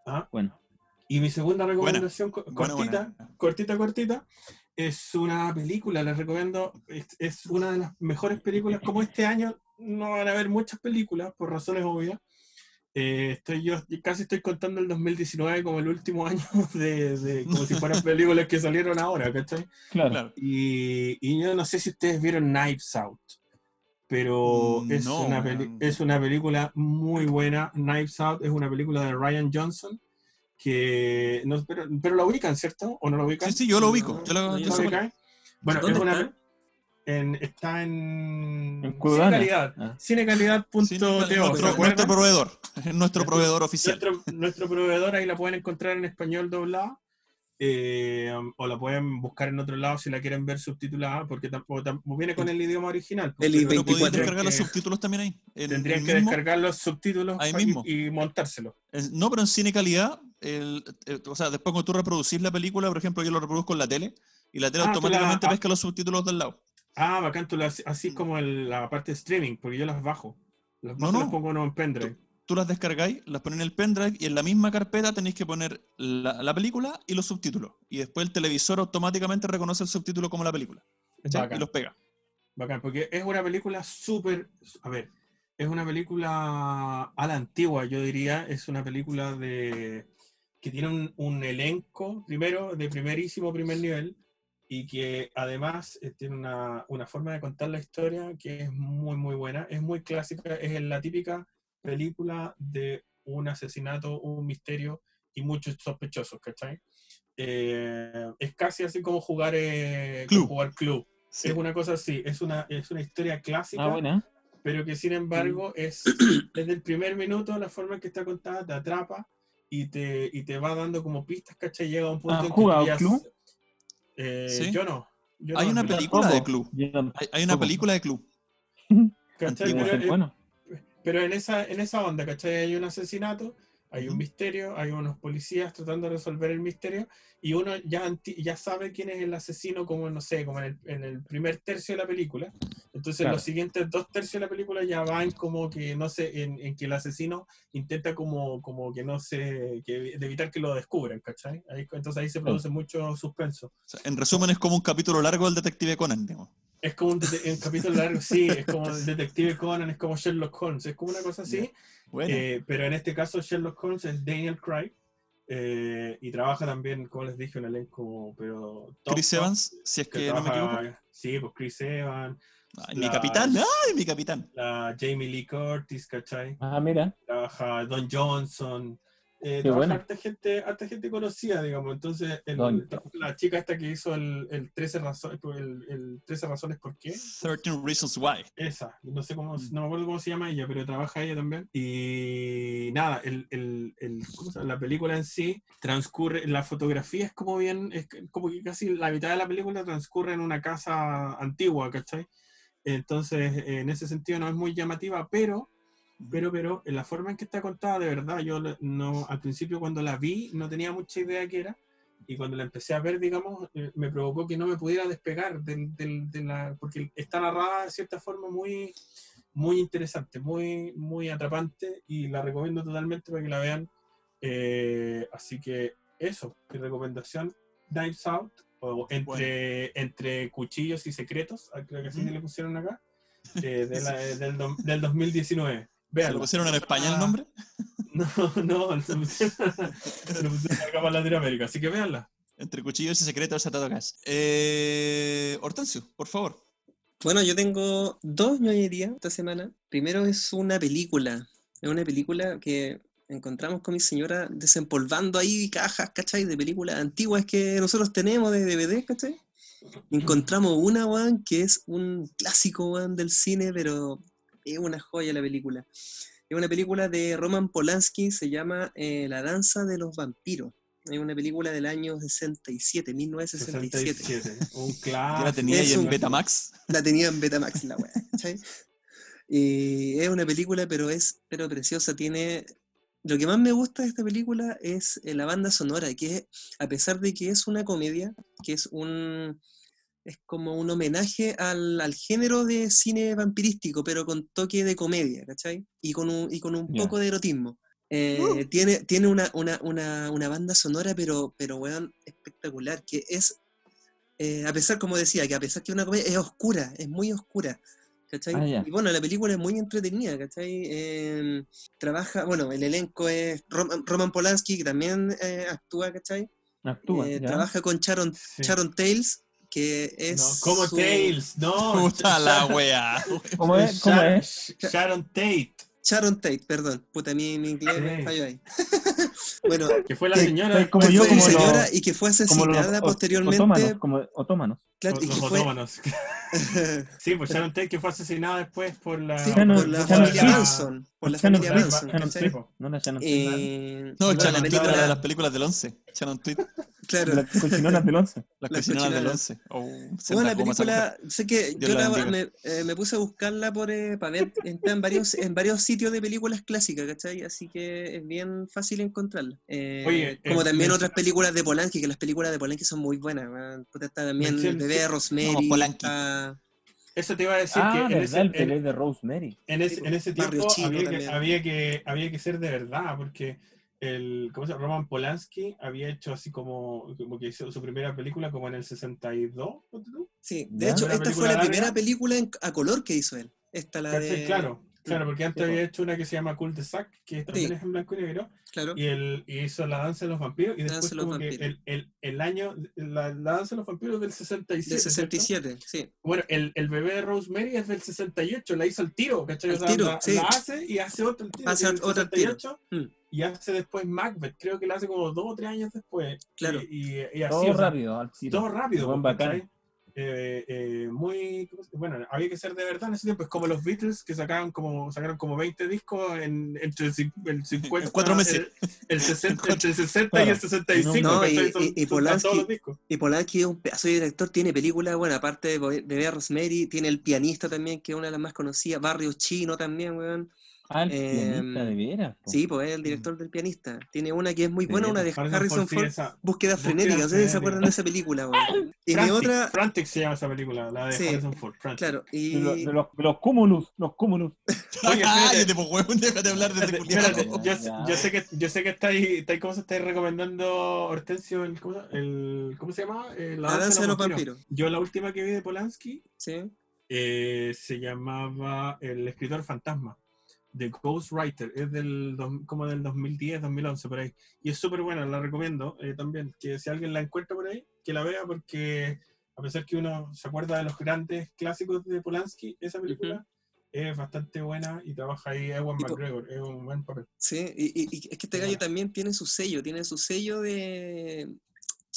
¿Ah? Bueno, Y mi segunda recomendación co- Buena, cortita, buena. cortita, cortita, es una película, les recomiendo, es, es una de las mejores películas, como este año no van a haber muchas películas, por razones obvias. Eh, estoy yo casi estoy contando el 2019 como el último año de, de- como si fueran películas que salieron ahora, ¿cachai? claro. Y, y yo no sé si ustedes vieron Knives Out, pero Mm, es, no, una es una película muy buena. Knives Out es una película de Ryan Johnson que no, pero, pero la ubican, ¿cierto? ¿O no la ubican? Sí, sí, yo lo ubico. Bueno, ¿Dónde es una está? En- está en, En Cine Cubana. Calidad. Ah. Cinecalidad.to, Sí, ¿se nuestro, nuestro proveedor. Es nuestro Nuestro- proveedor oficial. Nuestro, nuestro proveedor ahí la pueden encontrar en español doblada. eh, o la pueden buscar en otro lado si la quieren ver subtitulada, porque tampoco, tampoco viene con el idioma original. pues, El pero Pero podéis 24. descargar los que- subtítulos también ahí. En- Tendrían el que mismo- descargar los subtítulos Ahí y- mismo. y, montárselo. Es- No, pero en cine calidad, el- el- o sea, después cuando tú reproducís la película, por ejemplo, yo lo reproduzco en la tele, y la tele Ah, la- automáticamente ah. pesca los subtítulos del lado. Ah, bacán, tú haces así como el- la parte de streaming, porque yo las bajo. Las No, bajo no. las pongo en un pendrive. Tú las descargáis, las ponéis en el pendrive, y en la misma carpeta tenéis que poner la, la película y los subtítulos. Y después el televisor automáticamente reconoce el subtítulo como la película. Y los pega. Bacán, porque es una película súper. A ver, es una película a la antigua, yo diría. Es una película de que tiene un, un elenco, primero, de primerísimo primer nivel, y que además eh, tiene una, una forma de contar la historia que es muy, muy buena. Es muy clásica, es la típica película de un asesinato, un misterio y muchos sospechosos, ¿cachai? Eh, es casi así como jugar, eh, como Clue. jugar Clue. Sí. Es una cosa así, es una, es una historia clásica, Ah, buena. pero que sin embargo es desde el primer minuto la forma en que está contada te atrapa y te, y te va dando como pistas, ¿cachai? Llega a un punto ¿Has en que ya- Clue? Eh, Sí. Yo no. yo Hay no, una película de tampoco. Hay, hay una película de club. Pero, eh, Bueno, pero en esa, en esa onda, ¿cachai? Hay un asesinato, hay un Ujú. misterio, hay unos policías tratando de resolver el misterio y uno ya, anti- ya sabe quién es el asesino como, no sé, como en el, en el primer tercio de la película. Entonces Claro. los siguientes dos tercios de la película ya van como que, no sé, en, en que el asesino intenta como, como que no sé, que, de evitar que lo descubran, ¿cachai? Ahí, entonces ahí se produce mucho suspenso. O sea, en resumen, es como un capítulo largo del Detective Conan. digamos. Es como un, un capítulo largo, sí, es como el Detective Conan, es como Sherlock Holmes, es como una cosa así. Bueno, Eh, pero en este caso Sherlock Holmes es Daniel Craig eh, y trabaja también, como les dije, un elenco, pero top, Chris top, Evans, si es que no me equivoco. Sí, pues Chris Evans, Ay, mi capitán, ¡ay, mi capitán! la Jamie Lee Curtis, ¿cachai? ah, mira. Trabaja Don Johnson, eh, bueno. harta gente, harta gente conocida, digamos. Entonces, el- la chica esta que hizo el, el 13 razones, el, el 13 razones por qué, 13 Reasons Why. Esa, no sé cómo, Mm. no me acuerdo cómo se llama ella, pero trabaja ella también. Y nada, el, el, el- ¿cómo se llama? la película en sí transcurre, la fotografía es como bien, es como que casi la mitad de la película transcurre en una casa antigua, ¿cachai? Entonces, en ese sentido no es muy llamativa, pero, pero, pero, en la forma en que está contada, de verdad, yo no, al principio cuando la vi no tenía mucha idea qué era, y cuando la empecé a ver, digamos, eh, me provocó que no me pudiera despegar del, del- de la, porque está narrada de cierta forma muy, muy interesante, muy, muy atrapante, y la recomiendo totalmente para que la vean. Eh, así que eso, mi recomendación, Knives Out, o entre, entre cuchillos y secretos, ah, creo que así Ujú. le pusieron acá, eh, de la- del, del 2019. ¿Se Veanla. lo pusieron en España el nombre? No, no, se lo pusieron acá para Latinoamérica, así que véanla. Entre cuchillos y secretos a Tatogas. Eh, Hortensio, por favor. Bueno, yo tengo dos ñoñerías esta semana. Primero es una película. Es una película que encontramos con mi señora desempolvando ahí cajas, ¿cachai? De películas antiguas que nosotros tenemos de DVD, ¿cachai? Encontramos una, weón, que es un clásico, weón, del cine, pero es una joya la película. Es una película de Roman Polanski, se llama eh, La danza de los vampiros. Es una película del año 67, 1967. 67. Un Yo la tenía ahí es en un- Betamax. La tenía en Betamax la weá, ¿cachai? Y es una película, pero es pero preciosa. Tiene. Lo que más me gusta de esta película es eh, la banda sonora, que a pesar de que es una comedia, que es un. Es como un homenaje al, al género de cine vampirístico, pero con toque de comedia, ¿cachai? Y con un, y con un Ya. poco de erotismo. Eh, tiene tiene una, una, una, una banda sonora, pero, pero weón, espectacular, que es eh, a pesar, como decía, que a pesar que es una comedia, es oscura, es muy oscura. ¿cachai? Ah, ya. Y bueno, la película es muy entretenida, ¿cachai? Eh, trabaja, bueno, el elenco es Roman, Roman Polanski, que también eh, actúa, ¿cachai? Actúa. Eh, trabaja con Sharon, Sí. Sharon Tales, que es. No, como su- Tails, no. Puta la wea. ¿Cómo es? ¿Cómo Sharon, es? Sharon Tate, Sharon Tate, perdón. Puta, mi, mi inglés me falló ahí. bueno, que fue la Que- señora. como que yo, fue como señora los- y que fue Como los asesinada posteriormente. otomanos, como otomanos. claro, y los que fue, otomanos. Sí, pues Sharon Tate que fue asesinada después por la. sí, la familia. Manson. Por la Shannon. No, no, Shannon. Eh, No, Shannon era de las películas del 11. Shannon claro. Las cochinonas del 11. las La cocinadas del cochinada. 11. Oh, Bueno, la película, sé que yo la me, eh, me puse a buscarla por, eh, para ver, está en varios, en varios sitios de películas clásicas, ¿cachai? Así que es bien fácil encontrarla. Eh, Oye, como también otras películas de Polanski, que las películas de Polanski son muy buenas. Puta, Está también El bebé Rosemary, Polanski. está- Eso te iba a decir Ah, que en verdad, ese, el en- de Rosemary. en ese, en tiempo Chino había que, había, que, había que ser de verdad, porque el ¿cómo se llama? Roman Polanski había hecho así como, como que hizo su primera película como en el 62. ponte tú. Sí, de Ya. hecho, esta fue la primera película en- a color que hizo él. Esta la de... Claro, claro, porque antes había hecho una que se llama Cul de Sac, que también Sí. es en blanco y negro, Claro. y, el, y hizo La Danza de los Vampiros, y Danza después como que el, el, el año, la, la Danza de los Vampiros del 67. Del ¿cierto? 67, sí. Bueno, el, el bebé de Rosemary es del 68, la hizo al tiro, ¿cachai? O sea, tiro, la, sí. la hace y hace otro al tiro. Hace es al tiro. 68, Mm. Y hace después Macbeth, creo que la hace como dos o tres años después. Claro. Y, y- y así, Todo o sea, rápido, al tiro. todo rápido. Buen bacán. Eh, eh, muy ¿cómo se- bueno había que ser de verdad en ese tiempo es como los Beatles que sacaban como sacaron como 20 discos en entre el, el 50 En cuatro meses. el, el 60 entre el 60 y el 65 No, y-. Son- y- y Polanski-. Y Polanski es un pedazo de director, tiene películas, bueno, aparte de Bebé Rosemary, tiene El Pianista también, que es una de las más conocidas, Barrio Chino también, weón. Ah, el Eh, pianista de veras. po. Sí, pues es el director del Pianista. Tiene una que es muy buena, una de Harrison Ford, esa- Búsqueda Búsqueda Frenética, ¿ustedes se acuerdan de esa película, Frantic, otra, Frantic se llama esa película la de Sí. Harrison Ford Frantic. claro, y... De, lo- de los, de los cúmulos, los cúmulos. Oye. Cállate, pues, déjate hablar de ese espérate, yo, sé- Ya. yo sé que yo sé que estáis, estáis ¿cómo se estáis recomendando Hortensio el cómo, el, ¿cómo se llama? Eh, La danza de los vampiros, Yo la última que vi de Polanski ¿sí? eh, se llamaba El escritor fantasma de Ghostwriter, es del como del 2010, 2011 por ahí. Y es súper buena, la recomiendo eh, también, que si alguien la encuentra por ahí, que la vea porque a pesar que uno se acuerda de los grandes clásicos de Polanski, esa película es bastante buena y trabaja ahí Ewan McGregor, es un buen papel. Sí, y, y- y es que este gallo también tiene su sello, tiene su sello de...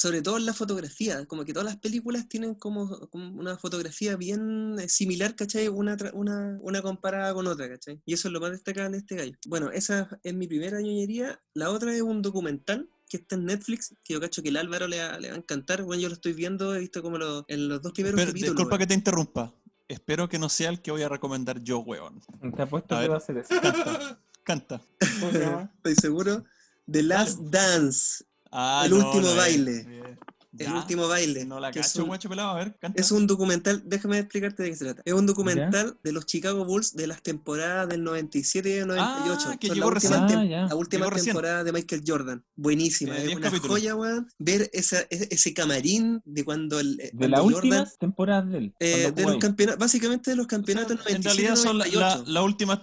Sobre todo en la fotografía, como que todas las películas tienen como, como una fotografía bien eh, similar, ¿cachai? Una, tra- una, una comparada con otra, ¿cachai? Y eso es lo más destacable de este gallo. Bueno, esa es mi primera ñoñería. La otra es un documental que está en Netflix, que yo cacho que el Álvaro le va, le va a encantar. Bueno, yo lo estoy viendo, he visto como lo- en los dos primeros Espera, capítulos. disculpa que te interrumpa. Espero que no sea el que voy a recomendar yo, weón. Te apuesto A que ver. va a ser eso. Canta. ¿Cómo se llama? Estoy seguro. The Last Dance. Ah, El no, último no baile. Bien. El Ya, último baile. No la que es cacho, un- pelado. A ver, canta. Es un documental, déjame explicarte de qué se trata. Es un documental de los Chicago Bulls de las temporadas del 97 y del 98. Ah, que Son llegó la última, recién. Ah, ya. la última Llegó recién. temporada de Michael Jordan. Buenísima. Tiene Es 10 una capítulos. joya, weón. Ver esa, ese, ese camarín de cuando el De cuando las Jordan, últimas temporadas de él. eh, de los campeonatos, básicamente de los O sea, campeonatos del en 97 realidad son la- la- 98. las últimas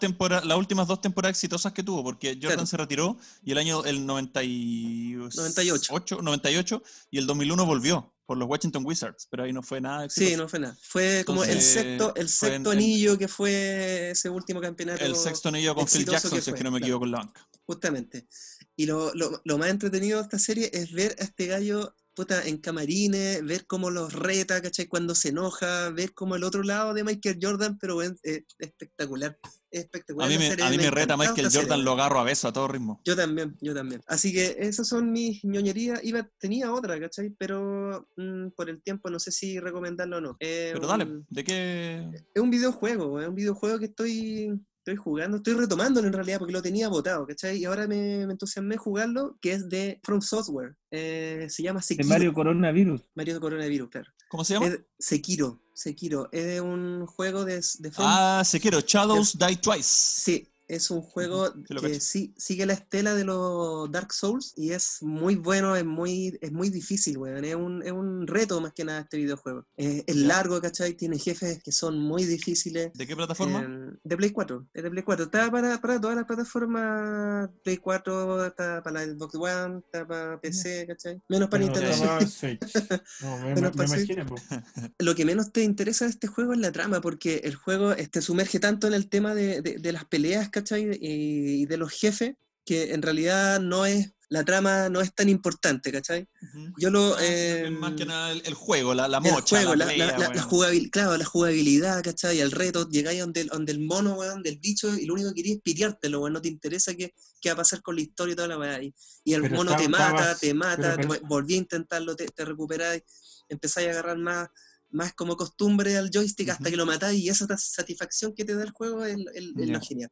las últimas dos temporadas exitosas que tuvo, porque Jordan Claro. se retiró y el año el 98, 98. 98 y el 2001 volvió por los Washington Wizards, pero ahí no fue nada exitoso. Sí, no fue nada. Fue como el sexto, el sexto en- anillo que fue ese último campeonato. El sexto anillo con Phil Jackson, que si es que no me claro. equivoco en la banca. Justamente. Y lo, lo- lo más entretenido de esta serie es ver a este gallo puta, en camarines, ver cómo los reta, ¿cachai? Cuando se enoja, ver como el otro lado de Michael Jordan, pero es, es espectacular. Es espectacular. A mí me, serie, a mí me reta Michael serie, Jordan, lo agarro a beso a todo ritmo. Yo también, yo también. Así que esas son mis ñoñerías. Iba, tenía otra, ¿cachai? Pero mm, por el tiempo no sé si recomendarlo o no. Eh, Pero dale, ¿de qué? es un videojuego, es un videojuego que estoy, estoy jugando, estoy retomándolo en realidad porque lo tenía botado, ¿cachai? Y ahora me, me entusiasmé jugarlo, que es de From Software. Eh, se llama De Sekiro. Mario Coronavirus. Mario Coronavirus, claro. ¿Cómo se llama? Es Sekiro, Sekiro. Es de un juego de, de From Ah, se quiero, Shadows Die Twice. Sí, es un juego sí que sí, sigue la estela de los Dark Souls y es muy bueno, es muy, es muy difícil, weón. Es un, es un reto más que nada este videojuego. Eh, es largo, ¿cachai? Tiene jefes que son muy difíciles. ¿De qué plataforma? Em, de Play 4, es de Play 4. Está para, para todas las plataformas. Play 4, está para la Xbox One, está para PC, ¿cachai? Menos para Nintendo. No, me, Pero me- para me imagino. Lo que menos te interesa de este juego es la trama, porque el juego eh, te sumerge tanto en el tema de, de- de las peleas, ¿cachai? Y, y de los jefes, que en realidad no es. La trama no es tan importante, ¿cachai? Ujú. Yo lo. Ah, em, más que nada el, el juego, la, la el mocha, juego, la, la, pelea, la- la- la weón. jugabil- claro, la jugabilidad, ¿cachai? El reto, llegáis donde, el- donde el mono, weón, del bicho, y lo único que querías es piteártelo, weón, no te interesa qué, qué va a pasar con la historia y toda la weá. Y, y el Pero mono te estaba- mata, estabas- te mata, pero- te- volví a intentarlo, te, te recuperáis, empezáis a agarrar más, más como costumbre al joystick hasta que lo matáis, y esa satisfacción que te da el juego es, es- es Ya. lo genial.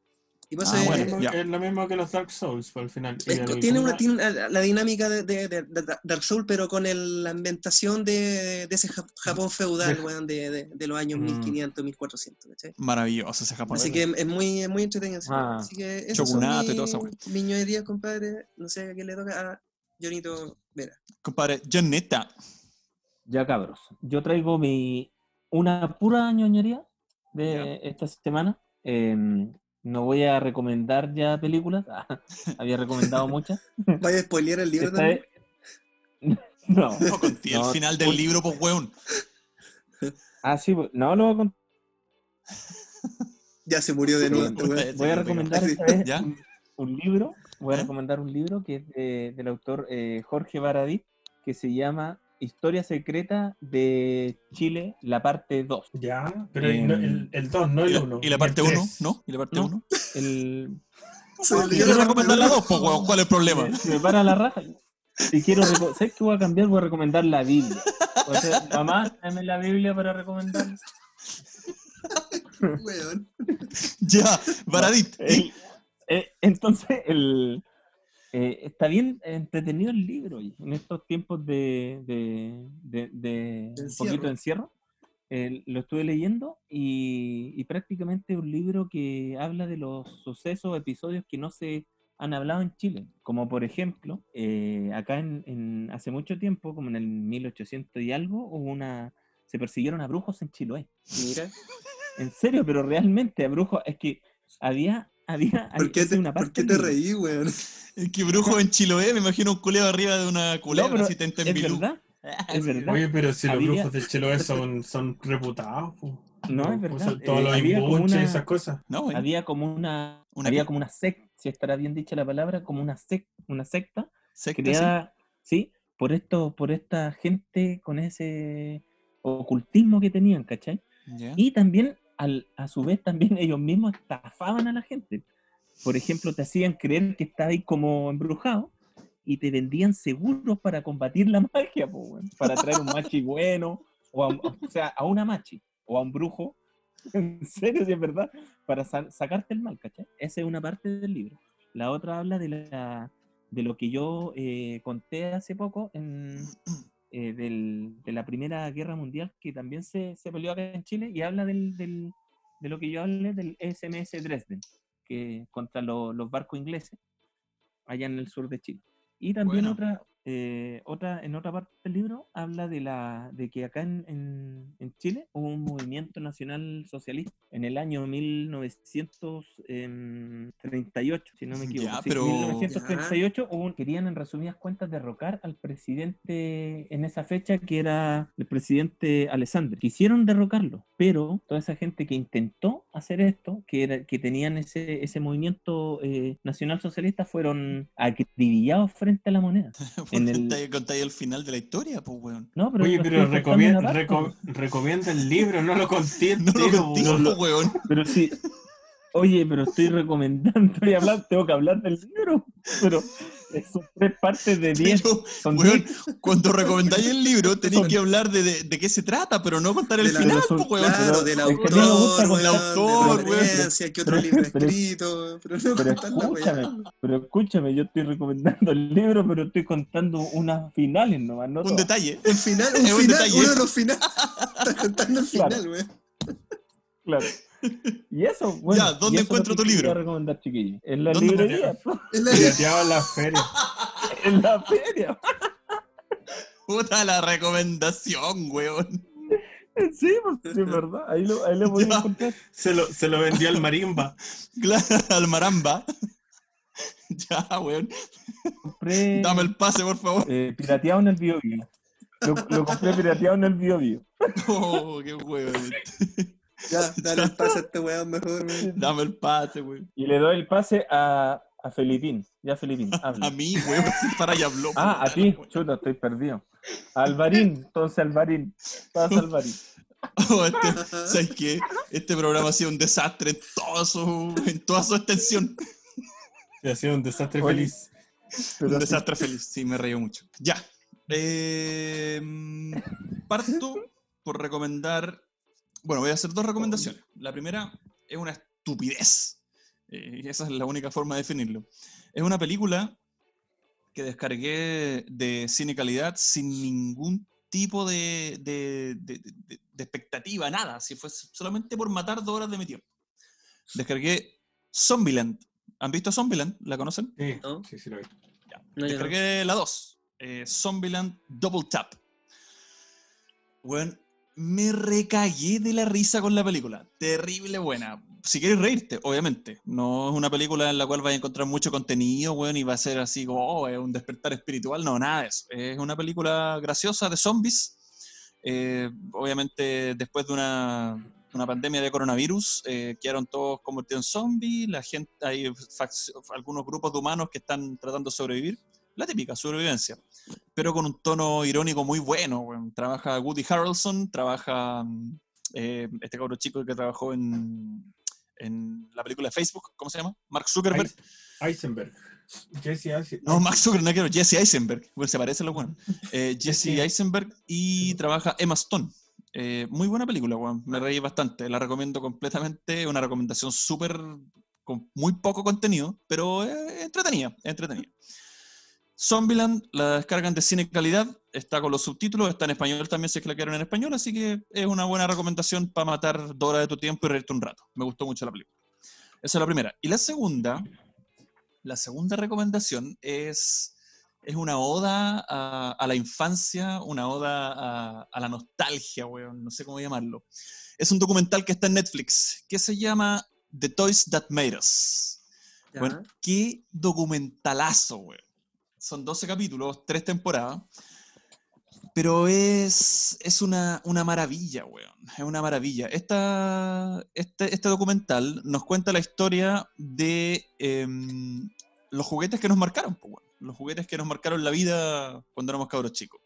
Y Ah, eso es- bueno, Es lo- ya. es lo mismo que los Dark Souls, por al final. Y es el- co- tiene, una, ¿cómo tiene una- la dinámica de, de- de- de Dark Souls, pero con el- la ambientación de, de ese Jap- Japón feudal, De- weón, de, de- de los años Mm. 1500, 1400, ¿cachai? Maravilloso ese japonés. Así que es muy, es muy entretenido. Ah, Así que eso Shogunato y mi, toda esa weá. mi ñoñería, compadre. No sé a quién le toca. A Jonito Vera. Compadre, Joneta. Ya cabros, yo traigo mi una pura ñoñería de esta semana. Em, no voy a recomendar ya películas, había recomendado muchas. ¿Vaya a spoilear el libro también? vez- No, No conté No, el final del libro, pues weón. ah, sí, pues, no lo voy a contar. Ya se murió de nuevo. Voy a recomendar sí. esta vez ¿Ya? un, un libro. Voy a ¿Eh? recomendar un libro que es de- del autor eh, Jorge Baradit, que se llama Historia Secreta de Chile, la parte 2. Ya, pero no- el, el 2, no ¿Y el la, 1. y la parte 1? ¿No? ¿Y la parte No. 1? El, Se Yo le quiero recomendar la parte 2, pues weón. ¿Cuál es el problema? me, me para la raja. Y quiero ¿Sabes qué voy a cambiar? Voy a recomendar la Biblia. O sea, mamá, dame la Biblia para recomendar. weón. Ya, Baradit. El- eh, entonces, el, eh, está bien entretenido el libro en estos tiempos de, de, de- de un poquito de encierro. eh, lo estuve leyendo y, y prácticamente es un libro que habla de los sucesos, episodios que no se han hablado en Chile. Como por ejemplo, eh, acá en, en- hace mucho tiempo, como en el 1800 y algo, hubo una, se persiguieron a brujos en Chiloé. Mira. En serio, pero realmente a brujos, es que había... había ¿Por qué te, una por parte qué te reí, weón? Es que brujo en Chiloé, me imagino un culeo arriba de una culebra pero asistente en Es Bilú. verdad, es verdad. Oye, pero si los Había- brujos de Chiloé son, son reputados. po. No, es verdad. todos eh, los imbuches y esas cosas. No, güey. había como una, ¿Una había como una secta, si estará bien dicha la palabra, como una secta, una secta creada, sí, por esto, por esta gente con ese ocultismo que tenían, ¿cachai? Y también, al, a su vez, también ellos mismos estafaban a la gente. Por ejemplo, te hacían creer que estabas como embrujado y te vendían seguros para combatir la magia, para traer un machi bueno, o, a, sea, a una machi, o a un brujo, en serio, si es verdad, para sa- sacarte el mal, ¿cachai? Esa es una parte del libro. La otra habla de, la, de lo que yo eh, conté hace poco en, eh, del- de la Primera Guerra Mundial que también se, se peleó acá en Chile y habla del, del- de lo que yo hablé del SMS Dresden, que contra lo- los barcos ingleses allá en el sur de Chile. Y también Bueno. otra, eh, otra, en otra parte del libro habla de, la, de que acá en, en- en Chile hubo un movimiento nacional socialista en el año 1938, si no me equivoco. Ya, Sí, pero- 1938 hubo querían en resumidas cuentas derrocar al presidente en esa fecha que era el presidente Alessandri. Quisieron derrocarlo, pero toda esa gente que intentó hacer esto, que, era, que tenían ese, ese movimiento eh, nacional socialista, fueron acribillados frente a la moneda. En el- Contáis contáis el final de la historia, pues, weón. No, pero Oye, pero estoy contando recomien- una parte, reco- recomienda el libro, no lo conté No lo contigo, weón. weón. Pero sí. Oye, pero estoy recomendando, estoy hablando, tengo que hablar del libro. Pero son tres partes de diez. Pero, Son weón, diez. cuando recomendáis el libro, tenéis que hablar de, de, de qué se trata, pero no contar el De la- final, son- pues, weón. Claro, del es que mí me autor, el autor, de qué otro Pero- libro pero- escrito, pero no Pero la escúchame, pero escúchame, yo estoy recomendando el libro, pero estoy contando unas finales nomás, no Un todas. detalle. Un final, Es un un final, detalle. uno de los finales. Estás contando el Claro. final, weón. Claro. Y eso, bueno. Ya, ¿dónde encuentro tu libro? recomendar, chiquillos. En la ¿Dónde me- librería, la- Pirateado en la feria. en la feria. Puta la recomendación, weón. Sí, pues sí, es verdad. Ahí lo, ahí lo voy Ya. a encontrar. Se lo, se lo vendió al marimba. Claro, al maramba. Ya, weón. Compré Dame el pase, por favor. eh, pirateado en el Bio Bio. Lo, lo compré pirateado en el Bio Bio. Oh, qué weón. Ya, dale el pase a este weón mejor, weón. Dame el pase, weón. Y le doy el pase a, a Felipín. Ya, Felipín, habla. A mí, weón, si para ya habló. Ah, a ti, chuta, estoy perdido. Alvarín, entonces Alvarín. Pasa Alvarín. Oh, este, ¿Sabes qué? Este programa ha sido un desastre en toda su, en toda su extensión. Ha sido un desastre Oye, feliz. Un sí, desastre feliz. Sí, me reí mucho. Ya. Eh, parto por recomendar. Bueno, voy a hacer dos recomendaciones. La primera es una estupidez. Eh, y esa es la única forma de definirlo. Es una película que descargué de cine calidad sin ningún tipo de, de- de- de- de expectativa, nada. Si fue solamente por matar dos horas de mi tiempo. Descargué Zombieland. ¿Han visto Zombieland? ¿La conocen? Sí, ¿No? sí, sí lo vi. No, yo no. Descargué la 2. Eh, Zombieland Double Tap. Bueno, me recagué de la risa con la película. Terrible buena. Si quieres reírte, obviamente. No es una película en la cual vas a encontrar mucho contenido, weón, y va a ser así como, oh, es un despertar espiritual. No, nada de eso. Es una película graciosa de zombies. Eh, obviamente, después de una, una pandemia de coronavirus, eh, quedaron todos convertidos en zombies. La gente, hay algunos grupos de humanos que están tratando de sobrevivir. La típica sobrevivencia, pero con un tono irónico muy bueno. Trabaja Woody Harrelson, trabaja mm, eh, este cabro chico que trabajó en, en la película de Facebook, ¿cómo se llama? Mark Zuckerberg. Eis- Eisenberg. Jesse Eisenberg. No, Mark Zuckerberg, no quiero, Jesse Eisenberg. Bueno, se parece a lo bueno. Eh, Jesse. Eisenberg y trabaja Emma Stone. Eh, muy buena película, weón. Me reí bastante. La recomiendo completamente. Una recomendación súper. con muy poco contenido, pero eh, entretenida. entretenida. Zombieland la descargan de cine calidad. Está con los subtítulos. Está en español también, si es que la quieren en español. Así que es una buena recomendación para matar dos horas de tu tiempo y reírte un rato. Me gustó mucho la película. Esa es la primera. Y la segunda la segunda recomendación es, es una oda a, a la infancia, una oda a, a la nostalgia, weón, no sé cómo llamarlo. Es un documental que está en Netflix, que se llama The Toys That Made Us. Bueno, qué documentalazo, weón. Son 12 capítulos, 3 temporadas. Pero es, es una, una maravilla, weón. Es una maravilla. Esta, este, este documental nos cuenta la historia de em, los juguetes que nos marcaron, weón. Los juguetes que nos marcaron la vida cuando éramos cabros chicos.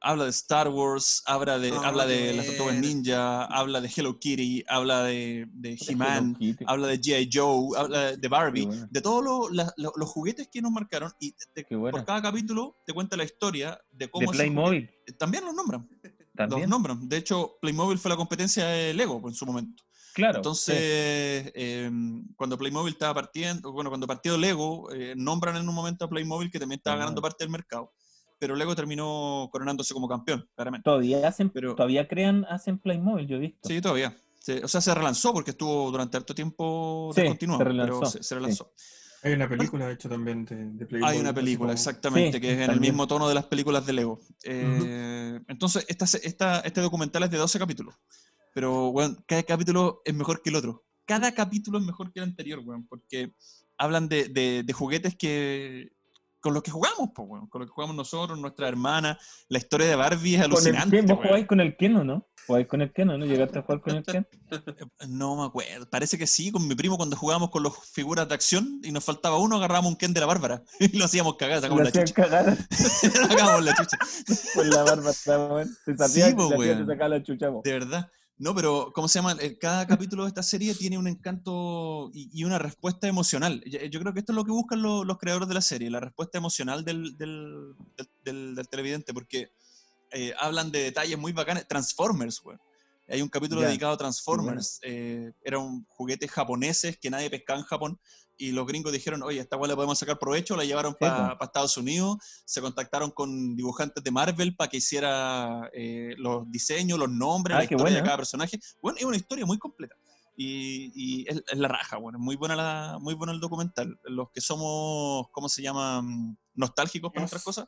Habla de Star Wars, habla de, Ah, habla de las tortugas ninja, habla de Hello Kitty, habla de, de He-Man, habla de G.I. Joe, habla de Barbie, de todos lo- los juguetes que nos marcaron y te- por cada capítulo te cuenta la historia de De cómo ese Playmobil también los nombran, también. los nombran. De hecho, Playmobil fue la competencia de Lego en su momento. Claro. Entonces, sí. eh, cuando Playmobil estaba partiendo, bueno, cuando partió Lego, eh, nombran en un momento a Playmobil que también estaba Ah. ganando parte del mercado. Pero luego terminó coronándose como campeón, claramente. Todavía hacen, Pero- todavía crean, hacen Playmobil, yo he visto. Sí, todavía. Se- o sea, se relanzó porque estuvo durante harto tiempo Sí, descontinuado, se relanzó, pero se, se relanzó. Hay una película, de hecho, también de, de Playboy. Hay una película, como- exactamente, Sí, que es en el mismo tono de las películas de Lego. Eh, Entonces, esta, esta- este documental es de 12 capítulos, pero bueno, cada capítulo es mejor que el otro. Cada capítulo es mejor que el anterior, weón, porque hablan de, de- de juguetes que con los que jugamos, pues, weón, con los que jugamos nosotros, nuestra hermana. La historia de Barbie es Con el alucinante. Vos jugáis con el Ken o no? Jugáis con el Ken o no? ¿Llegaste a jugar con el Ken? No me acuerdo. Parece que sí, con mi primo cuando jugábamos con las figuras de acción y nos faltaba uno, agarrábamos un Ken de la Bárbara y lo hacíamos cagar, sacamos la chucha. cagar sacábamos la chucha. con la barba. weón. Te Sí, po, que te sacaba la chucha, po. De verdad. No, pero ¿cómo se llama? Eh, Cada capítulo de esta serie tiene un encanto y, y una respuesta emocional. Yo, creo que esto es lo que buscan lo- los creadores de la serie, la respuesta emocional del, del- del- del- del televidente, porque eh, hablan de detalles muy bacanes. Transformers, güey. Hay un capítulo dedicado a Transformers. eh, eran juguetes japoneses que nadie pescaba en Japón. Y los gringos dijeron, oye, esta weá le podemos sacar provecho, la llevaron para po. Estados Unidos, se contactaron con dibujantes de Marvel para que hiciera eh, los diseños, los nombres, Ah, la historia de cada personaje. Bueno, es una historia muy completa. Y, y es, es la raja, bueno, muy buena la, muy bueno el documental. Los que somos, ¿cómo se llama? Mm, Nostálgicos por Yes. nuestras cosas,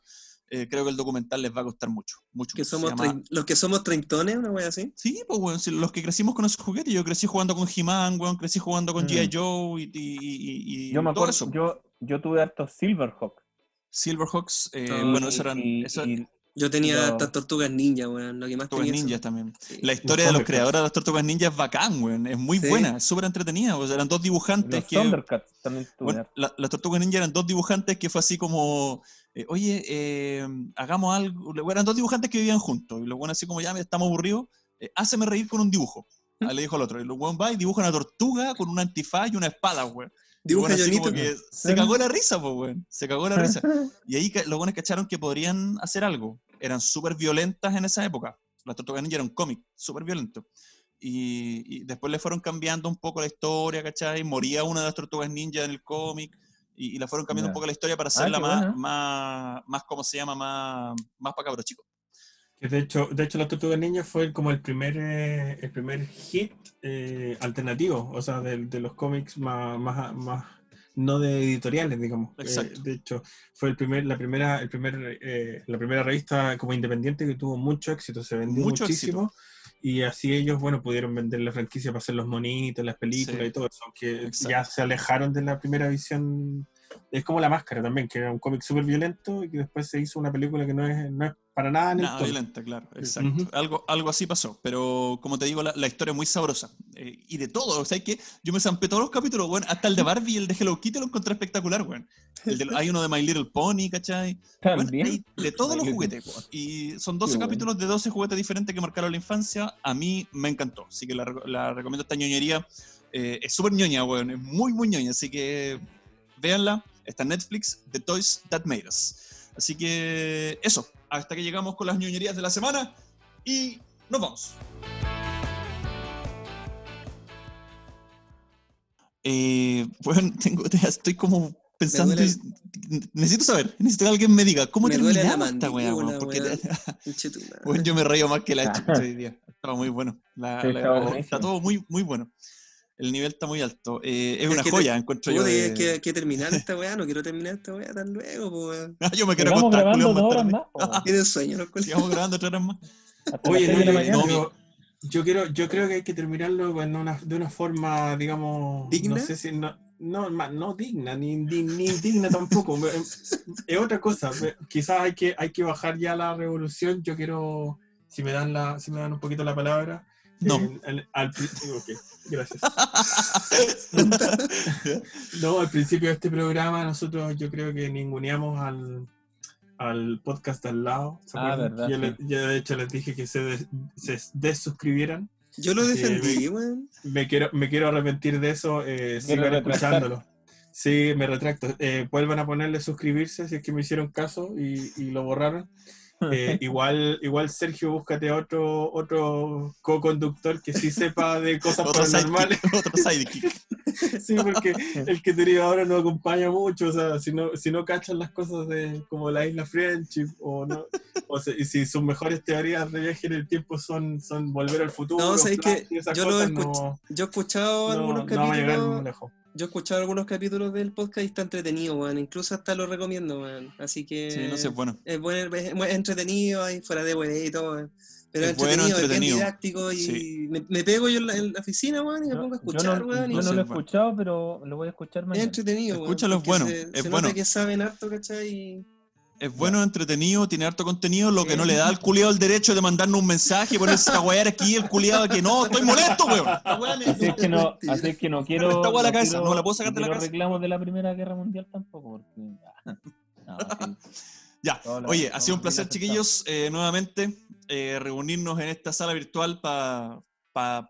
eh, creo que el documental les va a costar mucho. mucho Que Se somos llama- trein- los que somos treintones, una wea así. Sí, pues, weón, si los que crecimos con esos juguetes, yo crecí jugando con He-Man, weón, crecí jugando con Mm. G.I. Joe y, y- y- y Yo me todo acuerdo, eso. yo, yo tuve hartos Silverhawk. Silverhawks, eh, Ah, bueno, eso eran y, eso- y- Yo tenía Pero- estas tortugas ninja, weón. Lo que más Tortugas tenía. Ninjas eso. también. Sí. La historia de los creadores de las Tortugas Ninjas es bacán, weón. Es muy Sí. buena, es súper entretenida. O sea, eran dos dibujantes los que... Thundercats también tuve. Bueno, hartos. la- las Tortugas Ninja eran dos dibujantes que fue así como, eh, oye, eh, hagamos algo. Bueno, Eran dos dibujantes que vivían juntos. Y los buenos así como, ya, estamos aburridos, eh, háceme reír con un dibujo. Ah, le dijo al otro. Y los buenos va y dibuja una tortuga con una antifaz y una espada, weón. Y Dibuja bueno, así como Jonito. que se cagó la risa, pues, weón. Se cagó la risa. Y ahí los buenos cacharon que podrían hacer algo. Eran súper violentas en esa época. Las Tortugas Ninja eran un cómic, súper violento. Y, y después le fueron cambiando un poco la historia, ¿cachai? Moría una de las Tortugas Ninja en el cómic. Y, y la fueron cambiando Ya. un poco la historia para Ah, hacerla qué más, buena. más, más, ¿cómo se llama? Más, más para cabros chicos. Que de hecho, de hecho, Las Tortugas Ninjas fue como el primer, eh, el primer hit eh, alternativo, o sea, de, de los cómics más, más, más no de editoriales, digamos. Eh, Exacto. de hecho, fue el primer, la primera, el primer, eh, la primera revista como independiente que tuvo mucho éxito, se vendió Mucho muchísimo. Y así ellos, bueno, pudieron vender la franquicia para hacer los monitos, las películas Sí. y todo eso, aunque Exacto. ya se alejaron de la primera visión. Es como La Máscara también, que era un cómic súper violento y que después se hizo una película que no es, no es para nada Nada, tono. violenta, claro, exacto. Ujú. algo, algo así pasó, pero como te digo, la, la historia es muy sabrosa. Eh, y de todo, o sea, que yo me zampé todos los capítulos, weón, hasta el de Barbie y el de Hello Kitty lo encontré espectacular, weón. El de- hay uno de My Little Pony, ¿cachai? Bueno, También. hay de todos los juguetes. Pony. Y son 12 Qué bueno. capítulos de 12 juguetes diferentes que marcaron la infancia. A mí me encantó. Así que la, la recomiendo esta ñoñería. Eh, es súper ñoña, weón. Es muy, muy ñoña. Así que véanla. Está en Netflix, The Toys That Made Us. Así que eso. Hasta que llegamos con las ñoñerías de la semana. Y nos vamos. Eh, bueno, tengo, estoy como pensando. duele- necesito saber, necesito que alguien me diga cómo Me duele la terminamos esta weá, porque bueno, yo me reío más que la chucha hoy día. Estaba muy bueno. La- Sí, la- estaba está todo muy, muy bueno. El nivel está muy alto. Eh, es Es una que te- joya, encuentro yo. De- que que terminar esta weá, no quiero terminar esta weá tan luego, po. Ah, yo me quiero acostar, grabando dos más horas más. weón. Tienen sueño los culiados. Sigamos grabando tres horas más. Oye, no, la yo, mañana. yo- yo quiero, yo creo que hay que terminarlo en una- de una forma, digamos, ¿Digna? no sé si no, no, no digna, ni, ni, ni indigna tampoco. es es otra cosa. Quizás hay que, hay que bajar ya la revolución. Yo quiero, si me dan la, si me dan un poquito la palabra. No. eh, al, al pri- ok, gracias. No, al principio de este programa nosotros yo creo que ninguneamos al, al podcast al lado. ¿se Ah, verdad, yo, sí. le- yo de hecho les dije que se, des- se desuscribieran. Yo lo defendí, weón. Me quiero, me quiero arrepentir de eso. Eh, sigan retractar. escuchándolo. Sí, me retracto. Eh, vuelvan a ponerle suscribirse si es que me hicieron caso y, y lo borraron. Eh, igual, igual Sergio, búscate a otro, otro co-conductor que sí sepa de cosas Otro paranormales. sidekick. Otro sidekick. Sí, porque el que tenía ahora no acompaña mucho, o sea, si no, si no cachan las cosas de como la isla Friendship, o no, o sea, y si sus mejores teorías de viaje en el tiempo son, son volver al futuro, No, sabes Flash que yo lo cosas, escuché- no, Yo he escuchado no, algunos no vamos a llegar muy capítulos. lejos. Yo he escuchado algunos capítulos del podcast y está entretenido, weón. Incluso hasta lo recomiendo, weón. Así que. Sí, no sé, bueno. Es, es- es entretenido, ahí fuera de weón y todo, weón. Pero es Es bueno, entretenido, es bien entretenido. didáctico y Sí. me, me pego yo en la, en la oficina, weón, y me Yo- pongo a yo escuchar, no, weón. y yo no Sí, lo he bueno. escuchado, pero lo voy a escuchar Es mañana. entretenido, weón. Escúchalo, es bueno, Se, es se bueno. nota que saben harto, ¿cachai? Y Es bueno, entretenido, tiene harto contenido, lo que no le da al culiado el derecho de mandarnos un mensaje y ponerse a wear aquí el culiado que no, estoy molesto, weón. Así es que no, así es que no quiero. esta weá a la no cabeza, quiero- no la puedo sacar de la cabeza. reclamos de la Primera Guerra Mundial tampoco, porque. No, sí. Ya, oye, ha sido un placer, chiquillos, eh, nuevamente eh, reunirnos en esta sala virtual para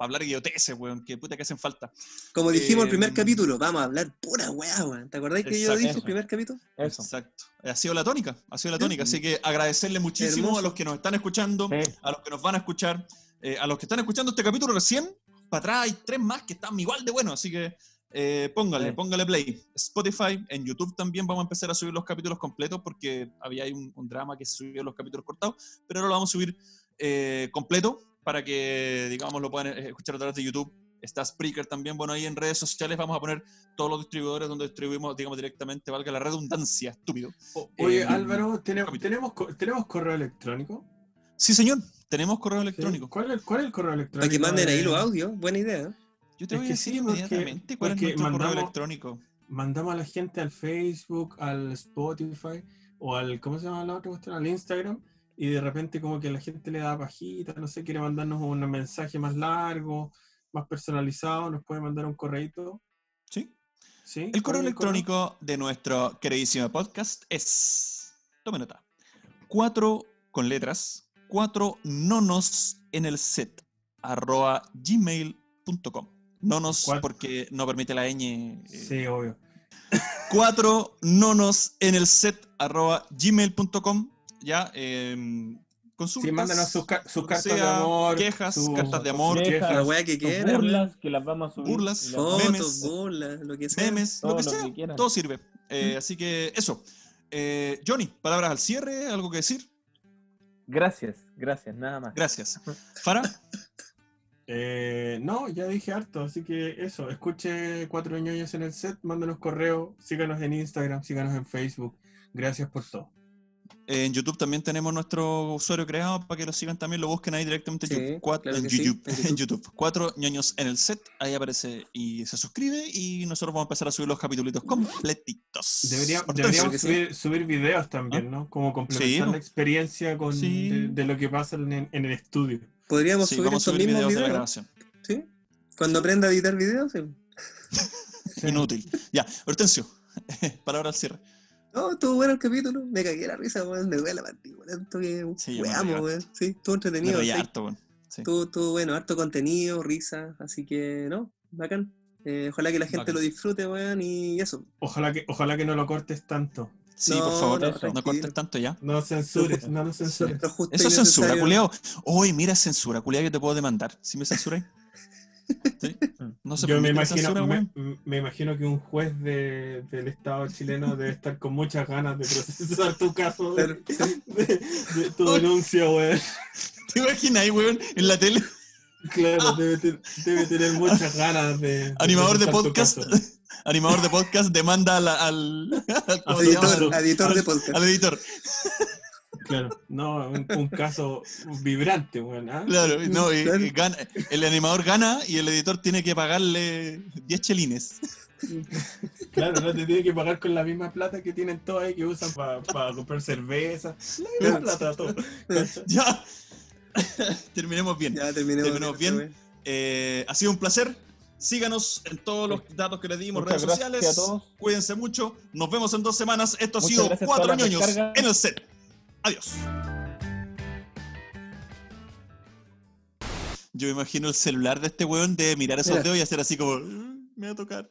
hablar idioteces, weón, que puta que hacen falta. como dijimos el primer Em, capítulo, vamos a hablar pura weá, weón. ¿Te acordás que yo Exacto. dije el primer capítulo? Eso. Exacto. Ha sido la tónica, ha sido la tónica. Así que agradecerle muchísimo Hermoso. a los que nos están escuchando, Sí. a los que nos van a escuchar, eh, a los que están escuchando este capítulo recién. Para atrás hay tres más que están igual de buenos, así que eh, póngale, Sí. póngale play. Spotify, en YouTube también vamos a empezar a subir los capítulos completos porque había un, un drama que se subió los capítulos cortados, pero ahora lo vamos a subir eh, completo para que, digamos, lo puedan eh, escuchar a través de YouTube. Está Spreaker también, bueno, ahí en redes sociales vamos a poner todos los distribuidores donde distribuimos, digamos, directamente, valga la redundancia, estúpido. Oye, Eh, Álvaro, ¿tenemos, tenemos, ¿tenemos correo electrónico? Sí, señor, tenemos correo electrónico. ¿Cuál, es, ¿Cuál es el correo electrónico? Para que manden ahí los audios, buena idea. Yo te Es voy a decir sí, porque- inmediatamente cuál porque es nuestro correo mandamos- electrónico. mandamos a la gente al Facebook, al Spotify o al, ¿cómo se llama la otra cuestión? Al Instagram y de repente como que la gente le da pajita, no sé, quiere mandarnos un mensaje más largo, más personalizado, nos puede mandar un correito. Sí. ¿Sí? El ¿Cuál correo electrónico de nuestro queridísimo podcast es. Tome nota. Cuatro con letras. Cuatro nonos en el set. arroba gmail.com. Nonos Cuatro. porque no permite la ñ. eh, Sí, obvio. cuatro nonos en el set arroba gmail.com. Ya. eh, consultas. Sí, mándanos sus, ca- sus lo que cartas de amor. quejas, sus- cartas de amor, quejas. La weá que quieran. burlas que las vamos a subir. Burlas, Fotos, memes, burlas, lo que sea. memes, Todo lo que lo sea, que quieran. todo sirve. Eh, Así que eso. Eh, Johnny, palabras al cierre, algo que decir. Gracias, gracias, nada más. Gracias. Fara, Eh, no, ya dije harto, así que eso, escuche Cuatro ñoños en el set, mándanos correo, síganos en Instagram, síganos en Facebook. Gracias por todo. en YouTube también tenemos nuestro usuario creado para que lo sigan también, lo busquen ahí directamente en Sí, YouTube. Cuatro, claro en, sí, YouTube, en YouTube. Cuatro ñoños en el set, ahí aparece y se suscribe y nosotros vamos a empezar a subir los capítulos completitos. Debería- deberíamos sí. subir, videos también, ¿no? Como complementar Sí. la experiencia con, Sí. de, de lo que pasa en, en el estudio. Podríamos Sí, subir subir mismos videos de la videos. ¿Sí? Cuando aprenda a editar videos, sí. Inútil. Ya, Hortensio, palabra al cierre. No, estuvo bueno el capítulo. Me cagué la risa, weón. Me duele la mandíbula. Tanto que Sí, yo me weamos, weón. Sí, estuvo Me entretenido. sí. harto, weón. Sí. Estuvo, estuvo bueno, harto contenido, risa. Así que, no, bacán. Eh, ojalá que la gente Bacán. lo disfrute, weón. Y eso. Ojalá que, ojalá que no lo cortes tanto. Sí, No, por favor, no, no, cortes tanto ya. No censures, no nos censures. Lo justo Eso es censura, culiao. Uy, mira, censura, culiao, que te puedo demandar. ¿Sí me censuráis? ¿Sí? No se Yo me imagino, censura, me, imagino que un juez de- del Estado chileno debe estar con muchas ganas de procesar tu caso, de, tu denuncia, weón. ¿Te imaginas ahí, weón? En la tele. Claro, debe, te- debe tener muchas ganas de. Animador de podcast. Animador de podcast demanda al, editor, editor de Al- podcast. al editor. Claro, no, un, un caso vibrante. ¿ah? Claro, no, y- Claro. y gana- el animador gana y el editor tiene que pagarle 10 chelines. Claro, no te tiene que pagar con la misma plata que tienen todos ahí que usan para comprar cerveza. La misma plata, todo. Ya. Terminemos bien. Ya terminemos. Bien. Eh, ha sido un placer. Síganos en todos los datos que les dimos, Muchas redes gracias sociales. a todos. Cuídense mucho. Nos vemos en dos semanas. Esto ha sido Cuatro ñoños en el set. Adiós. Yo me imagino el celular de este weón de mirar esos Mira. dedos y hacer así como. "Mm, Me va a tocar.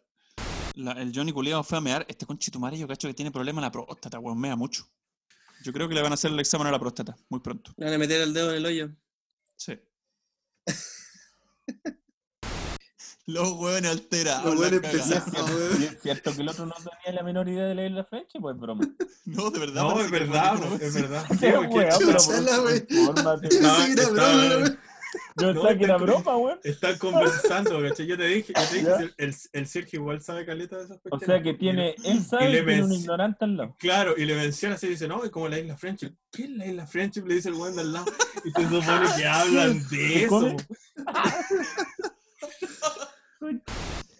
La- el Johnny Culeado fue a mear. Este conchitumare yo cacho que tiene problema en la próstata, weón. Mea mucho. Yo creo que le van a hacer el examen a la próstata muy pronto. Le van a meter el dedo en el hoyo. Sí. Los hueones alterados. Los la hueones pesados, weón. Y es cierto que el otro no tenía la menor idea de la isla French, pues broma. No, de verdad. No, es verdad, po, es verdad. Sí, weón, pero la por- la. Yo No, que era está- broma, weón. Están conversando, ¿cachai? Yo te dije, yo te dije el, el, el Sergio igual sabe caleta de esas O cuestiones. sea que Y tiene, le- él sabe y que tiene un ignorante al lado. Claro, y le menciona así y dice, no, es como la isla Friendship. ¿Qué es la isla Friendship? Le dice el weón de al lado. Y se supone que hablan de eso.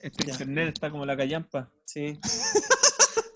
Este internet está como la callampa. Sí.